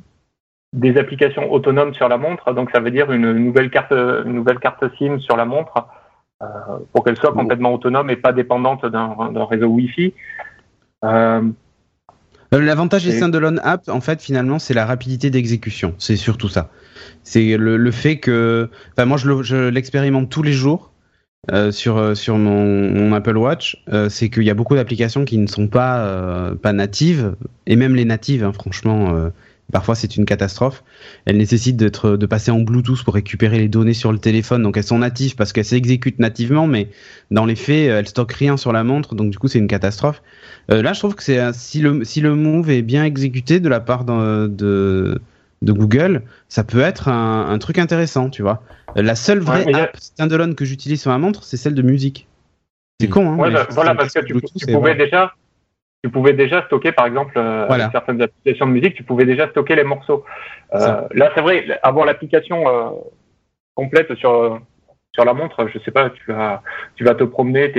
[SPEAKER 3] des applications autonomes sur la montre. Donc, ça veut dire une nouvelle carte, une nouvelle carte SIM sur la montre euh, pour qu'elle soit complètement autonome et pas dépendante d'un réseau Wi-Fi. Euh,
[SPEAKER 2] L'avantage des standalone apps, en fait, finalement, c'est la rapidité d'exécution. C'est surtout ça. C'est le, le fait que, enfin, moi, je le- je l'expérimente tous les jours euh, sur euh, sur mon, mon Apple Watch. Euh, c'est qu'il y a beaucoup d'applications qui ne sont pas euh, pas natives, et même les natives, hein, franchement, euh, parfois c'est une catastrophe. Elles nécessitent d'être de passer en Bluetooth pour récupérer les données sur le téléphone. Donc elles sont natives parce qu'elles s'exécutent nativement, mais dans les faits, elles stockent rien sur la montre. Donc du coup, c'est une catastrophe. Euh, là, je trouve que c'est un- si le si le move est bien exécuté de la part de de Google, ça peut être un, un truc intéressant, tu vois. Euh, La seule vraie
[SPEAKER 3] Ouais, a-
[SPEAKER 2] app standalone que j'utilise sur ma montre, c'est celle de musique. C'est
[SPEAKER 1] Mm.
[SPEAKER 2] con, hein.
[SPEAKER 3] ouais, bah, voilà, parce que tu, tu pouvais
[SPEAKER 2] voilà.
[SPEAKER 3] déjà, tu pouvais déjà stocker, par exemple, euh,
[SPEAKER 2] Voilà.
[SPEAKER 3] avec certaines applications de musique, tu pouvais déjà stocker les morceaux. Euh, là, c'est vrai, avoir l'application euh, complète sur sur la montre, je sais pas, tu vas tu vas te promener,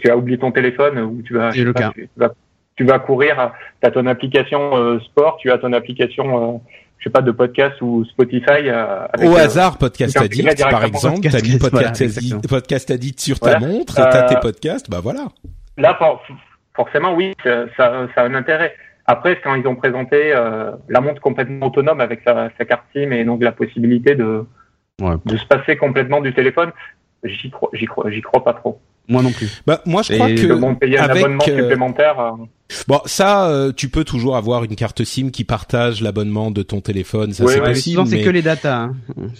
[SPEAKER 3] tu as oublié ton téléphone ou tu vas,
[SPEAKER 2] le
[SPEAKER 3] pas,
[SPEAKER 2] cas.
[SPEAKER 3] tu, tu vas tu vas courir, tu as ton application euh, sport, tu as ton application euh, je sais pas de podcast ou Spotify euh, avec,
[SPEAKER 1] Au
[SPEAKER 3] euh,
[SPEAKER 1] hasard, Podcast Addict, par exemple, t'as mis
[SPEAKER 2] Podcast, voilà,
[SPEAKER 1] Podcast, Addict, sur ta
[SPEAKER 3] Voilà.
[SPEAKER 1] montre et t'as
[SPEAKER 3] Euh,
[SPEAKER 1] tes podcasts, bah voilà.
[SPEAKER 3] Là, forcément, oui, ça, ça, a un intérêt. Après, quand ils ont présenté euh, la montre complètement autonome avec sa, sa carte SIM et donc la possibilité de,
[SPEAKER 2] Ouais.
[SPEAKER 3] de se passer complètement du téléphone, j'y crois, j'y crois, j'y crois pas trop.
[SPEAKER 2] Moi non plus.
[SPEAKER 1] Bah moi je
[SPEAKER 2] Et
[SPEAKER 1] crois
[SPEAKER 2] le
[SPEAKER 1] que
[SPEAKER 3] Ils vont payer un
[SPEAKER 1] avec,
[SPEAKER 3] abonnement
[SPEAKER 1] euh,
[SPEAKER 3] supplémentaire.
[SPEAKER 1] Bon ça euh, tu peux toujours avoir une carte SIM qui partage l'abonnement de ton téléphone, ça
[SPEAKER 3] Ouais,
[SPEAKER 1] c'est
[SPEAKER 3] ouais,
[SPEAKER 2] Mais
[SPEAKER 1] possible.
[SPEAKER 2] souvent, c'est
[SPEAKER 1] mais-
[SPEAKER 2] que les datas. hein.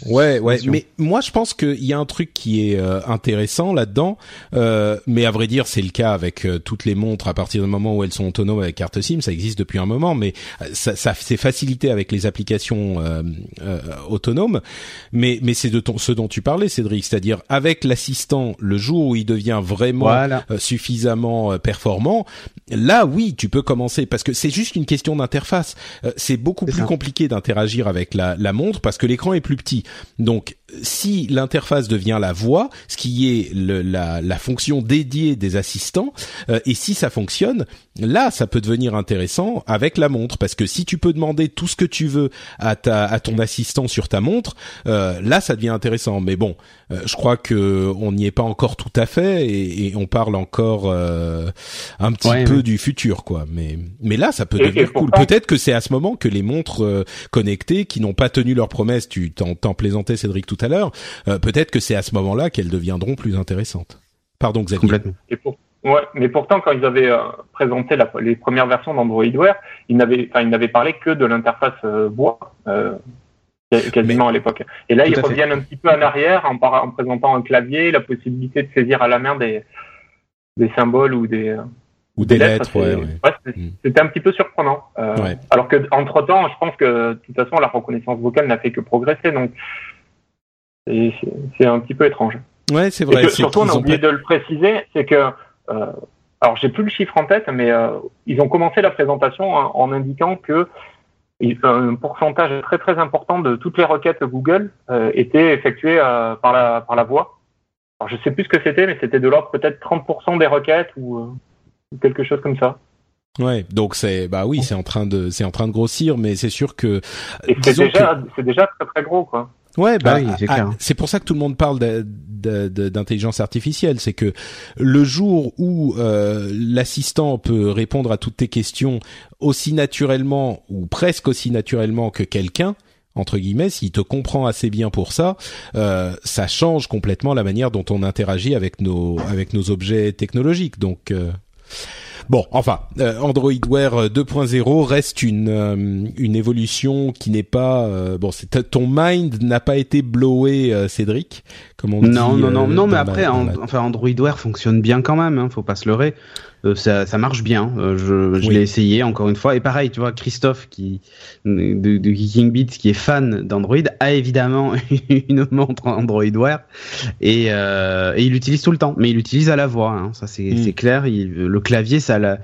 [SPEAKER 1] Ouais, ouais,
[SPEAKER 2] Attention.
[SPEAKER 1] mais moi je pense qu'il y a un truc qui est euh, intéressant là-dedans, euh, mais à vrai dire c'est le cas avec euh, toutes les montres à partir du moment où elles sont autonomes avec carte SIM, ça existe depuis un moment, mais euh, ça, ça c'est facilité avec les applications euh, euh, autonomes, mais mais c'est de ton, ce dont tu parlais, Cédric, c'est-à-dire avec l'assistant le jour où il devient vraiment
[SPEAKER 2] Voilà.
[SPEAKER 1] euh, suffisamment euh, performant, là oui, tu peux commencer parce que c'est juste une question d'interface. Euh, c'est beaucoup plus
[SPEAKER 2] ça.
[SPEAKER 1] compliqué d'interagir avec la, la montre parce que l'écran est plus petit. Donc si l'interface devient la voix, ce qui est le, la, la fonction dédiée des assistants, euh, et si ça fonctionne, là ça peut devenir intéressant avec la montre parce que si tu peux demander tout ce que tu veux à ta à ton assistant sur ta montre, euh, là ça devient intéressant. Mais bon, euh, je crois que on n'y est pas encore tout à fait et, et on parle encore euh, un petit
[SPEAKER 2] Ouais,
[SPEAKER 1] peu
[SPEAKER 2] ouais.
[SPEAKER 1] du futur quoi. Mais mais là ça peut
[SPEAKER 3] Et-
[SPEAKER 1] devenir cool. Peut-être que c'est à ce moment que les montres euh, connectées qui n'ont pas tenu leur promesse, tu t'en t'en plaisantais Cédric tout à l'heure, euh, peut-être que c'est à ce moment-là qu'elles deviendront plus intéressantes. Pardon Xavier.
[SPEAKER 2] Complètement.
[SPEAKER 3] et pour- ouais, mais pourtant, quand ils avaient euh, présenté la- les premières versions d'Android Wear, ils n'avaient, enfin, ils n'avaient parlé que de l'interface euh. Euh, quasiment à l'époque. Et là,
[SPEAKER 2] Tout
[SPEAKER 3] ils
[SPEAKER 2] fait.
[SPEAKER 3] reviennent un petit peu en arrière en, par- en présentant un clavier, la possibilité de saisir à la main des, des symboles ou des,
[SPEAKER 1] ou des, lettres, ouais,
[SPEAKER 3] mm. c'était un petit peu surprenant. Euh, alors que entre temps, je pense que de toute façon la reconnaissance vocale n'a fait que progresser, donc c'est un petit peu étrange.
[SPEAKER 1] Ouais, c'est vrai.
[SPEAKER 3] surtout, on a oublié de le préciser, c'est que euh, alors j'ai plus le chiffre en tête, mais euh, ils ont commencé la présentation en, indiquant que un pourcentage très très important de toutes les requêtes Google euh, étaient effectuées euh, par la par la voix. Alors je sais plus ce que c'était, mais c'était de l'ordre peut-être 30% des requêtes ou, quelque chose comme ça.
[SPEAKER 1] Ouais, donc c'est bah oui, c'est en train de c'est en train de grossir, mais c'est sûr que
[SPEAKER 3] c'est déjà c'est déjà très très gros quoi.
[SPEAKER 1] Ouais, bah, ah, c'est pour ça que tout le monde parle d'intelligence artificielle, c'est que le jour où euh, l'assistant peut répondre à toutes tes questions aussi naturellement ou presque aussi naturellement que quelqu'un, entre guillemets, s'il te comprend assez bien pour ça, euh, ça change complètement la manière dont on interagit avec nos avec nos objets technologiques. Donc euh, Bon, enfin, euh, Android Wear 2.0 reste une euh, une évolution qui n'est pas euh, bon. C'est ton mind n'a pas été blowé, Cédric, comme on
[SPEAKER 2] non,
[SPEAKER 1] dit.
[SPEAKER 2] Non, non, non, non, mais après, enfin, Android Wear fonctionne bien quand même. Hein, faut pas se leurrer. Euh, ça, ça, marche bien. Euh, je, je l'ai essayé encore une fois. Et pareil, tu vois, Christophe qui de, de Geeking Beats qui est fan d'Android a évidemment une montre Android Wear et, euh, et il l'utilise tout le temps. Mais il l'utilise à la voix. Hein. Ça c'est mm. clair. Il, le clavier, ça. La...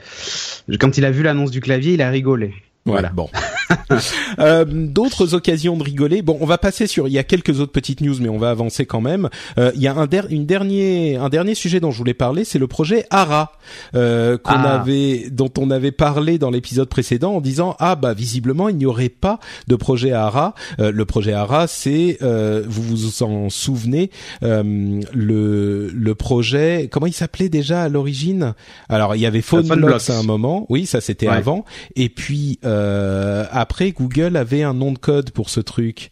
[SPEAKER 2] Quand il a vu l'annonce du clavier, il a rigolé.
[SPEAKER 1] Voilà. Bon. euh, D'autres occasions de rigoler. Bon, on va passer sur. Il y a quelques autres petites news, mais on va avancer quand même. Euh, il y a un, une dernier, un dernier sujet dont je voulais parler, c'est le projet ARA euh, qu'on ah. avait, dont on avait parlé dans l'épisode précédent en disant ah bah visiblement il n'y aurait pas de projet ARA. Euh, le projet ARA, c'est euh, vous vous en souvenez euh, le le projet comment il s'appelait déjà à l'origine? Alors il y avait PhoneBlocks à un moment. Oui, ça c'était avant. Et puis euh, après, Google avait un nom de code pour ce truc.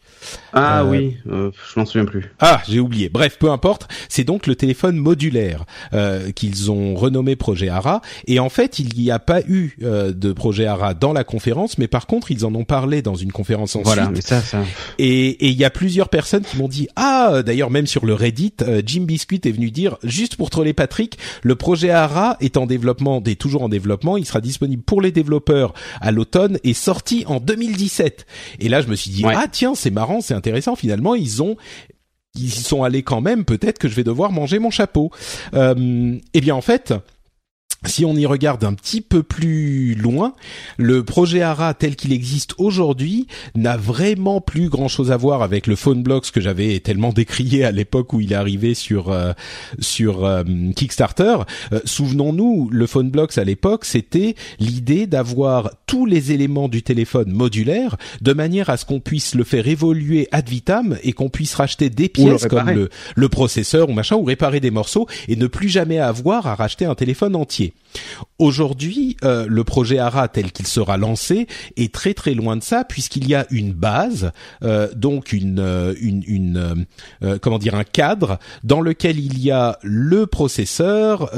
[SPEAKER 2] Ah euh, oui, euh, je m'en souviens plus.
[SPEAKER 1] Ah, j'ai oublié. Bref, peu importe. C'est donc le téléphone modulaire euh, qu'ils ont renommé projet ARA. Et en fait, il n'y a pas eu euh, de projet ARA dans la conférence, mais par contre, ils en ont parlé dans une conférence ensuite.
[SPEAKER 2] Voilà, mais ça, ça.
[SPEAKER 1] Et il y a plusieurs personnes qui m'ont dit ah, d'ailleurs même sur le Reddit, Jim Biscuit est venu dire juste pour troller Patrick, le projet ARA est en développement, est toujours en développement. Il sera disponible pour les développeurs à l'automne et sorti en 2017. Et là, je me suis dit ah tiens, c'est marrant, c'est intéressant. Finalement, ils ont ils sont allés quand même. Peut-être que je vais devoir manger mon chapeau. Euh, eh bien, en fait, si on y regarde un petit peu plus loin, le projet ARA tel qu'il existe aujourd'hui n'a vraiment plus grand-chose à voir avec le PhoneBlocks que j'avais tellement décrié à l'époque où il est arrivé sur euh, sur euh, Kickstarter. Euh, souvenons-nous, le PhoneBlocks à l'époque, c'était l'idée d'avoir tous les éléments du téléphone modulaire de manière à ce qu'on puisse le faire évoluer ad vitam et qu'on puisse racheter des pièces comme le, le processeur ou machin ou réparer des morceaux et ne plus jamais avoir à racheter un téléphone entier. Aujourd'hui, euh, le projet ARA tel qu'il sera lancé est très très loin de ça puisqu'il y a une base, euh, donc une euh, une, une comment dire un cadre dans lequel il y a le processeur,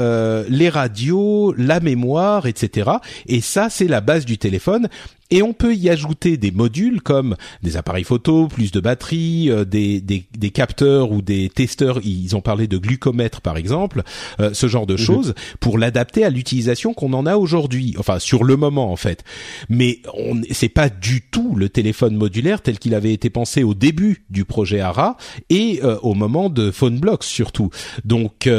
[SPEAKER 1] les radios, la mémoire, etc. Et ça c'est la base du téléphone et on peut y ajouter des modules comme des appareils photo, plus de batterie, euh, des, des, des, capteurs ou des testeurs. Ils ont parlé de glucomètre par exemple, euh, ce genre de mhm. choses pour l'adapter à l'utilisation qu'on en a aujourd'hui. Enfin, sur le moment en fait. Mais c'est pas du tout le téléphone modulaire tel qu'il avait été pensé au début du projet ARA et euh, au moment de PhoneBlocks surtout. Donc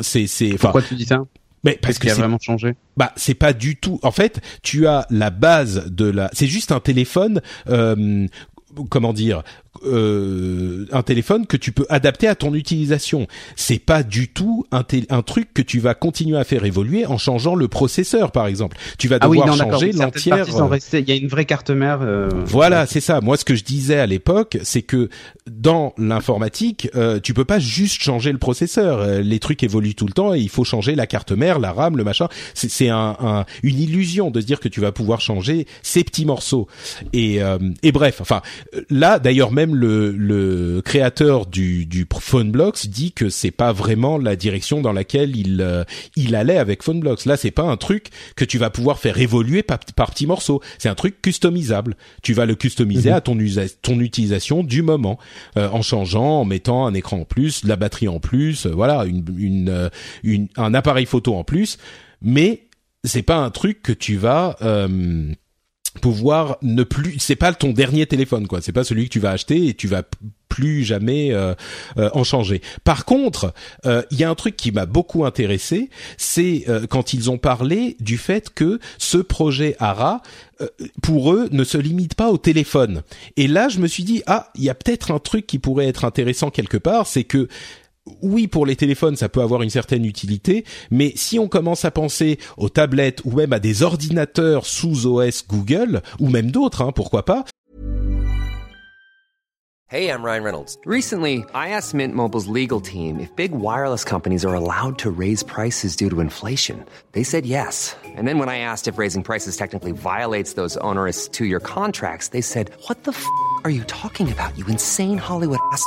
[SPEAKER 1] c'est c'est.
[SPEAKER 2] Pourquoi tu dis ça?
[SPEAKER 1] Mais parce
[SPEAKER 2] que a vraiment changé?
[SPEAKER 1] Bah, c'est pas du tout. En fait, tu as la base de la. C'est juste un téléphone. Euh, comment dire euh, un téléphone que tu peux adapter à ton utilisation. C'est pas du tout un, un, truc que tu vas continuer à faire évoluer en changeant le processeur, par exemple. Tu vas devoir changer l'entière.
[SPEAKER 2] Euh, il y a une vraie carte mère. Euh...
[SPEAKER 1] Voilà, c'est ça. Moi, ce que je disais à l'époque, c'est que dans l'informatique, euh, tu peux pas juste changer le processeur. Euh, les trucs évoluent tout le temps et il faut changer la carte mère, la RAM, le machin. C'est un, un, une illusion de se dire que tu vas pouvoir changer ces petits morceaux. Et, et bref, enfin là, d'ailleurs même le, le créateur du, du PhoneBlocks dit que c'est pas vraiment la direction dans laquelle il euh, il allait avec PhoneBlocks. Là, c'est pas un truc que tu vas pouvoir faire évoluer par, par petits morceaux. C'est un truc customisable. Tu vas le customiser mhm. à ton ton utilisation du moment, euh, en changeant, en mettant un écran en plus, la batterie en plus, euh, voilà, une, une, une, un appareil photo en plus. Mais c'est pas un truc que tu vas pouvoir ne plus c'est pas ton dernier téléphone quoi. C'est pas celui que tu vas acheter et tu vas plus jamais euh, euh, en changer. Par contre euh, il y a un truc qui m'a beaucoup intéressé c'est quand ils ont parlé du fait que ce projet ARA pour eux ne se limite pas au téléphone. Et là je me suis dit ah il y a peut-être un truc qui pourrait être intéressant quelque part c'est que oui, pour les téléphones, ça peut avoir une certaine utilité, mais si on commence à penser aux tablettes ou même à des ordinateurs sous OS Google, ou même d'autres, hein, pourquoi pas.
[SPEAKER 4] Hey, I'm Ryan Reynolds. Recently, I asked Mint Mobile's legal team if big wireless companies are allowed to raise prices due to inflation. They said yes. And then when I asked if raising prices technically violates those onerous two-year contracts, they said, what the f*** are you talking about, you insane Hollywood ass?"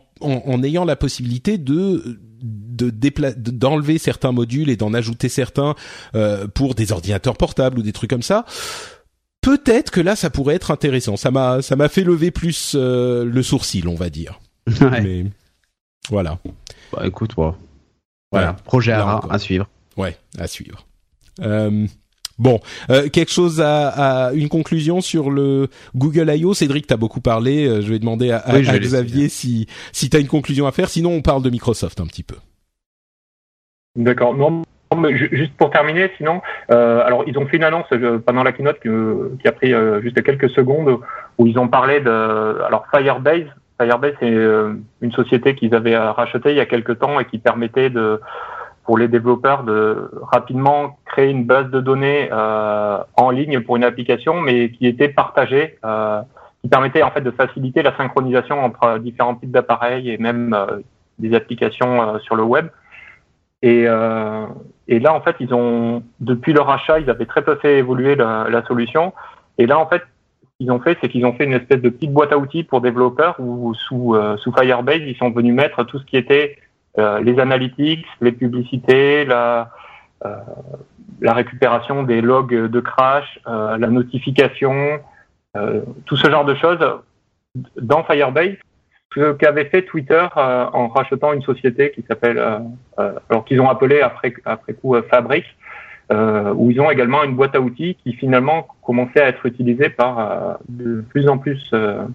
[SPEAKER 1] en, ayant la possibilité de d'enlever certains modules et d'en ajouter certains euh, pour des ordinateurs portables ou des trucs comme ça. Peut-être que là, ça pourrait être intéressant. Ça m'a, ça m'a fait lever plus euh, le sourcil, on va dire. Mais voilà.
[SPEAKER 2] Bah, écoute, voilà. Projet à, à suivre.
[SPEAKER 1] Ouais, à suivre. Euh, Bon, euh, quelque chose à, une conclusion sur le Google I.O. Cédric, t'as beaucoup parlé. Euh, je vais demander à, Xavier si si t'as une conclusion à faire. Sinon, on parle de Microsoft un petit peu.
[SPEAKER 3] D'accord. Non, juste pour terminer, sinon, euh, alors ils ont fait une annonce pendant la keynote qui a pris juste quelques secondes où ils ont parlé de alors Firebase. Firebase, c'est une société qu'ils avaient rachetée il y a quelques temps et qui permettait de pour les développeurs de rapidement créer une base de données euh, en ligne pour une application, mais qui était partagée, euh, qui permettait en fait de faciliter la synchronisation entre différents types d'appareils et même euh, des applications euh, sur le web. Et, euh, et, là, en fait, ils ont depuis leur achat, ils avaient très peu fait évoluer la, solution. Et là, en fait, qu'ils ont fait, c'est qu'ils ont fait une espèce de petite boîte à outils pour développeurs où sous, sous Firebase, ils sont venus mettre tout ce qui était euh, les analytics, les publicités, la, euh, la récupération des logs de crash, euh, la notification, tout ce genre de choses dans Firebase ce qu'avait fait Twitter en rachetant une société qui s'appelle, alors qu'ils ont appelé après, après coup Fabric, où ils ont également une boîte à outils qui finalement commençait à être utilisée par de plus en plus de,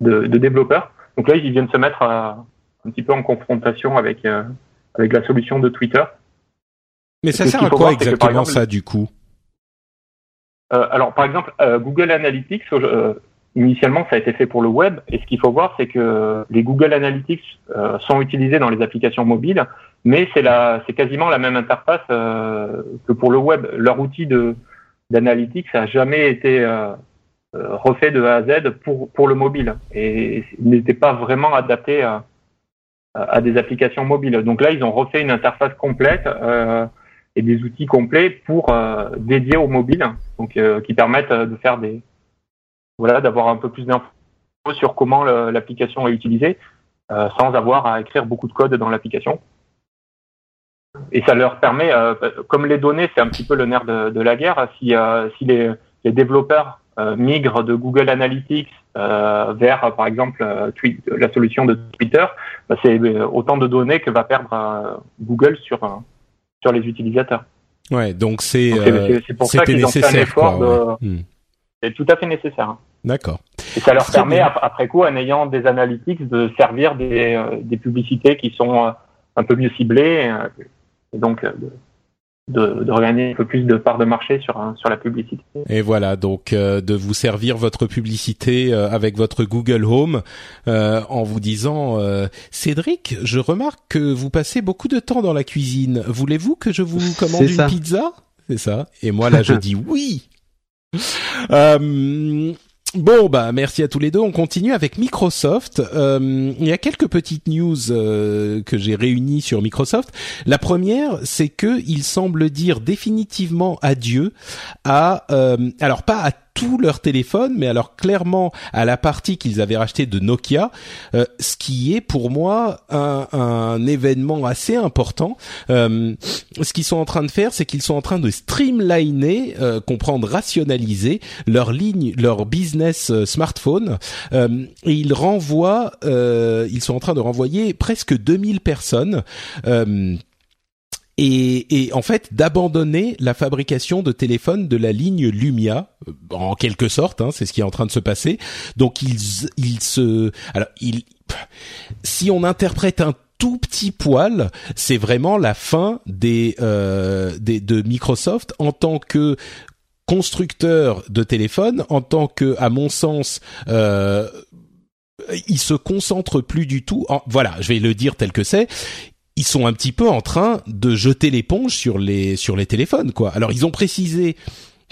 [SPEAKER 3] de, développeurs. Donc là, ils viennent se mettre à, un petit peu en confrontation avec euh, avec la solution de Twitter.
[SPEAKER 1] Mais ça sert à quoi exactement ça du coup?
[SPEAKER 3] Euh, Alors par exemple, euh, Google Analytics, initialement ça a été fait pour le web, et ce qu'il faut voir c'est que les Google Analytics sont utilisés dans les applications mobiles, mais c'est la c'est quasiment la même interface que pour le web. Leur outil de d'analytics n'a jamais été refait de A à Z pour pour le mobile et n'était pas vraiment adapté à à des applications mobiles. Donc là, ils ont refait une interface complète euh, et des outils complets pour euh, dédiés au mobile, donc euh, qui permettent euh, de faire des voilà, d'avoir un peu plus d'infos sur comment l'application est utilisée, euh, sans avoir à écrire beaucoup de code dans l'application. Et ça leur permet, comme les données, c'est un petit peu le nerf de, la guerre. Si, si les, les développeurs euh, migre de Google Analytics euh, vers, par exemple, euh, la solution de Twitter, bah, c'est autant de données que va perdre Google sur sur les utilisateurs.
[SPEAKER 1] Ouais, donc c'est
[SPEAKER 3] c'est pour ça qu'ils ont fait un effort hmm. C'est tout à fait nécessaire. Hein.
[SPEAKER 1] D'accord.
[SPEAKER 3] Et ça leur permet, après coup, en ayant des analytics, de servir des, des publicités qui sont un peu mieux ciblées, et donc de, de regagner un peu plus de part de marché sur sur la publicité.
[SPEAKER 1] Et voilà, donc euh, de vous servir votre publicité euh, avec votre Google Home euh, en vous disant Cédric, je remarque que vous passez beaucoup de temps dans la cuisine. Voulez-vous que je vous commande une pizza? C'est ça. Et moi là, je dis oui. Bon bah merci à tous les deux. On continue avec Microsoft. Euh, il y a quelques petites news euh, que j'ai réunies sur Microsoft. La première, c'est que il semble dire définitivement adieu à euh, alors pas à tous leurs téléphones, mais alors clairement à la partie qu'ils avaient racheté de Nokia, euh, ce qui est pour moi un, un événement assez important. Euh, ce qu'ils sont en train de faire, c'est qu'ils sont en train de streamliner, euh, comprendre, rationaliser leur ligne, leur business euh, smartphone, et ils renvoient, ils sont en train de renvoyer presque 2000 personnes et, et, en fait d'abandonner la fabrication de téléphones de la ligne Lumia euh, en quelque sorte hein, c'est ce qui est en train de se passer donc ils ils se alors ils si on interprète un tout petit poil, c'est vraiment la fin des, euh, des de Microsoft en tant que constructeur de téléphones, en tant que, à mon sens, euh, il se concentre plus du tout. Voilà, je vais le dire tel que c'est ils sont un petit peu en train de jeter l'éponge sur les sur les téléphones quoi. Alors ils ont précisé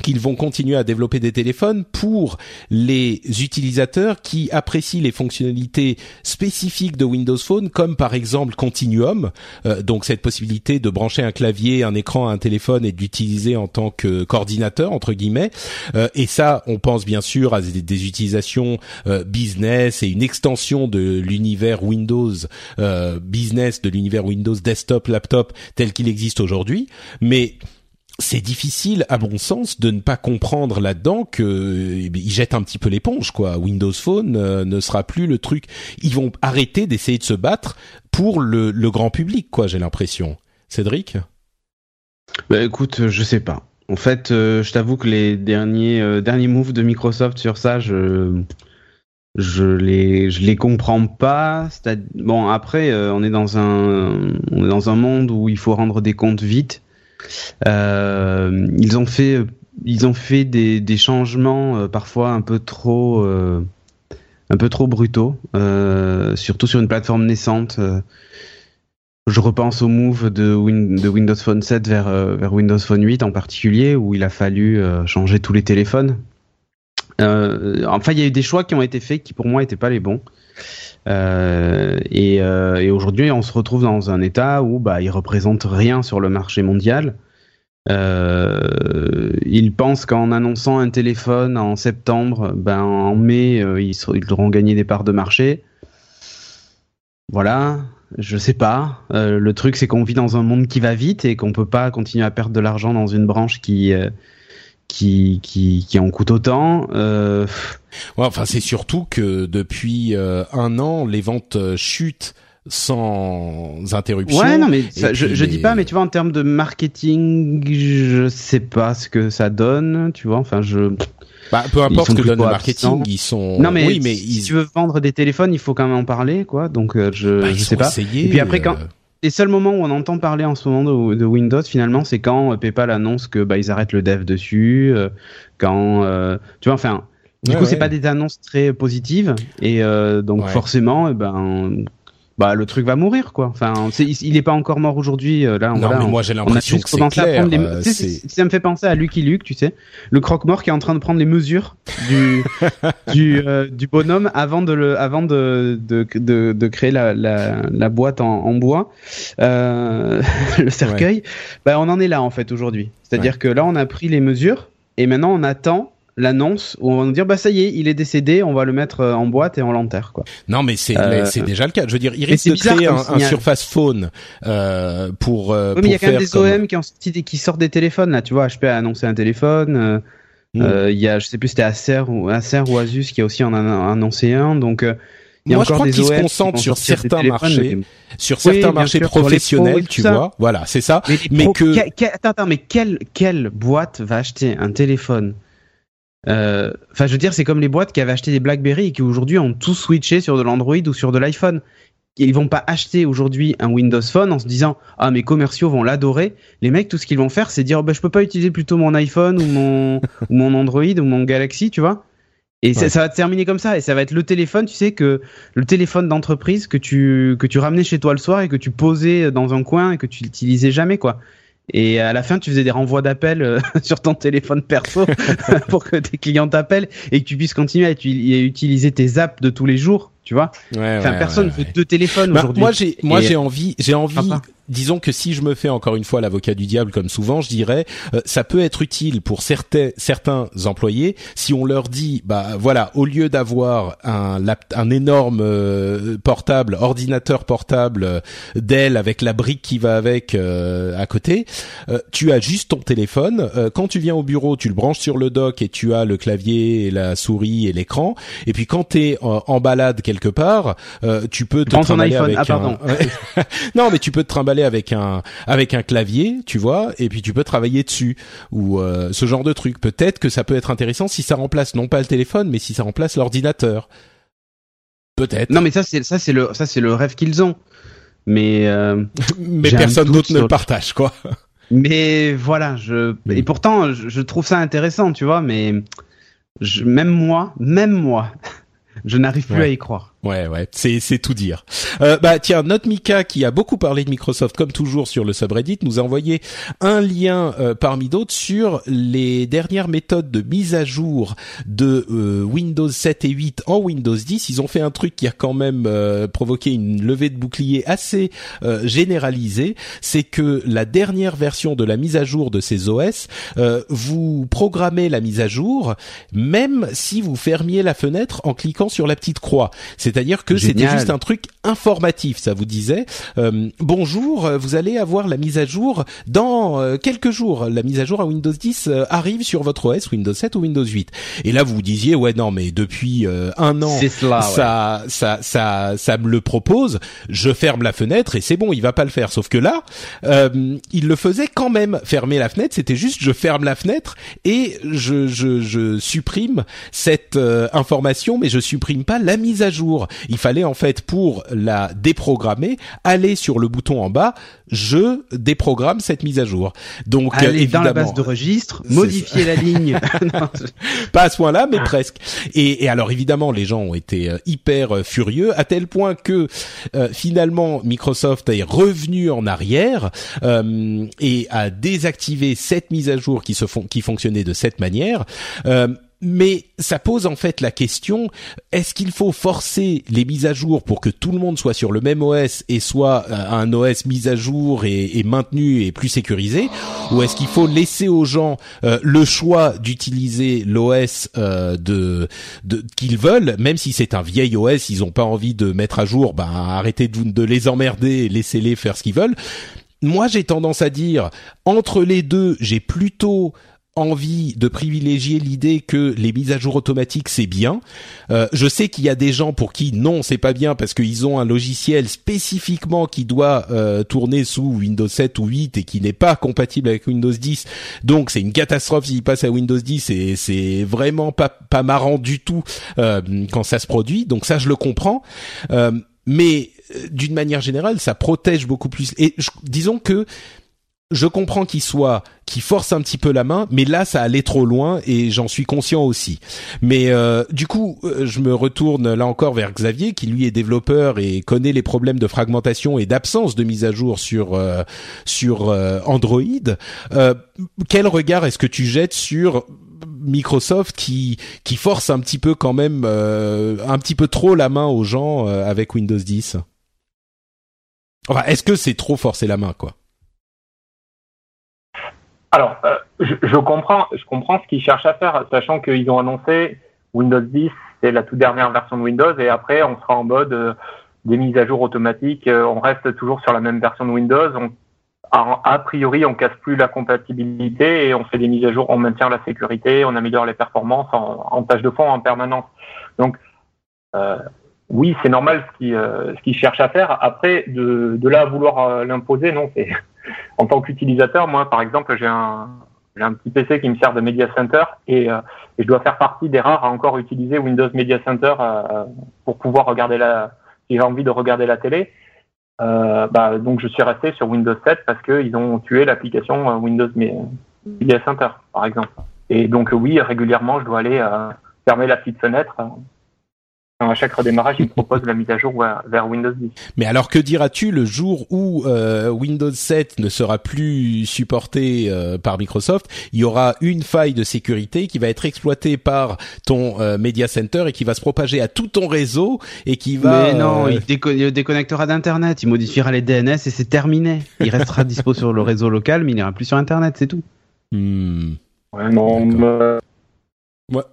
[SPEAKER 1] qu'ils vont continuer à développer des téléphones pour les utilisateurs qui apprécient les fonctionnalités spécifiques de Windows Phone, comme par exemple Continuum, euh, donc cette possibilité de brancher un clavier, un écran à un téléphone et d'utiliser en tant que coordinateur entre guillemets. Euh, et ça, on pense bien sûr à des, utilisations euh, business et une extension de l'univers Windows business, de l'univers Windows desktop, laptop tel qu'il existe aujourd'hui, mais c'est difficile, à mon sens, de ne pas comprendre là-dedans que eh ils jettent un petit peu l'éponge, quoi. Windows Phone euh, ne sera plus le truc. Ils vont arrêter d'essayer de se battre pour le, le grand public, quoi. J'ai l'impression. Cédric?
[SPEAKER 2] Bah, écoute, je sais pas. En fait, euh, je t'avoue que les derniers euh, derniers moves de Microsoft sur ça, je je les je les comprends pas. Bon, après, on est dans un on est dans un monde où il faut rendre des comptes vite. Euh, ils ont fait, ils ont fait des, changements euh, parfois un peu trop, euh, un peu trop brutaux, surtout sur une plateforme naissante. Je repense au move de, Windows Phone 7 vers, vers, Windows Phone 8 en particulier, où il a fallu changer tous les téléphones. enfin, il y a eu des choix qui ont été faits qui pour moi n'étaient pas les bons. Euh, et, euh, et aujourd'hui, on se retrouve dans un état où bah, il représente rien sur le marché mondial. Euh, ils pensent qu'en annonçant un téléphone en septembre, ben en mai, ils, ils auront gagné des parts de marché. Voilà, je sais pas. Le truc, c'est qu'on vit dans un monde qui va vite et qu'on peut pas continuer à perdre de l'argent dans une branche qui qui, qui, qui en coûte autant. Euh...
[SPEAKER 1] Ouais, enfin, c'est surtout que depuis euh, un an, les ventes euh, chutent sans interruption.
[SPEAKER 2] Ouais, non, mais je, je dis pas, mais tu vois, en termes de marketing, je sais pas ce que ça donne, tu vois. Enfin, je.
[SPEAKER 1] Bah, peu importe ce que donne le marketing, ils sont.
[SPEAKER 2] Non, mais, oui, mais si tu veux vendre des téléphones, il faut quand même en parler, quoi. Donc, euh, je, bah, je sais pas.
[SPEAKER 1] Et
[SPEAKER 2] puis après, quand les seuls moments où on entend parler en ce moment de, Windows, finalement, c'est quand euh, PayPal annonce que bah, ils arrêtent le dev dessus, euh, quand euh, tu vois, enfin, du coup, c'est pas des annonces très positives et donc forcément, eh ben bah le truc va mourir quoi. Enfin, il est pas encore mort aujourd'hui. Euh, là,
[SPEAKER 1] non, mais moi j'ai l'impression que c'est clair. Les, euh,
[SPEAKER 2] ça me fait penser à Lucky Luke, tu sais, le croque-mort qui est en train de prendre les mesures du du, euh, du bonhomme avant de le avant de de, de, de créer la, la, la, boîte en, en bois, euh, le cercueil. Bah on en est là en fait aujourd'hui. C'est-à-dire que là on a pris les mesures et maintenant on attend l'annonce où on va nous dire bah ça y est il est décédé on va le mettre euh, en boîte et on l'enterre quoi
[SPEAKER 1] non mais c'est euh, c'est déjà le cas je veux dire il risque de créer un, un, Surface Phone euh, pour euh,
[SPEAKER 2] mais il y a quand même des OM qui, ont, qui sortent des téléphones là tu vois HP a annoncé un téléphone euh, mm. il y a je sais plus c'était Acer ou Acer ou Asus qui a aussi en a annoncé un donc il y a
[SPEAKER 1] Moi, je crois qu'ils se concentrent sur certains marchés, sur certains marchés professionnels, tu vois. Voilà, c'est ça.
[SPEAKER 2] Mais, que... attends, attends, mais quelle, quelle boîte va acheter un téléphone euh, enfin, je veux dire, c'est comme les boîtes qui avaient acheté des BlackBerry et qui aujourd'hui ont tout switché sur de l'Android ou sur de l'iPhone. ils vont pas acheter aujourd'hui un Windows Phone en se disant ah mes commerciaux vont l'adorer. Les mecs tout ce qu'ils vont faire c'est dire bah, je peux pas utiliser plutôt mon iPhone ou mon ou mon Android ou mon Galaxy, tu vois. Et ça, va terminer comme ça et ça va être le téléphone, tu sais que le téléphone d'entreprise que tu que tu ramenais chez toi le soir et que tu posais dans un coin et que tu l'utilisais jamais quoi. Et à la fin, tu faisais des renvois d'appels euh, sur ton téléphone perso pour que tes clients t'appellent et que tu puisses continuer à utiliser tes apps de tous les jours, tu vois.
[SPEAKER 1] Ouais,
[SPEAKER 2] enfin, personne veut deux téléphones
[SPEAKER 1] bah,
[SPEAKER 2] aujourd'hui.
[SPEAKER 1] Moi, j'ai, moi, j'ai envie, j'ai envie disons que si je me fais encore une fois l'avocat du diable comme souvent, je dirais euh, ça peut être utile pour certains certains employés si on leur dit bah voilà au lieu d'avoir un un énorme euh, portable ordinateur portable euh, Dell avec la brique qui va avec à côté, tu as juste ton téléphone. quand tu viens au bureau, tu le branches sur le dock et tu as le clavier et la souris et l'écran. Et puis quand tu es en, balade quelque part, tu peux te trimballer avec
[SPEAKER 2] ah, pardon.
[SPEAKER 1] non mais tu peux te trimballer avec un avec un clavier, tu vois, et puis tu peux travailler dessus ou euh, ce genre de truc. Peut-être que ça peut être intéressant si ça remplace non pas le téléphone, mais si ça remplace l'ordinateur. Peut-être.
[SPEAKER 2] Non, mais ça c'est ça c'est le ça c'est le rêve qu'ils ont. Mais euh,
[SPEAKER 1] mais personne d'autre ne le partage, quoi.
[SPEAKER 2] Mais voilà, je et pourtant je, trouve ça intéressant, tu vois, mais je, même moi, même moi, je n'arrive plus à y croire.
[SPEAKER 1] Ouais, ouais, c'est c'est tout dire. Euh, bah tiens, notre Mika qui a beaucoup parlé de Microsoft comme toujours sur le subreddit nous a envoyé un lien euh, parmi d'autres sur les dernières méthodes de mise à jour de euh, Windows 7 et 8 en Windows 10. Ils ont fait un truc qui a quand même euh, provoqué une levée de bouclier assez généralisée. C'est que la dernière version de la mise à jour de ces OS, vous programmez la mise à jour même si vous fermiez la fenêtre en cliquant sur la petite croix. C'est-à-dire que c'était juste un truc informatif, ça vous disait euh, bonjour, euh, vous allez avoir la mise à jour dans euh, quelques jours. La mise à jour à Windows 10 arrive sur votre OS Windows 7 ou Windows 8. Et là vous vous disiez ouais non mais depuis un an ça, ça ça ça me le propose, je ferme la fenêtre et c'est bon, il va pas le faire. Sauf que là, il le faisait quand même. Fermer la fenêtre, c'était juste je ferme la fenêtre et je je, je supprime cette information, mais je supprime pas la mise à jour. Il fallait en fait pour la déprogrammer aller sur le bouton en bas, je déprogramme cette mise à jour. Donc
[SPEAKER 2] évidemment, dans la base de registre, modifier la ligne.
[SPEAKER 1] Pas à ce point-là, mais presque. Et, alors évidemment, les gens ont été euh, hyper euh, furieux à tel point que euh, finalement Microsoft est revenu en arrière et a désactivé cette mise à jour qui se font qui fonctionnait de cette manière mais ça pose en fait la question est-ce qu'il faut forcer les mises à jour pour que tout le monde soit sur le même OS et soit euh, un OS mis à jour et, maintenu et plus sécurisé ou est-ce qu'il faut laisser aux gens euh, le choix d'utiliser l'OS euh, de, de qu'ils veulent même si c'est un vieil OS ils ont pas envie de mettre à jour ben arrêtez de, de les emmerder laissez-les faire ce qu'ils veulent. Moi j'ai tendance à dire entre les deux j'ai plutôt envie de privilégier l'idée que les mises à jour automatiques c'est bien. Euh, je sais qu'il y a des gens pour qui non c'est pas bien parce qu'ils ont un logiciel spécifiquement qui doit euh, tourner sous Windows 7 ou 8 et qui n'est pas compatible avec Windows 10. Donc c'est une catastrophe s'il passe à Windows 10 et c'est vraiment pas pas marrant du tout euh, quand ça se produit. Donc ça je le comprends. mais d'une manière générale, ça protège beaucoup plus. Et disons que je comprends qu'il soit qui force un petit peu la main, mais là ça allait trop loin et j'en suis conscient aussi. Mais euh, du coup, euh, je me retourne là encore vers Xavier qui lui est développeur et connaît les problèmes de fragmentation et d'absence de mise à jour sur euh, sur Android. quel regard est-ce que tu jettes sur Microsoft qui qui force un petit peu quand même un petit peu trop la main aux gens avec Windows 10 Enfin, est-ce que c'est trop forcer la main quoi?
[SPEAKER 3] Alors, euh, je, comprends, je comprends ce qu'ils cherchent à faire, sachant qu'ils ont annoncé Windows 10, c'est la toute dernière version de Windows, et après, on sera en mode euh, des mises à jour automatiques. Euh, on reste toujours sur la même version de Windows. On, a, priori, on casse plus la compatibilité et on fait des mises à jour, on maintient la sécurité, on améliore les performances en, en tâche de fond en permanence. Donc, oui, c'est normal ce qu'ils ce qu'ils cherchent à faire. Après, de, de là à vouloir l'imposer, non, c'est en tant qu'utilisateur, moi, par exemple, j'ai un, j'ai un petit PC qui me sert de Media Center et, euh, et, je dois faire partie des rares à encore utiliser Windows Media Center euh, pour pouvoir regarder la. j'ai envie de regarder la télé, euh, bah, donc je suis resté sur Windows 7 parce qu'ils ont tué l'application Windows Media Center, par exemple. Et donc oui, régulièrement, je dois aller fermer la petite fenêtre à chaque redémarrage, il propose la mise à jour vers Windows 10.
[SPEAKER 1] Mais alors que diras-tu le jour où euh, Windows 7 ne sera plus supporté euh, par Microsoft? Il y aura une faille de sécurité qui va être exploitée par ton euh, Media Center et qui va se propager à tout ton réseau et qui va.
[SPEAKER 2] Mais non, il, déconnectera d'Internet, il modifiera les DNS et c'est terminé. Il restera dispo sur le réseau local, mais il n'ira plus sur Internet, c'est tout.
[SPEAKER 1] Hmm.
[SPEAKER 3] Ouais, non.
[SPEAKER 1] Moi, moi...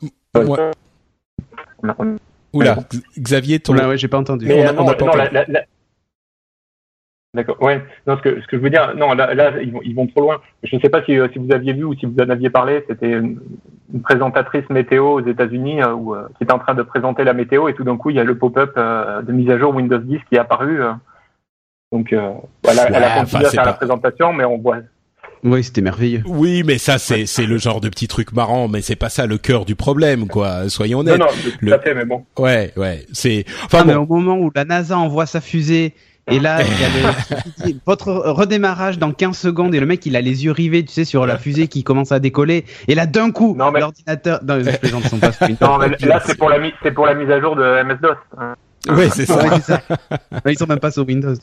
[SPEAKER 1] Oula, Xavier, ton...
[SPEAKER 2] Oula, ouais, j'ai pas entendu.
[SPEAKER 3] Mais on a, non, on a non, la, la, D'accord. Ouais. Non, ce que ce que je veux dire, non, là, là ils, vont, ils vont trop loin. Je ne sais pas si, euh, si vous aviez vu ou si vous en aviez parlé. C'était une, une, présentatrice météo aux États-Unis euh, où, euh, qui était en train de présenter la météo et tout d'un coup il y a le pop-up euh, de mise à jour Windows 10 qui est apparu. Euh. donc voilà, elle a continué à faire la présentation, mais on voit
[SPEAKER 2] oui, c'était merveilleux.
[SPEAKER 1] Oui, mais ça c'est c'est le genre de petit truc marrant, mais c'est pas ça le cœur du problème, quoi. Soyons honnêtes.
[SPEAKER 3] Non, non, tout le... à fait, mais bon.
[SPEAKER 1] Ouais, ouais, c'est.
[SPEAKER 2] Enfin, bon. mais au moment où la NASA envoie sa fusée. Et là, il y a le, votre redémarrage dans 15 secondes et le mec il a les yeux rivés, tu sais, sur la fusée qui commence à décoller. Et là, d'un coup, mais... l'ordinateur. Non, les plaisants sont pas.
[SPEAKER 3] non, mais là c'est pour la c'est pour la mise à jour de MS DOS.
[SPEAKER 1] Oui, c'est ça.
[SPEAKER 2] Ça. Ils sont même pas sur Windows.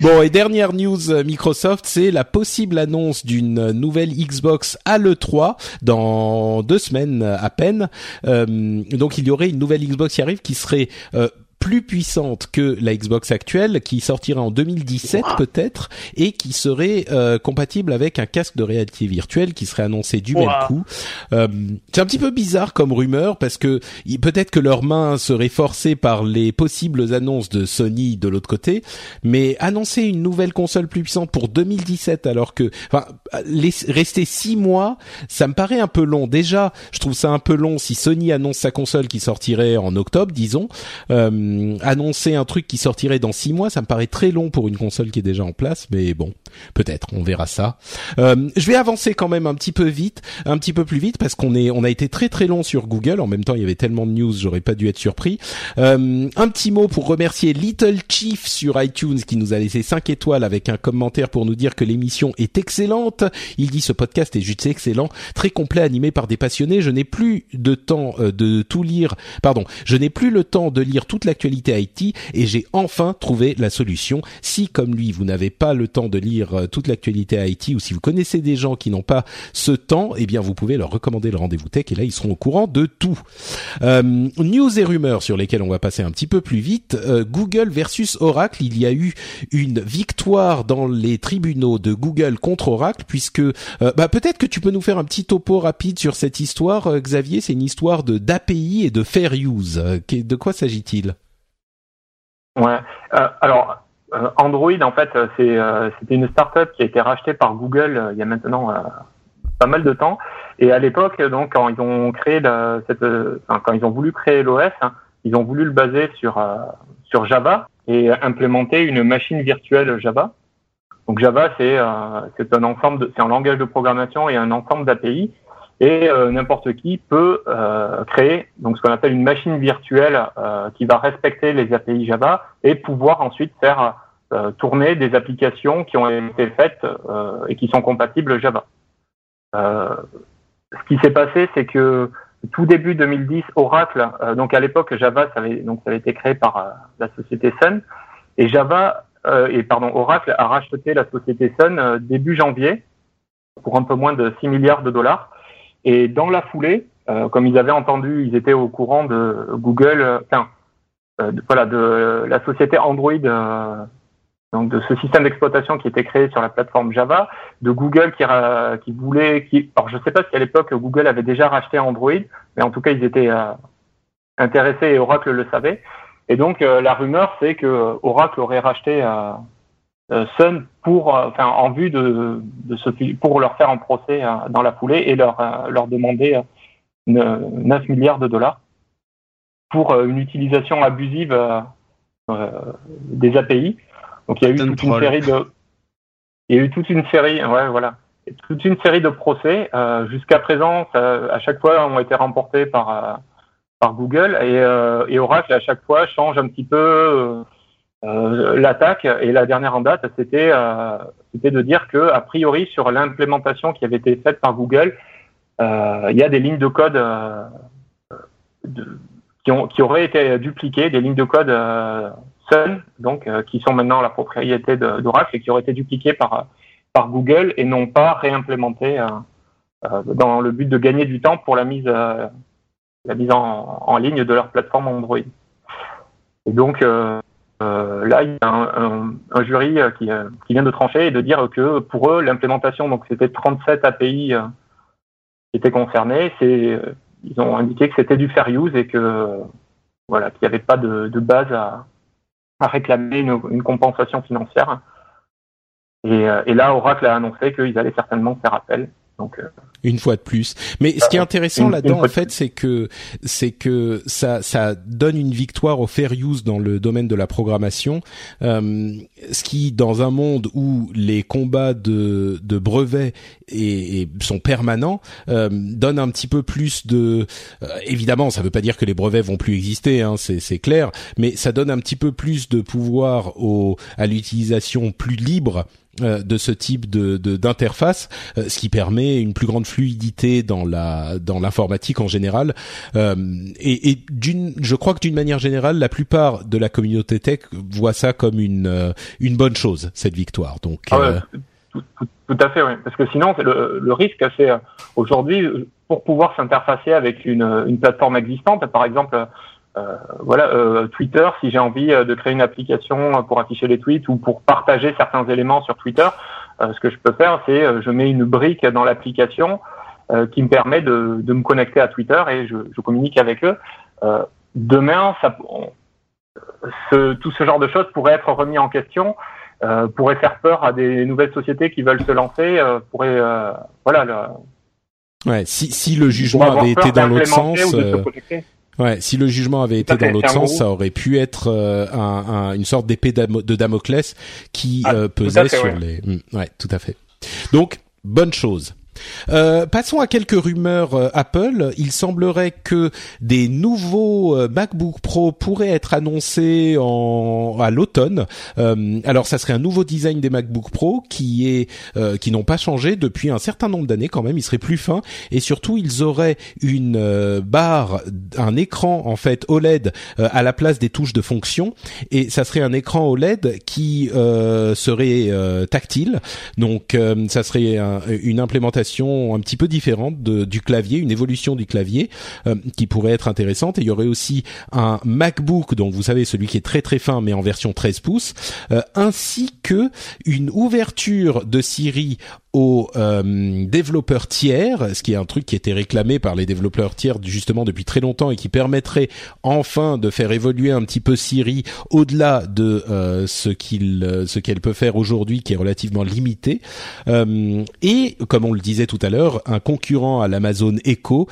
[SPEAKER 1] Bon, et dernière news euh, Microsoft, c'est la possible annonce d'une nouvelle Xbox à l'E3 dans deux semaines à peine. Euh, donc il y aurait une nouvelle Xbox qui arrive qui serait euh, plus puissante que la Xbox actuelle, qui sortira en 2017 peut-être, et qui serait euh, compatible avec un casque de réalité virtuelle qui serait annoncé du même coup. Euh, c'est un petit peu bizarre comme rumeur parce que peut-être que leurs mains seraient forcées par les possibles annonces de Sony de l'autre côté, mais annoncer une nouvelle console plus puissante pour 2017 alors que, enfin, rester six mois, ça me paraît un peu long. Déjà, je trouve ça un peu long si Sony annonce sa console qui sortirait en octobre, disons. Euh, euh, annoncer un truc qui sortirait dans six mois, ça me paraît très long pour une console qui est déjà en place, mais bon, peut-être, on verra ça. Euh, je vais avancer quand même un petit peu vite, un petit peu plus vite, parce qu'on est, on a été très très long sur Google. En même temps, il y avait tellement de news, j'aurais pas dû être surpris. Euh, un petit mot pour remercier Little Chief sur iTunes qui nous a laissé 5 étoiles avec un commentaire pour nous dire que l'émission est excellente. Il dit ce podcast est juste excellent, très complet, animé par des passionnés. Je n'ai plus de temps euh, de tout lire, pardon, je n'ai plus le temps de lire toute la actualité IT et j'ai enfin trouvé la solution. Si comme lui vous n'avez pas le temps de lire euh, toute l'actualité IT ou si vous connaissez des gens qui n'ont pas ce temps, eh bien vous pouvez leur recommander le rendez-vous tech et là ils seront au courant de tout. Euh, news et rumeurs sur lesquelles on va passer un petit peu plus vite. Euh, Google versus Oracle, il y a eu une victoire dans les tribunaux de Google contre Oracle puisque euh, bah, peut-être que tu peux nous faire un petit topo rapide sur cette histoire, euh, Xavier. C'est une histoire de d'API et de fair use. De quoi s'agit-il?
[SPEAKER 3] Ouais. Euh, alors, euh, Android, en fait, c'est euh, c'était une startup qui a été rachetée par Google il y a maintenant pas mal de temps. Et à l'époque, donc, quand ils ont créé la, cette, enfin, quand ils ont voulu créer l'OS, hein, ils ont voulu le baser sur sur Java et implémenter une machine virtuelle Java. Donc Java, c'est c'est un ensemble, c'est un langage de programmation et un ensemble d'API et euh, n'importe qui peut euh, créer donc ce qu'on appelle une machine virtuelle euh, qui va respecter les API Java et pouvoir ensuite faire tourner des applications qui ont été faites et qui sont compatibles Java. ce qui s'est passé, c'est que tout début 2010, Oracle, donc à l'époque Java, ça avait, donc ça avait été créé par la société Sun, et Java et pardon Oracle a racheté la société Sun début janvier pour un peu moins de 6 milliards de dollars. Et dans la foulée, euh, comme ils avaient entendu, ils étaient au courant de Google, euh, enfin, euh, voilà, de la société Android, euh, donc de ce système d'exploitation qui était créé sur la plateforme Java, de Google qui, qui voulait, qui, alors je sais pas si à l'époque Google avait déjà racheté Android, mais en tout cas ils étaient intéressés et Oracle le savait. Et donc la rumeur c'est que Oracle aurait racheté euh, Sun pour, euh, enfin, en vue de, de ce, pour leur faire un procès euh, dans la foulée et leur, leur demander 9 milliards de dollars pour une utilisation abusive des API. Donc il y a eu toute une série de, il y a eu toute une série, ouais, voilà, toute une série de procès. Jusqu'à présent, à chaque fois, ont été remportés par par Google et, et Oracle à chaque fois change un petit peu l'attaque et la dernière en date, c'était c'était de dire que a priori sur l'implémentation qui avait été faite par Google, il y a des lignes de code de, qui, auraient été dupliquées, des lignes de code euh, Sun, donc euh, qui sont maintenant la propriété d'Oracle et qui auraient été dupliquées par Google et non pas réimplémentées euh, euh, dans le but de gagner du temps pour la mise en, ligne de leur plateforme Android. Et donc là, il y a un, jury qui, qui, vient de trancher et de dire que pour eux, l'implémentation, donc c'était 37 API qui étaient concernés, ils ont indiqué que c'était du fair use et qu'il n'y avait pas de, base à, réclamer une, compensation financière. Euh, et, là, Oracle a annoncé qu'ils allaient certainement faire appel. Donc, euh,
[SPEAKER 1] une fois de plus. Mais ce qui est intéressant là-dedans, en fait, c'est que c'est que ça ça donne une victoire au fair use dans le domaine de la programmation, euh, ce qui, dans un monde où les combats de de brevets et, et sont permanents, euh, donne un petit peu plus de. Euh, évidemment, ça veut pas dire que les brevets vont plus exister, hein, c'est c'est clair, mais ça donne un petit peu plus de pouvoir au à l'utilisation plus libre euh, de ce type de d'interface, euh, ce qui permet une plus grande fluidité dans la dans l'informatique en général. Euh, et, et d'une, je crois que d'une manière générale, la plupart de la communauté tech voit ça comme une une bonne chose cette victoire. Donc
[SPEAKER 3] ah tout, tout, à fait, oui. Parce que sinon, le, le risque, c'est aujourd'hui pour pouvoir s'interfacer avec une, une plateforme existante, par exemple euh, voilà, euh, Twitter, si j'ai envie euh, de créer une application pour afficher les tweets ou pour partager certains éléments sur Twitter, ce que je peux faire, c'est je mets une brique dans l'application qui me permet de, de, me connecter à Twitter et je, je communique avec eux. demain, ça, ce, tout ce genre de choses pourrait être remis en question, pourrait faire peur à des nouvelles sociétés qui veulent se lancer, pourrait, voilà.
[SPEAKER 1] Le, ouais, si, si le jugement avait été dans l'autre sens. Ouais, si le jugement avait été dans l'autre sens, ça aurait pu être euh, un, un, une sorte d'épée de Damoclès qui ah, euh, pesait sur les. Hmm, ouais, tout à fait. Donc bonne chose. Euh, passons à quelques rumeurs euh, Apple. Il semblerait que des nouveaux euh, MacBook Pro pourraient être annoncés en, à l'automne. alors, ça serait un nouveau design des MacBook Pro qui est qui n'ont pas changé depuis un certain nombre d'années quand même. Ils seraient plus fins et surtout ils auraient une barre, un écran en fait OLED à la place des touches de fonction et ça serait un écran OLED qui serait tactile. Donc, ça serait une implémentation un petit peu différente du clavier, une évolution du clavier euh, qui pourrait être intéressante. Et il y aurait aussi un MacBook, donc vous savez celui qui est très très fin, mais en version 13 pouces, euh, ainsi que une ouverture de Siri aux euh, développeurs tiers, ce qui est un truc qui était réclamé par les développeurs tiers justement depuis très longtemps et qui permettrait enfin de faire évoluer un petit peu Siri au-delà de ce qu'il ce qu'elle peut faire aujourd'hui qui est relativement limité et comme on le disait tout à l'heure un concurrent à l'Amazon Echo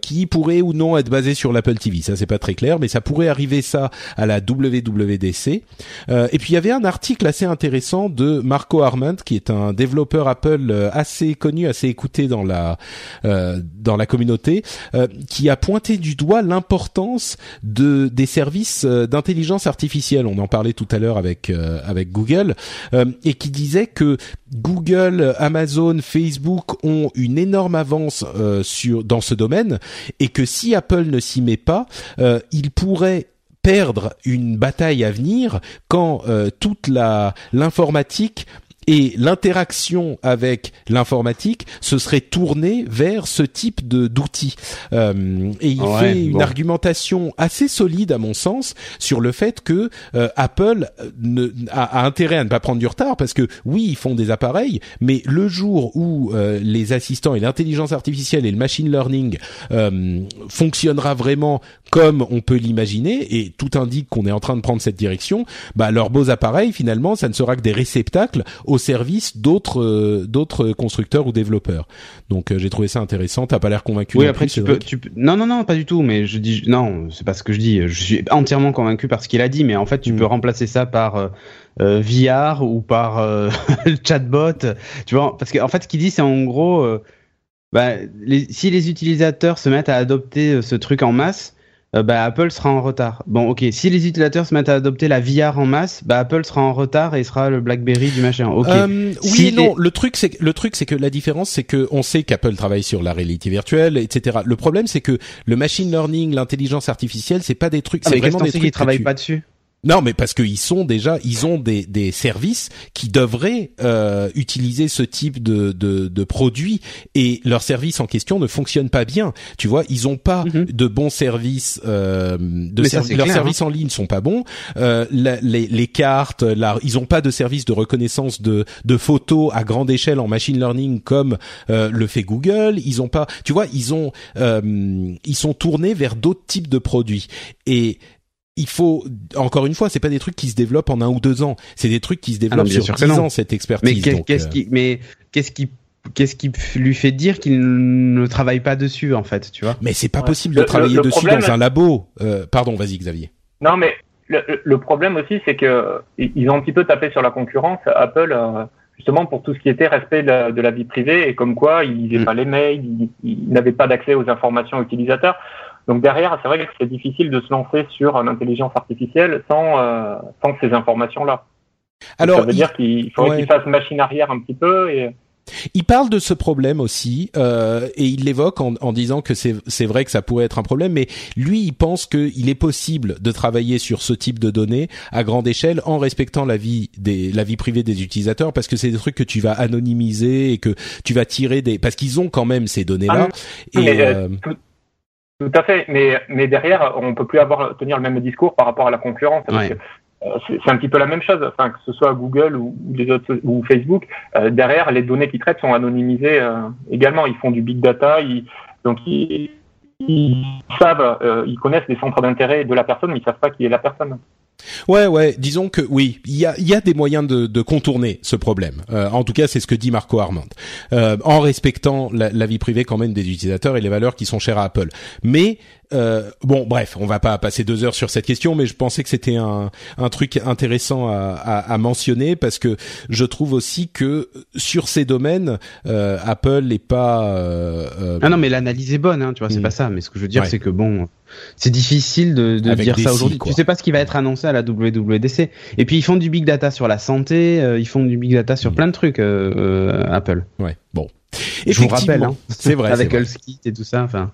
[SPEAKER 1] qui pourrait ou non être basé sur l'Apple TV ça c'est pas très clair mais ça pourrait arriver ça à la WWDC et puis il y avait un article assez intéressant de Marco Arment qui est un développeur Apple euh, assez connu, assez écouté dans la euh, dans la communauté, euh, qui a pointé du doigt l'importance de des services d'intelligence artificielle. On en parlait tout à l'heure avec avec Google et qui disait que Google, Amazon, Facebook ont une énorme avance sur dans ce domaine et que si Apple ne s'y met pas, il pourrait perdre une bataille à venir quand toute la l'informatique et l'interaction avec l'informatique se serait tournée vers ce type de d'outils. Euh, et il fait une argumentation assez solide, à mon sens, sur le fait que euh, Apple euh, a, intérêt à ne pas prendre du retard parce que oui, ils font des appareils, mais le jour où euh, les assistants et l'intelligence artificielle et le machine learning fonctionnera vraiment comme on peut l'imaginer, et tout indique qu'on est en train de prendre cette direction, bah leurs beaux appareils finalement, ça ne sera que des réceptacles au service d'autres euh, d'autres constructeurs ou développeurs. Donc euh, j'ai trouvé ça intéressant. T'as pas l'air convaincu.
[SPEAKER 2] Oui, après tu peux, tu non non non pas du tout. Mais je dis non, c'est pas ce que je dis. Je suis entièrement convaincu par ce qu'il a dit. Mais en fait, tu hmm. peux remplacer ça par euh, euh VR ou par chatbot. Tu vois, parce qu'en en fait, ce qu'il dit, c'est en gros, bah, les, si les utilisateurs se mettent à adopter ce truc en masse euh, bah, Apple sera en retard. Bon, ok, si les utilisateurs se mettent à adopter la VR en masse, bah, Apple sera en retard et sera le BlackBerry du machin. Ok.
[SPEAKER 1] Euh, oui non. Le truc, c'est que- le truc, c'est que la différence, c'est que on sait qu'Apple travaille sur la réalité virtuelle, etc. Le problème, c'est que le machine learning, l'intelligence artificielle, c'est pas des trucs.
[SPEAKER 2] Ah,
[SPEAKER 1] c'est vraiment des trucs
[SPEAKER 2] travaillent
[SPEAKER 1] tu-
[SPEAKER 2] pas dessus
[SPEAKER 1] Non, mais parce qu'ils sont déjà, ils ont des, des services qui devraient euh, utiliser ce type de, de, de produits et leurs services en question ne fonctionnent pas bien. Tu vois, ils ont pas
[SPEAKER 2] Mhm.
[SPEAKER 1] de bons services. Euh, de
[SPEAKER 2] ça,
[SPEAKER 1] leurs
[SPEAKER 2] clair,
[SPEAKER 1] services en ligne sont pas bons. Euh, la- les, les cartes, la, ils ont pas de service de reconnaissance de, de photos à grande échelle en machine learning comme euh, le fait Google. Ils ont pas, tu vois, ils ont, euh, ils sont tournés vers d'autres types de produits et il faut encore une fois, c'est pas des trucs qui se développent en un ou deux ans. C'est des trucs qui se développent
[SPEAKER 2] Ah
[SPEAKER 1] sur
[SPEAKER 2] sûr
[SPEAKER 1] dix
[SPEAKER 2] non.
[SPEAKER 1] ans cette
[SPEAKER 2] Mais
[SPEAKER 1] expertise. donc,
[SPEAKER 2] qu'est-ce
[SPEAKER 1] euh,
[SPEAKER 2] qui, mais qu'est-ce qui, qu'est-ce qui lui fait dire qu'il ne travaille pas dessus en fait, tu vois?
[SPEAKER 1] Mais c'est pas
[SPEAKER 3] Ouais.
[SPEAKER 1] possible
[SPEAKER 3] Le-
[SPEAKER 1] de travailler
[SPEAKER 3] le- le
[SPEAKER 1] dessus
[SPEAKER 3] problème-
[SPEAKER 1] dans un labo. Euh, pardon, vas-y Xavier.
[SPEAKER 3] Non, mais le, le problème aussi, c'est que ils ont un petit peu tapé sur la concurrence. Apple, euh, justement, pour tout ce qui était respect de la, de la vie privée et comme quoi ils lisaient
[SPEAKER 2] Mm.
[SPEAKER 3] pas les mails, ils, ils n'avaient pas d'accès aux informations utilisateurs. Donc derrière, c'est vrai que c'est difficile de se lancer sur l'intelligence artificielle sans, euh, sans ces informations-là.
[SPEAKER 1] Alors,
[SPEAKER 3] ça veut
[SPEAKER 1] il-
[SPEAKER 3] dire qu'il faudrait
[SPEAKER 1] ouais.
[SPEAKER 3] qu'ils fassent machine arrière un petit peu et
[SPEAKER 1] Il parle de ce problème aussi euh, et il l'évoque en, en disant que c'est c'est vrai que ça pourrait être un problème, mais lui il pense qu'il est possible de travailler sur ce type de données à grande échelle en respectant la vie des la vie privée des utilisateurs parce que c'est des trucs que tu vas anonymiser et que tu vas tirer des parce qu'ils ont quand même ces données là
[SPEAKER 3] Ah,
[SPEAKER 1] et
[SPEAKER 3] mais, euh,
[SPEAKER 1] euh,
[SPEAKER 3] tout, tout à fait. Mais, mais derrière, on peut plus avoir tenir le même discours par rapport à la concurrence. parce
[SPEAKER 2] Ouais.
[SPEAKER 3] que, euh, c'est un petit peu la même chose. Enfin, que ce soit Google ou, les autres ou Facebook, euh, derrière, les données qu'ils traitent sont anonymisées euh, également. Ils font du big data. Ils, donc ils, ils savent, ils connaissent les centres d'intérêt de la personne, mais ils savent pas qui est la personne.
[SPEAKER 1] Ouais, ouais. Disons que oui, il y a, y a des moyens de, de contourner ce problème. Euh, en tout cas, c'est ce que dit Marco Armand, euh, en respectant la, la vie privée quand même des utilisateurs et les valeurs qui sont chères à Apple. Mais euh, bon, bref, on va pas passer deux heures sur cette question, mais je pensais que c'était un, un truc intéressant à, à, à mentionner parce que je trouve aussi que sur ces domaines, euh, Apple n'est pas. euh, euh,
[SPEAKER 2] Ah non, mais l'analyse est bonne, hein, tu vois, c'est
[SPEAKER 1] Mm.
[SPEAKER 2] pas ça. Mais ce que je veux dire,
[SPEAKER 1] Ouais.
[SPEAKER 2] c'est que bon, c'est difficile de, dire ça aujourd'hui. Tu sais pas ce qui va être annoncé à la WWDC. Et puis ils font du big data sur la santé, euh, ils font du big data sur plein de trucs, euh, euh, Apple.
[SPEAKER 1] ouais, bon.
[SPEAKER 2] Je vous rappelle, hein.
[SPEAKER 1] c'est vrai.
[SPEAKER 2] Avec. HullSkit et tout ça. Enfin,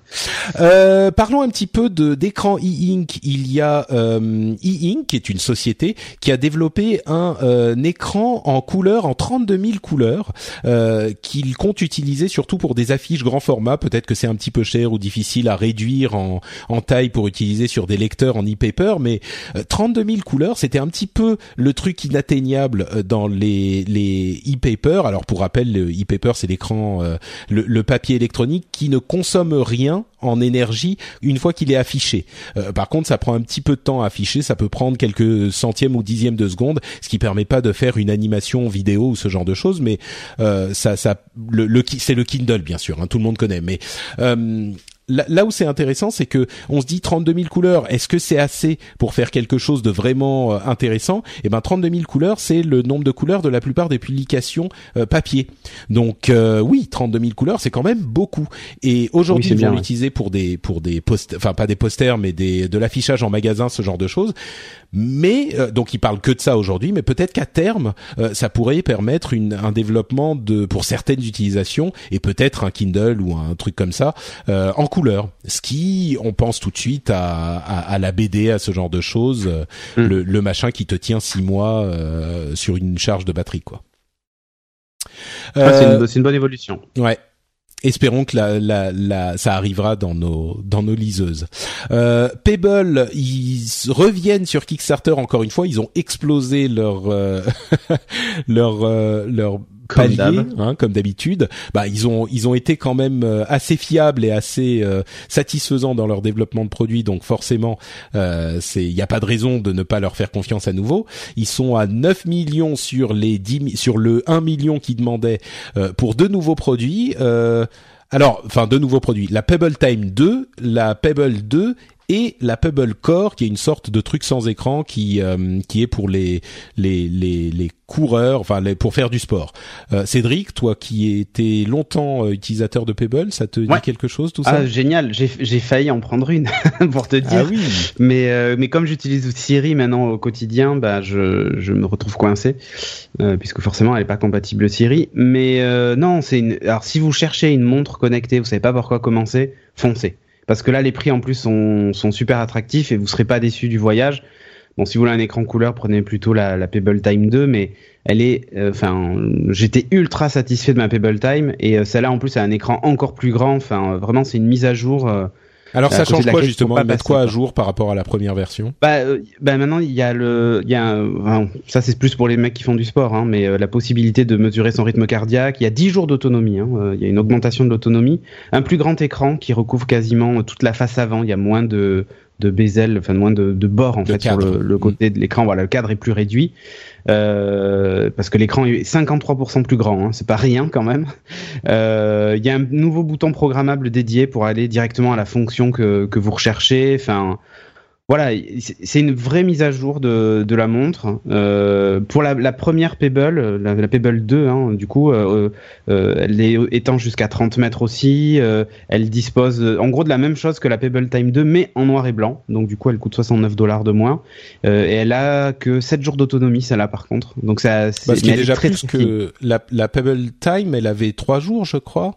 [SPEAKER 1] Euh, parlons un petit peu de d'écran e-ink. Il y a euh, e-ink, qui est une société qui a développé un, euh, écran en couleur, en 32 000 couleurs, euh, qu'il compte utiliser surtout pour des affiches grand format. Peut-être que c'est un petit peu cher ou difficile à réduire en, en taille pour utiliser sur des lecteurs en e-paper, mais euh, 32 000 couleurs, c'était un petit peu le truc inatteignable euh, dans les les e-paper. Alors pour rappel, le e-paper c'est l'écran, euh, le, papier électronique qui ne consomme rien en énergie une fois qu'il est affiché. Euh, par contre, ça prend un petit peu de temps à afficher, ça peut prendre quelques centièmes ou dixièmes de seconde, ce qui permet pas de faire une animation vidéo ou ce genre de choses. Mais euh, ça, ça, le, le c'est le Kindle bien sûr, hein, tout le monde connaît. Mais Là, là où c'est intéressant, c'est que on se dit 32 000 couleurs. Est-ce que c'est assez pour faire quelque chose de vraiment euh, intéressant? Eh ben, 32 000 couleurs, c'est le nombre de couleurs de la plupart des publications euh, papier. Donc euh, oui, 32 000 couleurs, c'est quand même beaucoup. Et aujourd'hui,
[SPEAKER 2] Oui,
[SPEAKER 1] ils vont
[SPEAKER 2] ouais.
[SPEAKER 1] l'utiliser pour des pour des post, enfin pas des posters, mais des de l'affichage en magasin, ce genre de choses. Mais euh, donc ils parlent que de ça aujourd'hui, mais peut-être qu'à terme, euh, ça pourrait permettre une, un développement de pour certaines utilisations et peut-être un Kindle ou un truc comme ça euh, en couleur. Ce qui, on pense tout de suite à, à, à la BD, à ce genre de choses, euh,
[SPEAKER 2] Mm.
[SPEAKER 1] le, le machin qui te tient six mois euh, sur une charge de batterie, quoi.
[SPEAKER 2] Ah, c'est
[SPEAKER 1] Euh,
[SPEAKER 2] une, c'est une bonne évolution.
[SPEAKER 1] Ouais. Espérons que la, la, ça arrivera dans nos dans nos liseuses. Euh, Pebble, ils reviennent sur Kickstarter encore une fois. Ils ont explosé leur euh, leur euh, leur
[SPEAKER 2] Comme
[SPEAKER 1] palier, hein, comme d'habitude. Bah ils ont ils ont été quand même euh, assez fiables et assez euh, satisfaisants dans leur développement de produits. Donc forcément, euh, c'est il y a pas de raison de ne pas leur faire confiance à nouveau. Ils sont à 9 millions sur les 10 mi- sur le 1 million qu'ils demandaient euh, pour deux nouveaux produits. Euh, alors, enfin, deux nouveaux produits. La Pebble Time 2, la Pebble 2 et la Pebble Core qui est une sorte de truc sans écran qui qui est pour les les les, les coureurs, enfin les, pour faire du sport. Cédric, toi qui étais longtemps utilisateur de Pebble, ça te dit quelque chose tout ça
[SPEAKER 2] Ah génial, j'ai j'ai failli en prendre une pour te dire. Ah
[SPEAKER 1] oui.
[SPEAKER 2] Mais mais comme j'utilise Siri maintenant au quotidien, bah je je me retrouve coincé puisque forcément elle est pas compatible Siri. Mais non, c'est une. Alors si vous cherchez une montre connectée, vous savez pas par quoi commencer, foncez. Parce que là, les prix en plus sont, super attractifs et vous serez pas déçu du voyage. Bon, si vous voulez un écran couleur, prenez plutôt la, la Pebble Time 2, mais elle est, euh, enfin, j'étais ultra satisfait de ma Pebble Time et euh, celle-là en plus a un écran encore plus grand. Enfin, vraiment, c'est une mise à jour. Euh,
[SPEAKER 1] alors ça change quoi justement Mettre quoi à jour par rapport à la première version?
[SPEAKER 2] Bah, euh, bah maintenant il y a le, il y a, enfin, ça c'est plus pour les mecs qui font du sport, hein, mais euh, la possibilité de mesurer son rythme cardiaque. Il y a 10 jours d'autonomie. Hein, euh, il y a une augmentation de l'autonomie, un plus grand écran qui recouvre quasiment toute la face avant. Il y a moins de de bezel, enfin moins de, de bords en fait sur le, le, côté de l'écran. Voilà, le cadre est plus réduit. Euh, parce que l'écran est 53% plus grand, hein, c'est pas rien quand même. Euh, il y a un nouveau bouton programmable dédié pour aller directement à la fonction que, que vous recherchez. Enfin, voilà, c'est une vraie mise à jour de, de la montre. Euh, pour la, la, première Pebble, la, la Pebble 2, hein, du coup, euh, euh, elle est étend jusqu'à 30 mètres aussi. Elle dispose en gros de la même chose que la Pebble Time 2, mais en noir et blanc. Donc du coup, elle coûte 69 dollars de moins. Et elle a que 7 jours d'autonomie, celle-là par contre. Donc ça,
[SPEAKER 1] c'est Parce déjà très, plus que la, la Pebble Time, elle avait 3 jours, je crois.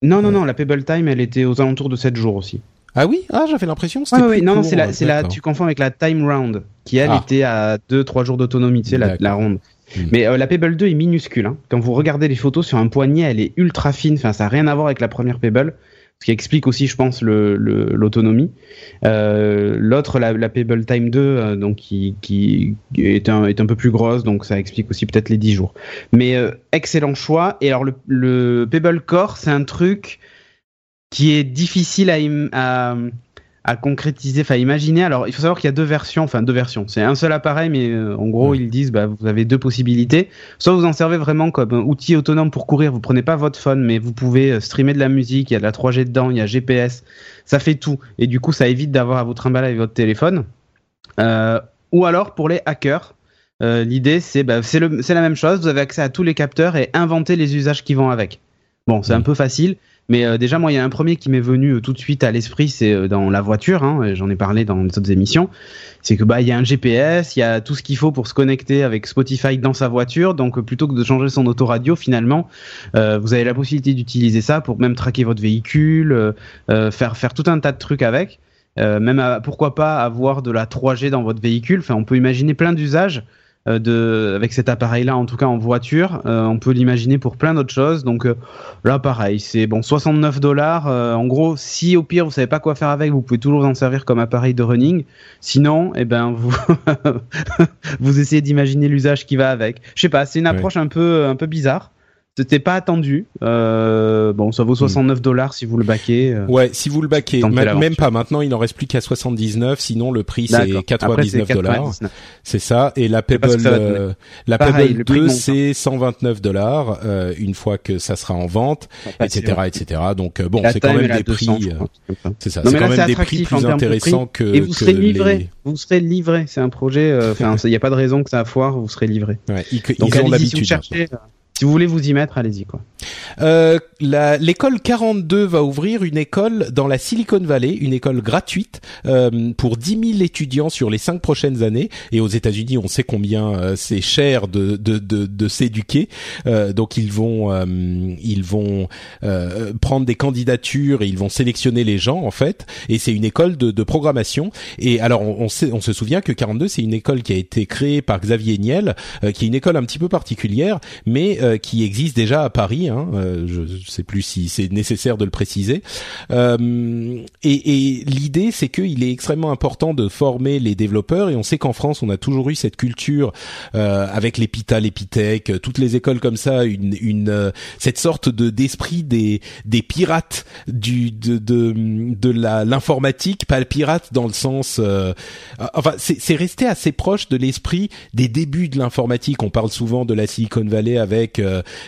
[SPEAKER 2] Non, non, non, la Pebble Time, elle était aux alentours de 7 jours aussi.
[SPEAKER 1] Ah oui Ah, j'avais l'impression c'était.
[SPEAKER 2] oui, non, c'est la, c'est la, tu confonds avec la Time Round, qui elle ah. était à 2-3 jours d'autonomie, tu sais, la, la ronde. Hmm. Mais euh, la Pebble 2 est minuscule. Hein. Quand vous regardez les photos sur un poignet, elle est ultra fine. Enfin, ça n'a rien à voir avec la première Pebble. Ce qui explique aussi, je pense, l'autonomie. Le, euh, L'autre, la, la, Pebble Time 2, euh, donc qui, qui est, un, est un peu plus grosse, donc ça explique aussi peut-être les 10 jours. Mais euh, excellent choix. Et alors le, le Pebble Core, c'est un truc qui est difficile à, à, à concrétiser, enfin imaginer. Alors, il faut savoir qu'il y a deux versions, enfin deux versions. C'est un seul appareil, mais euh, en gros, ils disent, bah, vous avez deux possibilités. Soit vous en servez vraiment comme outil autonome pour courir. Vous prenez pas votre phone, mais vous pouvez euh, streamer de la musique. Il y a de la 3G dedans, il y a GPS. Ça fait tout. Et du coup, ça évite d'avoir à vous trimballer avec votre téléphone. Euh, ou alors pour les hackers. Euh, L'idée, c'est bah, c'est la même chose. Vous avez accès à tous les capteurs et inventer les usages qui vont avec. Bon, c'est un peu facile, mais euh, déjà, moi, il y a un premier qui m'est venu euh, tout de suite à l'esprit, c'est euh, dans la voiture. Hein, J'en ai parlé dans les autres émissions. C'est que bah il y a un GPS, il y a tout ce qu'il faut pour se connecter avec Spotify dans sa voiture. Donc plutôt que de changer son autoradio, finalement, vous avez la possibilité d'utiliser ça pour même traquer votre véhicule, faire faire tout un tas de trucs avec. même pourquoi pas avoir de la 3G dans votre véhicule. Enfin, on peut imaginer plein d'usages euh, de, avec cet appareil-là, en tout cas en voiture. Euh, on peut l'imaginer pour plein d'autres choses. Donc euh, là, pareil, c'est bon, 69 dollars. en gros, si au pire vous savez pas quoi faire avec, vous pouvez toujours en servir comme appareil de running. Sinon, eh ben vous vous essayez d'imaginer l'usage qui va avec. Je sais pas, c'est une approche un peu un peu bizarre. C'était pas attendu. Euh, bon, ça vaut 69 hmm. dollars si vous le baquez. Euh.
[SPEAKER 1] Ouais, si vous le baquez, même pas. Maintenant, il n'en reste plus qu'à 79. Sinon, le prix c'est 99 dollars. C'est ça. Et la Pebble, euh, la Pebble 2, c'est 129 dollars euh, une fois que ça sera en vente, etc., etc. Donc bon, c'est quand même des prix. C'est ça. C'est quand même des prix plus intéressants que.
[SPEAKER 2] Et vous serez livré. Vous serez livré. C'est un projet. Enfin, il n'y a pas de raison que ça foire. Vous serez livré.
[SPEAKER 1] Ouais, ils, Donc, ont l'habitude
[SPEAKER 2] si vous voulez vous y mettre, allez-y quoi.
[SPEAKER 1] Euh, l'école 42 va ouvrir une école dans la Silicon Valley, une école gratuite euh, pour 10 000 étudiants sur les cinq prochaines années. Et aux États-Unis, on sait combien euh, c'est cher de de, de, de s'éduquer. Euh, donc ils vont euh, ils vont euh, prendre des candidatures et ils vont sélectionner les gens en fait. Et c'est une école de, de programmation. Et alors on, on, sait, on se souvient que 42 c'est une école qui a été créée par Xavier Niel, qui est une école un petit peu particulière, mais euh, qui existe déjà à Paris. Hein, euh, je ne sais plus si c'est nécessaire de le préciser. Euh, et, et l'idée, c'est qu'il est extrêmement important de former les développeurs. Et on sait qu'en France, on a toujours eu cette culture avec l'Epita, l'Epitech, toutes les écoles comme ça, une, une cette sorte de d'esprit des des pirates du de de, de la l'informatique, pas le pirate dans le sens. enfin, c'est resté assez proche de l'esprit des débuts de l'informatique. On parle souvent de la Silicon Valley avec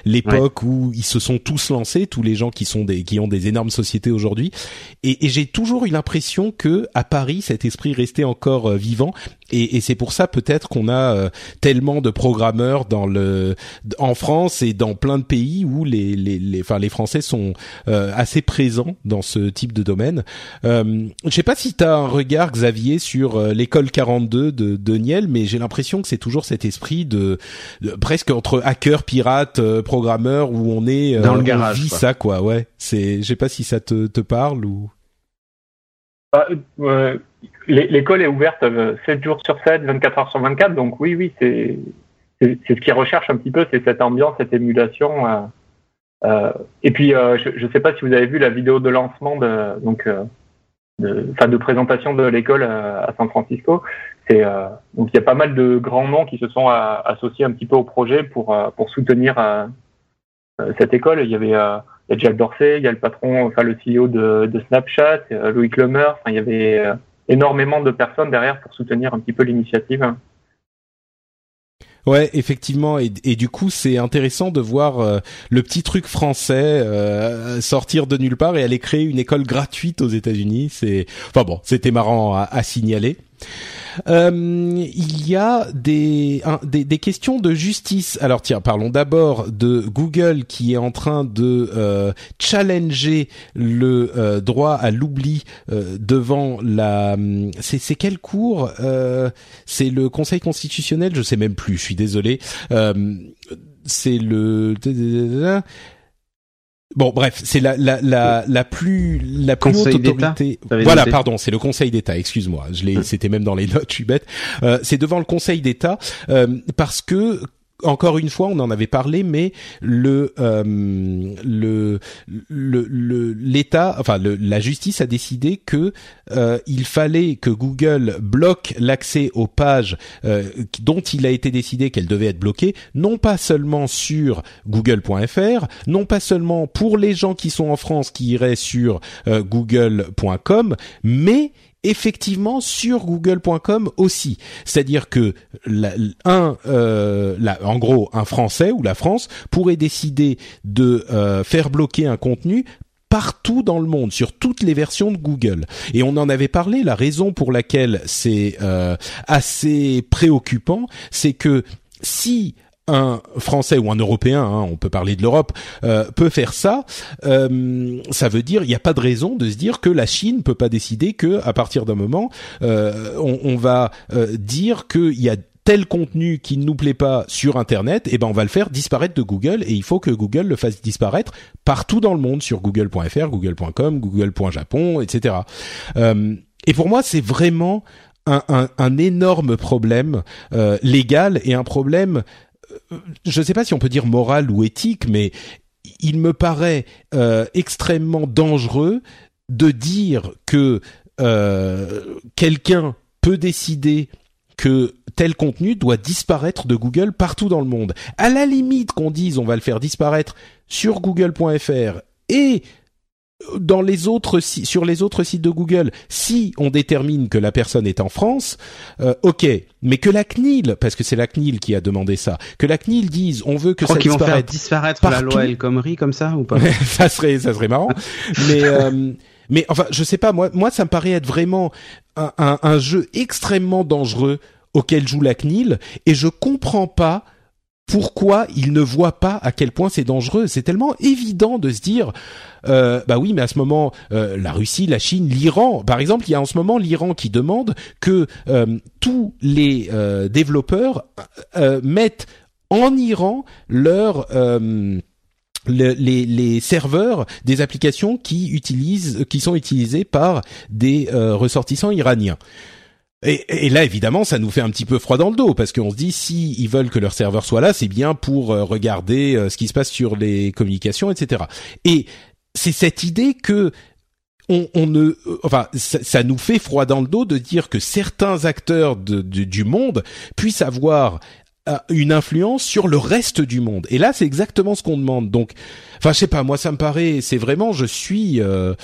[SPEAKER 1] l'époque où ils se sont tous lancés, tous les gens qui sont des qui ont des énormes sociétés aujourd'hui. Et, et j'ai toujours eu l'impression que à Paris, cet esprit restait encore euh, vivant. Et, et c'est pour ça peut-être qu'on a euh, tellement de programmeurs dans le en France et dans plein de pays où les les les, enfin, les Français sont euh, assez présents dans ce type de domaine. Euh, je sais pas si tu as un regard Xavier sur l'école 42 de, de Niel, mais j'ai l'impression que c'est toujours cet esprit de, de presque entre hackers, pirates, programmeurs où on est
[SPEAKER 2] dans le garage.
[SPEAKER 1] On vit ça quoi, ouais. C'est je sais pas si ça te te parle ou
[SPEAKER 3] bah, euh, L'école est ouverte 7 euh, jours sur 7, 24 heures sur 24, donc oui, oui, c'est ce qu'ils recherchent un petit peu, c'est cette ambiance, cette émulation. Euh, euh et puis, je ne sais pas si vous avez vu la vidéo de lancement de donc de, de présentation de l'école à San Francisco. C'est donc il y a pas mal de grands noms qui se sont associés un petit peu au projet pour pour soutenir cette école. Il y avait il y Jack Dorsey, il y a le patron, enfin le CEO de, Snapchat, Loïc Lemer. Enfin, il y avait énormément de personnes derrière pour soutenir un petit peu l'initiative.
[SPEAKER 1] Ouais, effectivement, et, du coup, c'est intéressant de voir euh, le petit truc français sortir de nulle part et aller créer une école gratuite aux États-Unis. C'est, enfin bon, c'était marrant à signaler. Euh, il y a des, des, des questions de justice. Alors tiens, parlons d'abord de Google qui est en train de euh, challenger le euh, droit à l'oubli euh, devant la. C'est c'est quel cours C'est le Conseil constitutionnel? Je sais même plus. Je suis désolé. c'est le Bon, bref, c'est la la la la plus la plus haute autorité. Voilà, pardon, c'est le Conseil d'État. Excuse-moi, je l'ai. Hum. C'était même dans les notes. Je suis bête. Euh, c'est devant le Conseil d'État euh, parce que encore une fois, on en avait parlé, mais le euh, le le l'État, enfin la justice a décidé que euh, il fallait que Google bloque l'accès aux pages euh, dont il a été décidé qu'elles devaient être bloquées, non pas seulement sur Google.fr, non pas seulement pour les gens qui sont en France qui iraient sur Google.com, mais effectivement sur google.com aussi. C'est-à-dire que un, euh, en gros, un Français ou la France pourrait décider de euh, faire bloquer un contenu partout dans le monde, sur toutes les versions de Google. Et on en avait parlé, la raison pour laquelle c'est euh, assez préoccupant, c'est que si un Français ou un Européen, hein, on peut parler de l'Europe, euh, peut faire ça, euh, ça veut dire il n'y a pas de raison de se dire que la Chine peut pas décider que à partir d'un moment euh, on, on, va dire qu'il y a tel contenu qui ne nous plaît pas sur Internet, et eh ben on va le faire disparaître de Google et il faut que Google le fasse disparaître partout dans le monde sur Google.fr, Google.com, Google.japon, etc. et pour moi, c'est vraiment un, un, un, énorme problème légal et un problème je ne sais pas si on peut dire moral ou éthique, mais il me paraît euh, extrêmement dangereux de dire que euh, quelqu'un peut décider que tel contenu doit disparaître de Google partout dans le monde. À la limite qu'on dise on va le faire disparaître sur google.fr et dans les autres sur les autres sites de Google, si on détermine que la personne est en France, euh, ok, mais que la CNIL, parce que c'est la CNIL qui a demandé ça, que la CNIL dise on veut que ça
[SPEAKER 2] disparaisse. vont faire disparaître la loi El Khomri comme ça ou pas?
[SPEAKER 1] Ça serait ça serait marrant, mais euh, mais enfin je sais pas moi moi ça me paraît être vraiment un, un, un jeu extrêmement dangereux auquel joue la CNIL et je comprends pas pourquoi il ne voit pas à quel point c'est dangereux. C'est tellement évident de se dire, euh, bah oui, mais à ce moment, euh, la Russie, la Chine, l'Iran, par exemple, il y a en ce moment l'Iran qui demande que euh, tous les euh, développeurs mettent en Iran leur les, les, serveurs des applications qui utilisent, qui sont utilisés par des ressortissants iraniens. Et, et, là, évidemment, ça nous fait un petit peu froid dans le dos parce qu'on se dit si ils veulent que leur serveur soit là, c'est bien pour euh, regarder euh, ce qui se passe sur les communications, etc. Et c'est cette idée que on, on ne, euh, enfin, ça, nous fait froid dans le dos de dire que certains acteurs du monde puissent avoir une influence sur le reste du monde. Et là, c'est exactement ce qu'on demande. Donc, enfin, je sais pas, moi, ça me paraît, c'est vraiment, je suis. Euh,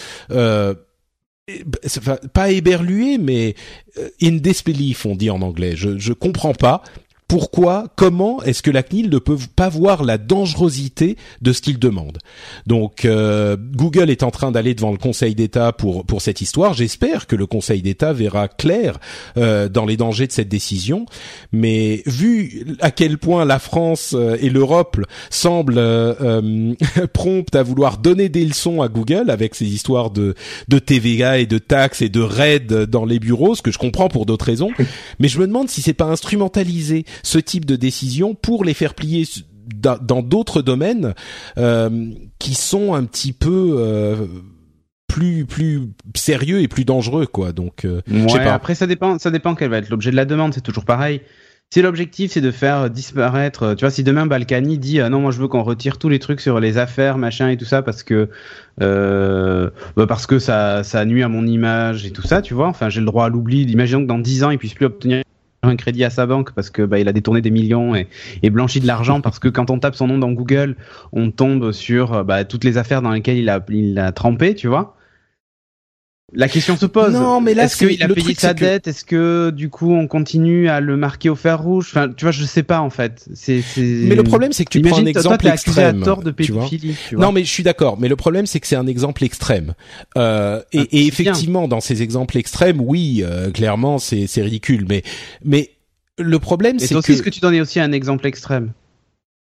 [SPEAKER 1] pas éberlué, mais euh, in disbelief, on dit en anglais. Je je comprends pas pourquoi, comment est-ce que la CNIL ne peut pas voir la dangerosité de ce qu'il demande Donc euh, Google est en train d'aller devant le Conseil d'État pour pour cette histoire. J'espère que le Conseil d'État verra clair euh, dans les dangers de cette décision. Mais vu à quel point la France euh, et l'Europe semblent euh, promptes à vouloir donner des leçons à Google avec ces histoires de de TVA et de taxes et de raids dans les bureaux, ce que je comprends pour d'autres raisons, mais je me demande si c'est pas instrumentalisé ce type de décision pour les faire plier dans d'autres domaines euh, qui sont un petit peu euh, plus plus sérieux et plus dangereux quoi donc euh,
[SPEAKER 2] pas. après ça dépend ça dépend quel va être l'objet de la demande c'est toujours pareil si l'objectif c'est de faire disparaître, tu vois, si demain Balkany dit non, moi je veux qu'on retire tous les trucs sur les affaires, machin et tout ça parce que euh, bah, parce que ça ça nuit à mon image et tout ça, tu vois. Enfin, j'ai le droit à l'oubli. Imaginons que dans 10 ans il puisse plus obtenir un crédit à sa banque parce que bah, il a détourné des millions et, blanchi de l'argent parce que quand on tape son nom dans Google, on tombe sur bah, toutes les affaires dans lesquelles il a, il a trempé, tu vois. La question se pose.
[SPEAKER 1] Non, mais là,
[SPEAKER 2] est-ce qu'il a payé sa dette? Est-ce que du coup on continue à le marquer au fer rouge? Enfin, tu vois, je sais pas en fait. C'est.
[SPEAKER 1] Mais le problème, c'est que tu prends un exemple
[SPEAKER 2] toi,
[SPEAKER 1] extrême.
[SPEAKER 2] À tort de pédophilie,
[SPEAKER 1] tu vois. Non, mais je suis d'accord. Mais le problème, c'est que c'est un exemple extrême. Euh, et, ah, et effectivement, bien. dans ces exemples extrêmes, oui, euh, clairement, c'est c'est ridicule. Mais mais le problème, c'est que.
[SPEAKER 2] Est-ce que tu donnais aussi un exemple extrême?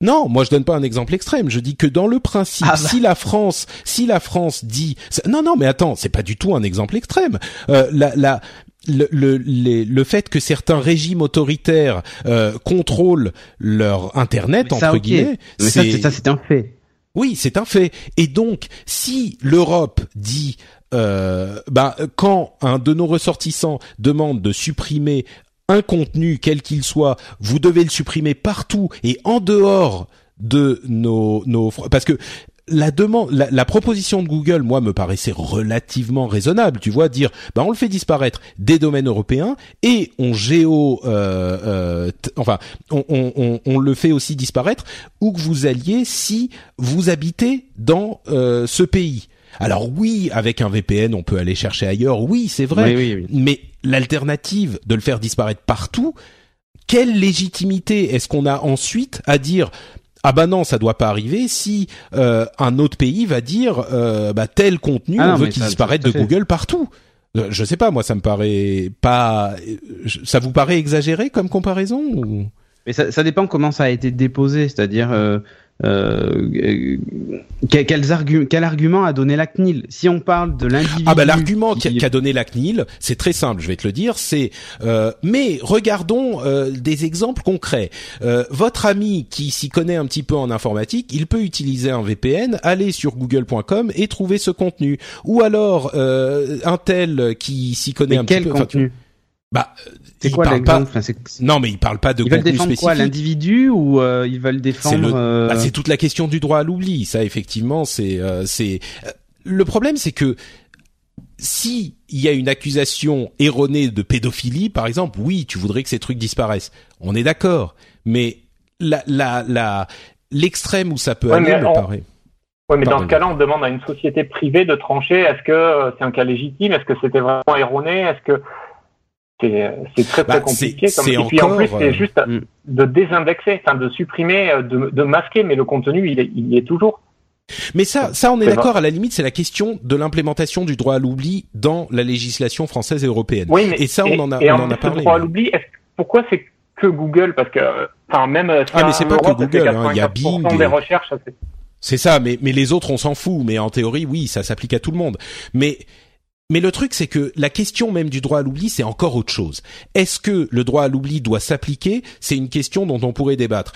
[SPEAKER 1] Non, moi je donne pas un exemple extrême. Je dis que dans le principe, ah bah. si la France, si la France dit, non, non, mais attends, c'est pas du tout un exemple extrême. Euh, la, la, le, le, le, fait que certains régimes autoritaires euh, contrôlent leur internet entre guillemets,
[SPEAKER 2] c'est ça, c'est un fait.
[SPEAKER 1] Oui, c'est un fait. Et donc, si l'Europe dit euh, bah, quand un de nos ressortissants demande de supprimer un contenu quel qu'il soit, vous devez le supprimer partout et en dehors de nos nos parce que la demande, la, proposition de Google, moi, me paraissait relativement raisonnable. Tu vois, dire, bah, on le fait disparaître des domaines européens et on géo, euh, euh, enfin, on, on, on, le fait aussi disparaître où que vous alliez si vous habitez dans euh, ce pays. Alors oui, avec un VPN, on peut aller chercher ailleurs. Oui, c'est vrai. Mais l'alternative de le faire disparaître partout, quelle légitimité est-ce qu'on a ensuite à dire ah bah non, ça doit pas arriver si euh, un autre pays va dire euh, bah tel contenu ah on veut qu'il disparaisse de Google partout. Euh, je sais pas, moi ça me paraît pas. Ça vous paraît exagéré comme comparaison ou...
[SPEAKER 2] Mais ça, ça, dépend comment ça a été déposé, c'est-à-dire euh, quels arguments, quel argument a donné la CNIL? Si on parle de l'individu...
[SPEAKER 1] Ah bah l'argument qu'a donné la CNIL, c'est très simple, je vais te le dire, c'est... Euh, mais regardons euh, des exemples concrets. Euh, votre ami qui s'y connaît un petit peu en informatique, il peut utiliser un VPN, aller sur google.com et trouver ce contenu. Ou alors un tel qui s'y connaît un
[SPEAKER 2] petit
[SPEAKER 1] peu...
[SPEAKER 2] Contenu?
[SPEAKER 1] Bah,
[SPEAKER 2] c'est quoi l'exemple
[SPEAKER 1] Non, mais il parle pas de
[SPEAKER 2] ils veulent défendre quoi l'individu ou euh, ils veulent défendre
[SPEAKER 1] euh, bah, C'est toute la question du droit à l'oubli. Ça, effectivement, c'est euh, c'est le problème, c'est que si il y a une accusation erronée de pédophilie, par exemple, oui, tu voudrais que ces trucs disparaissent. On est d'accord, mais la la la l'extrême où ça peut aller me paraît.
[SPEAKER 3] Oui, mais dans ce cas-là, on demande à une société privée de trancher. Est-ce que c'est un cas légitime? Est-ce que c'était vraiment erroné? Est-ce que c'est très très bah, compliqué. Comme... Et puis en plus, c'est euh, juste mm. de désindexer, enfin de supprimer, euh, de, de, masquer, mais le contenu, il est, il est toujours.
[SPEAKER 1] Mais ça, ça, on est d'accord. À la limite, c'est la question de l'implémentation du droit à l'oubli dans la législation française et européenne.
[SPEAKER 3] Oui, mais
[SPEAKER 1] et ça, on en a,
[SPEAKER 3] on
[SPEAKER 1] en, a parlé.
[SPEAKER 3] Le droit à l'oubli, pourquoi c'est que Google? Parce que, enfin, même.
[SPEAKER 1] ah, mais c'est pas que Google. Hein, il y a Bing.
[SPEAKER 3] Des recherches.
[SPEAKER 1] C'est ça, mais mais les autres, on s'en fout. Mais en théorie, oui, ça s'applique à tout le monde. Mais mais le truc, c'est que la question même du droit à l'oubli, c'est encore autre chose. Est-ce que le droit à l'oubli doit s'appliquer? C'est une question dont on pourrait débattre.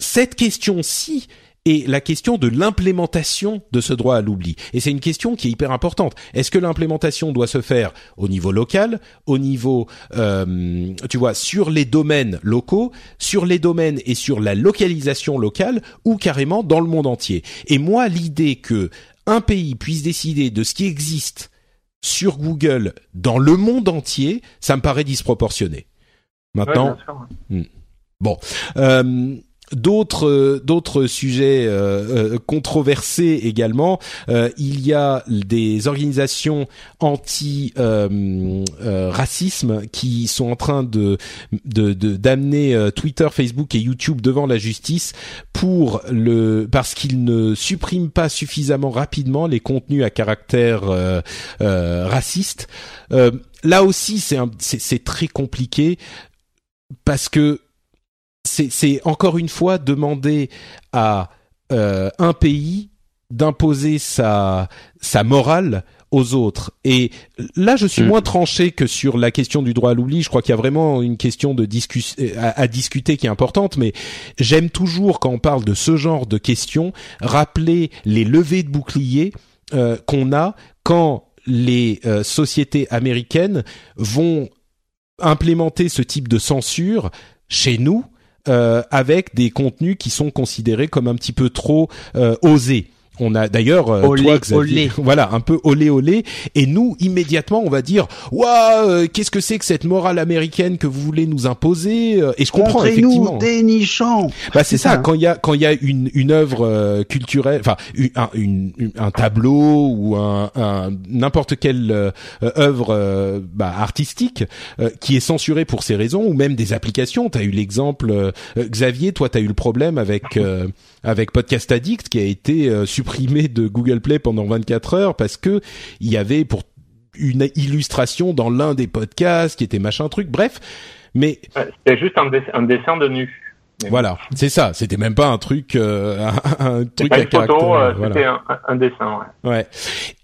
[SPEAKER 1] Cette question-ci est la question de l'implémentation de ce droit à l'oubli. Et c'est une question qui est hyper importante. Est-ce que l'implémentation doit se faire au niveau local, au niveau, euh, tu vois, sur les domaines locaux, sur les domaines et sur la localisation locale, ou carrément dans le monde entier? Et moi, l'idée que un pays puisse décider de ce qui existe sur Google dans le monde entier, ça me paraît disproportionné. Maintenant, hmm. bon. Euh, d'autres d'autres sujets controversés également. il y a des organisations anti racisme qui sont en train de d'amener Twitter, Facebook et YouTube devant la justice pour le parce qu'ils ne suppriment pas suffisamment rapidement les contenus à caractère raciste. là aussi, c'est c'est très compliqué parce que c'est encore une fois demander à euh, un pays d'imposer sa sa morale aux autres. Et là, je suis mm. moins tranché que sur la question du droit à l'oubli. Je crois qu'il y a vraiment une question de à, à, discuter qui est importante, mais j'aime toujours quand on parle de ce genre de questions rappeler les levées de boucliers euh, qu'on a quand les euh, sociétés américaines vont implémenter ce type de censure chez nous euh, avec des contenus qui sont considérés comme un petit peu trop euh, osés. On a d'ailleurs euh, toi Xavier, voilà un peu olé olé et nous immédiatement on va dire waouh euh, qu'est-ce que c'est que cette morale américaine que vous voulez nous imposer euh, et je comprends effectivement.
[SPEAKER 2] Nous dénichant.
[SPEAKER 1] Bah c'est ça, quand il y a quand il y a une une œuvre culturelle enfin un une, un tableau ou un, un n'importe quelle œuvre bah, artistique qui est censurée pour ces raisons ou même des applications, tu as eu l'exemple Xavier, toi tu as eu le problème avec avec Podcast Addict qui a été euh, supprimé de Google Play pendant 24 heures parce que il y avait pour une illustration dans l'un des podcasts qui était machin truc. Bref, mais
[SPEAKER 3] c'était juste un, dessin de nu.
[SPEAKER 1] Voilà, c'est ça. C'était même pas un truc, euh, un, truc
[SPEAKER 3] à une photo, euh, c'était un, un, dessin.
[SPEAKER 1] Ouais. ouais.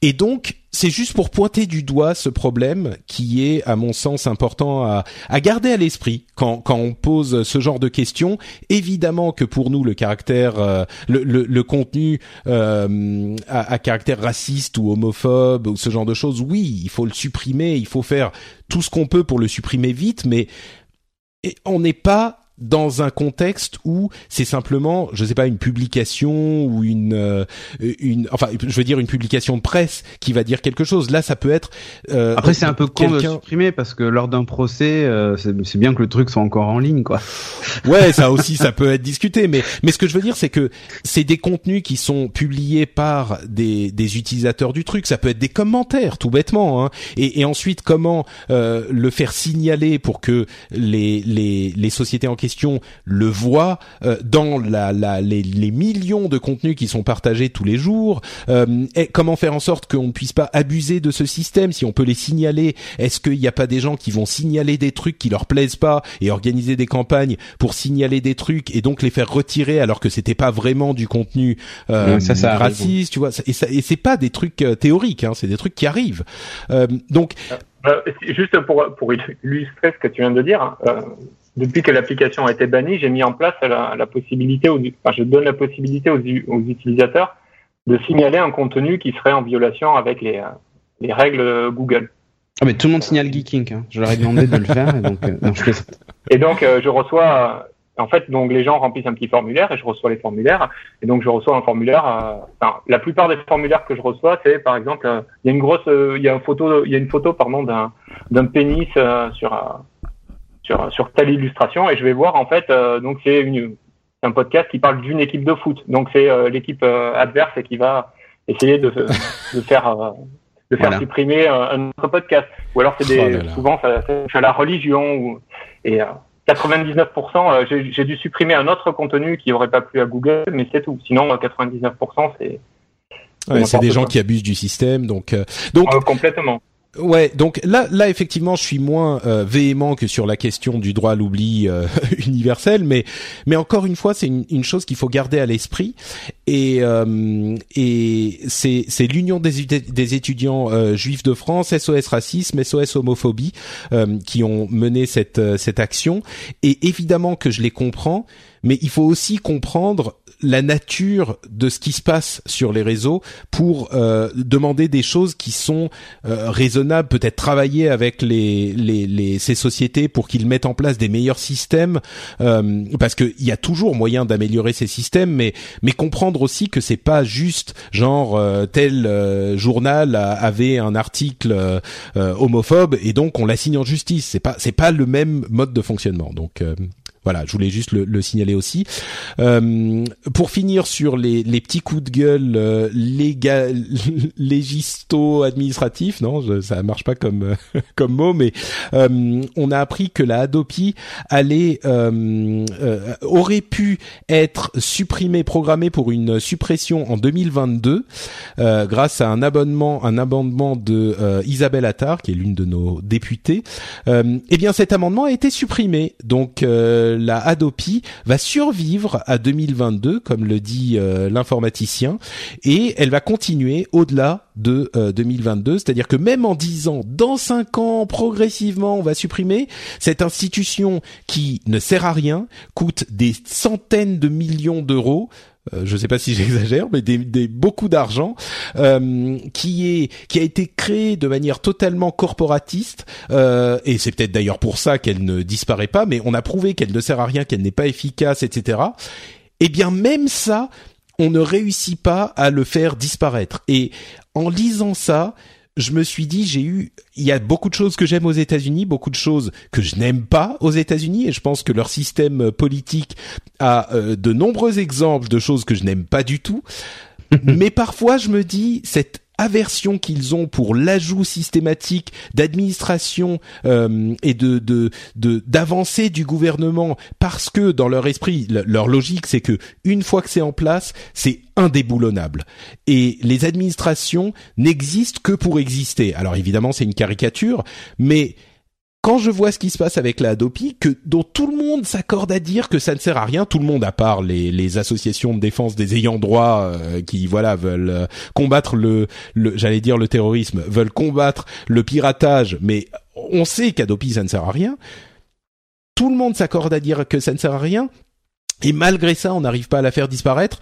[SPEAKER 1] Et donc, c'est juste pour pointer du doigt ce problème qui est, à mon sens, important à, à garder à l'esprit quand, quand on pose ce genre de questions. Évidemment que pour nous, le caractère, euh, le, le, le, contenu euh, à, à, caractère raciste ou homophobe ou ce genre de choses, oui, il faut le supprimer, il faut faire tout ce qu'on peut pour le supprimer vite, mais on n'est pas dans un contexte où c'est simplement, je sais pas, une publication ou une, euh, une, enfin, je veux dire une publication de presse qui va dire quelque chose. Là, ça peut être.
[SPEAKER 2] Euh, Après, c'est un peu con de supprimer parce que lors d'un procès, euh, c'est bien que le truc soit encore en ligne, quoi.
[SPEAKER 1] Ouais, ça aussi, ça peut être discuté. Mais, mais ce que je veux dire, c'est que c'est des contenus qui sont publiés par des, des utilisateurs du truc. Ça peut être des commentaires, tout bêtement. Hein. Et, et ensuite, comment euh, le faire signaler pour que les, les, les sociétés en question le voit euh, dans la, la, les, les, millions de contenus qui sont partagés tous les jours. Euh, et comment faire en sorte qu'on ne puisse pas abuser de ce système Si on peut les signaler, est-ce qu'il n'y a pas des gens qui vont signaler des trucs qui leur plaisent pas et organiser des campagnes pour signaler des trucs et donc les faire retirer alors que c'était pas vraiment du contenu euh, ça, raciste, tu vois? Et, ça, et c'est pas des trucs euh, théoriques, hein, c'est des trucs qui arrivent. Euh, donc
[SPEAKER 3] juste pour, pour illustrer ce que tu viens de dire, hein, depuis que l'application a été bannie, j'ai mis en place la, la possibilité, enfin, je donne la possibilité aux, aux, utilisateurs de signaler un contenu qui serait en violation avec les, euh, les règles Google.
[SPEAKER 2] Ah mais tout le monde signale Geeking. Hein. Je leur ai demandé de le faire et donc euh, non, je
[SPEAKER 3] Et donc euh, je reçois, en fait donc les gens remplissent un petit formulaire et je reçois les formulaires et donc je reçois un formulaire. enfin, la plupart des formulaires que je reçois c'est par exemple il y a une grosse, il y a une photo, il y a une photo pardon d'un d'un pénis sur sur, sur telle illustration et je vais voir en fait euh, donc c'est un podcast qui parle d'une équipe de foot. Donc c'est euh, l'équipe euh, adverse et qui va essayer de, de faire de faire supprimer un autre podcast. Ou alors c'est des oh souvent ça, ça, la religion ou, et 99% j'ai dû supprimer un autre contenu qui aurait pas plu à Google mais c'est tout. Sinon 99% c'est
[SPEAKER 1] Ouais, c'est des gens qui abusent du système, donc donc
[SPEAKER 3] complètement.
[SPEAKER 1] Ouais, donc là, là effectivement, je suis moins euh, véhément que sur la question du droit à l'oubli euh, universel, mais mais encore une fois, c'est une, une, chose qu'il faut garder à l'esprit. Et euh, et c'est c'est l'union des, des étudiants juifs de France, SOS racisme, SOS homophobie, qui ont mené cette cette action. Et évidemment que je les comprends, mais il faut aussi comprendre la nature de ce qui se passe sur les réseaux pour euh, demander des choses qui sont euh, raisonnables, peut-être travailler avec les, les, les, ces sociétés pour qu'ils mettent en place des meilleurs systèmes, euh, parce qu'il y a toujours moyen d'améliorer ces systèmes, mais mais comprendre aussi que c'est pas juste genre euh, tel euh, journal avait un article homophobe et donc on l'assigne en justice. C'est pas c'est pas le même mode de fonctionnement. Donc Voilà, je voulais juste le, le signaler aussi. Euh, pour finir sur les, les petits coups de gueule euh, légal, légisto administratifs, non, je, ça marche pas comme comme mot, mais euh, on a appris que la Adopi allait euh, euh, aurait pu être supprimée, programmée pour une suppression en 2022 euh, grâce à un abonnement, un amendement de Isabelle Attard, qui est l'une de nos députées. eh bien, cet amendement a été supprimé, donc la Adopi va survivre à 2022, comme le dit l'informaticien, et elle va continuer au-delà de 2022, c'est-à-dire que même en disant dans cinq ans progressivement on va supprimer cette institution qui ne sert à rien, coûte des centaines de millions d'euros. Euh, je ne sais pas si j'exagère, mais des, des beaucoup d'argent euh, qui est qui a été créé de manière totalement corporatiste euh, et c'est peut-être d'ailleurs pour ça qu'elle ne disparaît pas. Mais on a prouvé qu'elle ne sert à rien, qu'elle n'est pas efficace, etc. Eh bien même ça, on ne réussit pas à le faire disparaître. Et en lisant ça, je me suis dit, j'ai eu, il y a beaucoup de choses que j'aime aux États-Unis, beaucoup de choses que je n'aime pas aux États-Unis, et je pense que leur système politique a euh, de nombreux exemples de choses que je n'aime pas du tout. Mais parfois, je me dis, cette aversion qu'ils ont pour l'ajout systématique d'administration euh, et de de d'avancée du gouvernement. Parce que dans leur esprit leur logique c'est que une fois que c'est en place c'est indéboulonnable. Et les administrations n'existent que pour exister. Alors évidemment c'est une caricature mais quand je vois ce qui se passe avec la Adopi, que dont tout le monde s'accorde à dire que ça ne sert à rien, tout le monde à part les, les associations de défense des ayants droit euh, qui voilà veulent euh, combattre le, le j'allais dire le terrorisme, veulent combattre le piratage, mais on sait qu'Adopi ça ne sert à rien. Tout le monde s'accorde à dire que ça ne sert à rien, et malgré ça on n'arrive pas à la faire disparaître.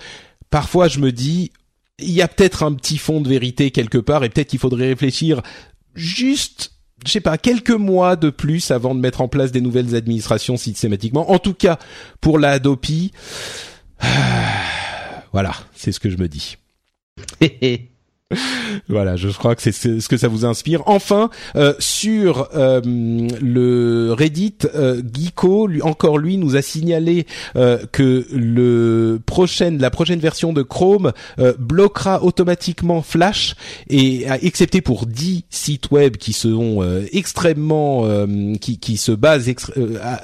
[SPEAKER 1] Parfois je me dis il y a peut-être un petit fond de vérité quelque part et peut-être qu'il faudrait réfléchir juste je sais pas, quelques mois de plus avant de mettre en place des nouvelles administrations systématiquement. En tout cas, pour la Adopi, voilà, c'est ce que je me dis. voilà, je crois que c'est ce que ça vous inspire. Enfin, euh, sur euh, le Reddit, euh, Geeko, encore lui, nous a signalé euh, que la prochaine version de Chrome bloquera automatiquement Flash et excepté pour 10 sites web qui sont extrêmement, qui se basent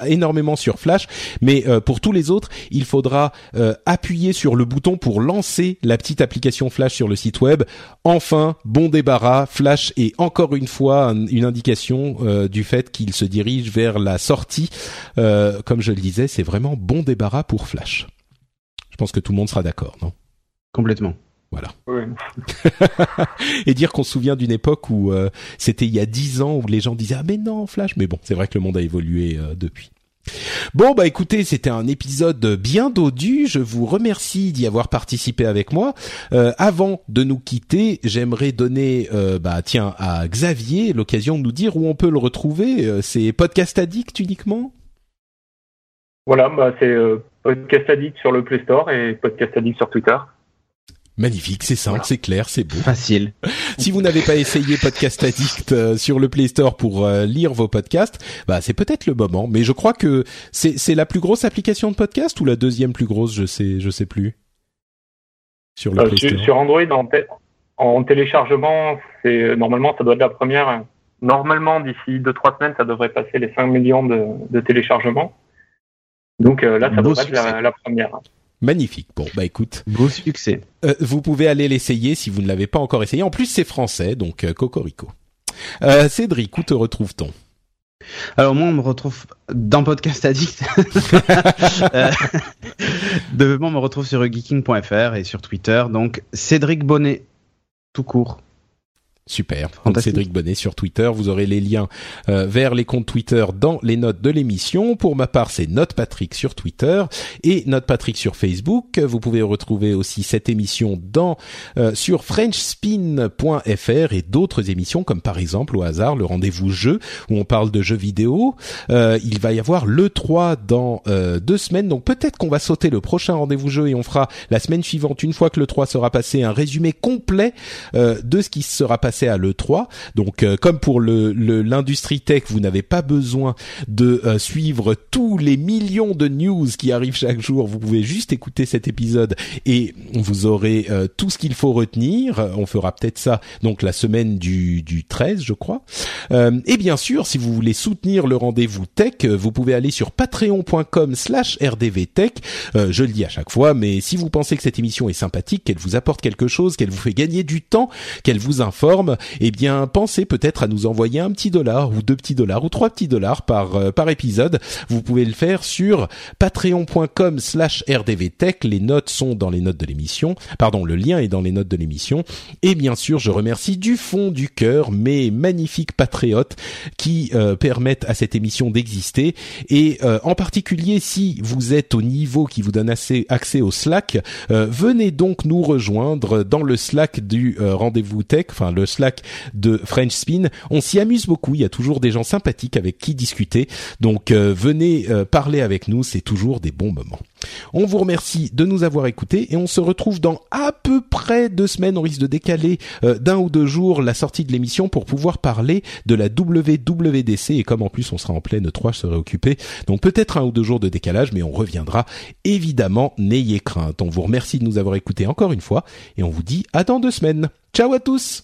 [SPEAKER 1] énormément sur Flash, mais pour tous les autres, il faudra appuyer sur le bouton pour lancer la petite application Flash sur le site web Enfin, bon débarras, Flash est encore une fois une indication euh, du fait qu'il se dirige vers la sortie. Euh, comme je le disais, c'est vraiment bon débarras pour Flash. Je pense que tout le monde sera d'accord, non?
[SPEAKER 2] Complètement.
[SPEAKER 1] Voilà. et dire qu'on se souvient d'une époque où euh, c'était il y a dix ans où les gens disaient ah mais non Flash, mais bon c'est vrai que le monde a évolué depuis. Bon bah écoutez, c'était un épisode bien dodu. Je vous remercie d'y avoir participé avec moi. Euh, avant de nous quitter, j'aimerais donner euh, bah tiens à Xavier l'occasion de nous dire où on peut le retrouver. Euh, c'est Podcast Addict uniquement?
[SPEAKER 3] Voilà, bah c'est Podcast Addict sur le Play Store et Podcast Addict sur Twitter.
[SPEAKER 1] Magnifique, c'est simple, c'est clair, c'est beau.
[SPEAKER 2] Facile.
[SPEAKER 1] si vous n'avez pas essayé Podcast Addict euh, sur le Play Store pour euh, lire vos podcasts, bah c'est peut-être le moment. Mais je crois que c'est c'est la plus grosse application de podcast ou la deuxième plus grosse, je sais je sais plus.
[SPEAKER 3] Sur le euh, Play Store. Sur Android en, en téléchargement, c'est normalement ça doit être la première. Normalement d'ici deux trois semaines, ça devrait passer les 5 millions de, de téléchargements. Donc là, ça devrait être la, la première.
[SPEAKER 1] Magnifique. Bon, bah écoute.
[SPEAKER 2] Beau succès.
[SPEAKER 1] Euh, vous pouvez aller l'essayer si vous ne l'avez pas encore essayé. En plus, c'est français, donc euh, cocorico. Euh, Cédric, où te retrouve-t-on?
[SPEAKER 2] Alors moi on me retrouve dans Podcast Addict. de moi on me retrouve sur geeking.fr et sur Twitter. Donc Cédric Bonnet, tout court.
[SPEAKER 1] Super. Donc Cédric Bonnet sur Twitter. Vous aurez les liens euh, vers les comptes Twitter dans les notes de l'émission. Pour ma part, c'est Note Patrick sur Twitter et Note Patrick sur Facebook. Vous pouvez retrouver aussi cette émission dans euh, sur FrenchSpin.fr et d'autres émissions comme par exemple au hasard le rendez-vous jeu où on parle de jeux vidéo. Euh, il va y avoir le 3 dans deux semaines. Donc peut-être qu'on va sauter le prochain rendez-vous jeu et on fera la semaine suivante une fois que le 3 sera passé un résumé complet de ce qui sera passé à l'E3. Donc comme pour le l'industrie tech, vous n'avez pas besoin de suivre tous les millions de news qui arrivent chaque jour. Vous pouvez juste écouter cet épisode et vous aurez tout ce qu'il faut retenir. On fera peut-être ça donc la semaine du, du 13, je crois. et bien sûr, si vous voulez soutenir le rendez-vous tech, vous pouvez aller sur patreon.com slash rdvtech. Euh, je le dis à chaque fois, mais si vous pensez que cette émission est sympathique, qu'elle vous apporte quelque chose, qu'elle vous fait gagner du temps, qu'elle vous informe, eh bien pensez peut-être à nous envoyer un petit dollar ou deux petits dollars ou trois petits dollars par euh, par épisode. Vous pouvez le faire sur patreon.com slash rdvtech. Les notes sont dans les notes de l'émission. Pardon, le lien est dans les notes de l'émission. Et bien sûr, je remercie du fond du cœur mes magnifiques patriotes qui euh, permettent à cette émission d'exister. Et euh, en particulier, si vous êtes au niveau qui vous donne assez accès au Slack, euh, venez donc nous rejoindre dans le Slack du rendez-vous tech, enfin De French Spin. On s'y amuse beaucoup. Il y a toujours des gens sympathiques avec qui discuter. Donc venez parler avec nous. C'est toujours des bons moments. On vous remercie de nous avoir écoutés et on se retrouve dans à peu près deux semaines. On risque de décaler d'un ou deux jours la sortie de l'émission pour pouvoir parler de la WWDC et comme en plus on sera en pleine 3, je serai occupé. Donc peut-être un ou deux jours de décalage, mais on reviendra. Évidemment, n'ayez crainte. On vous remercie de nous avoir écoutés encore une fois et on vous dit à dans deux semaines. Ciao à tous!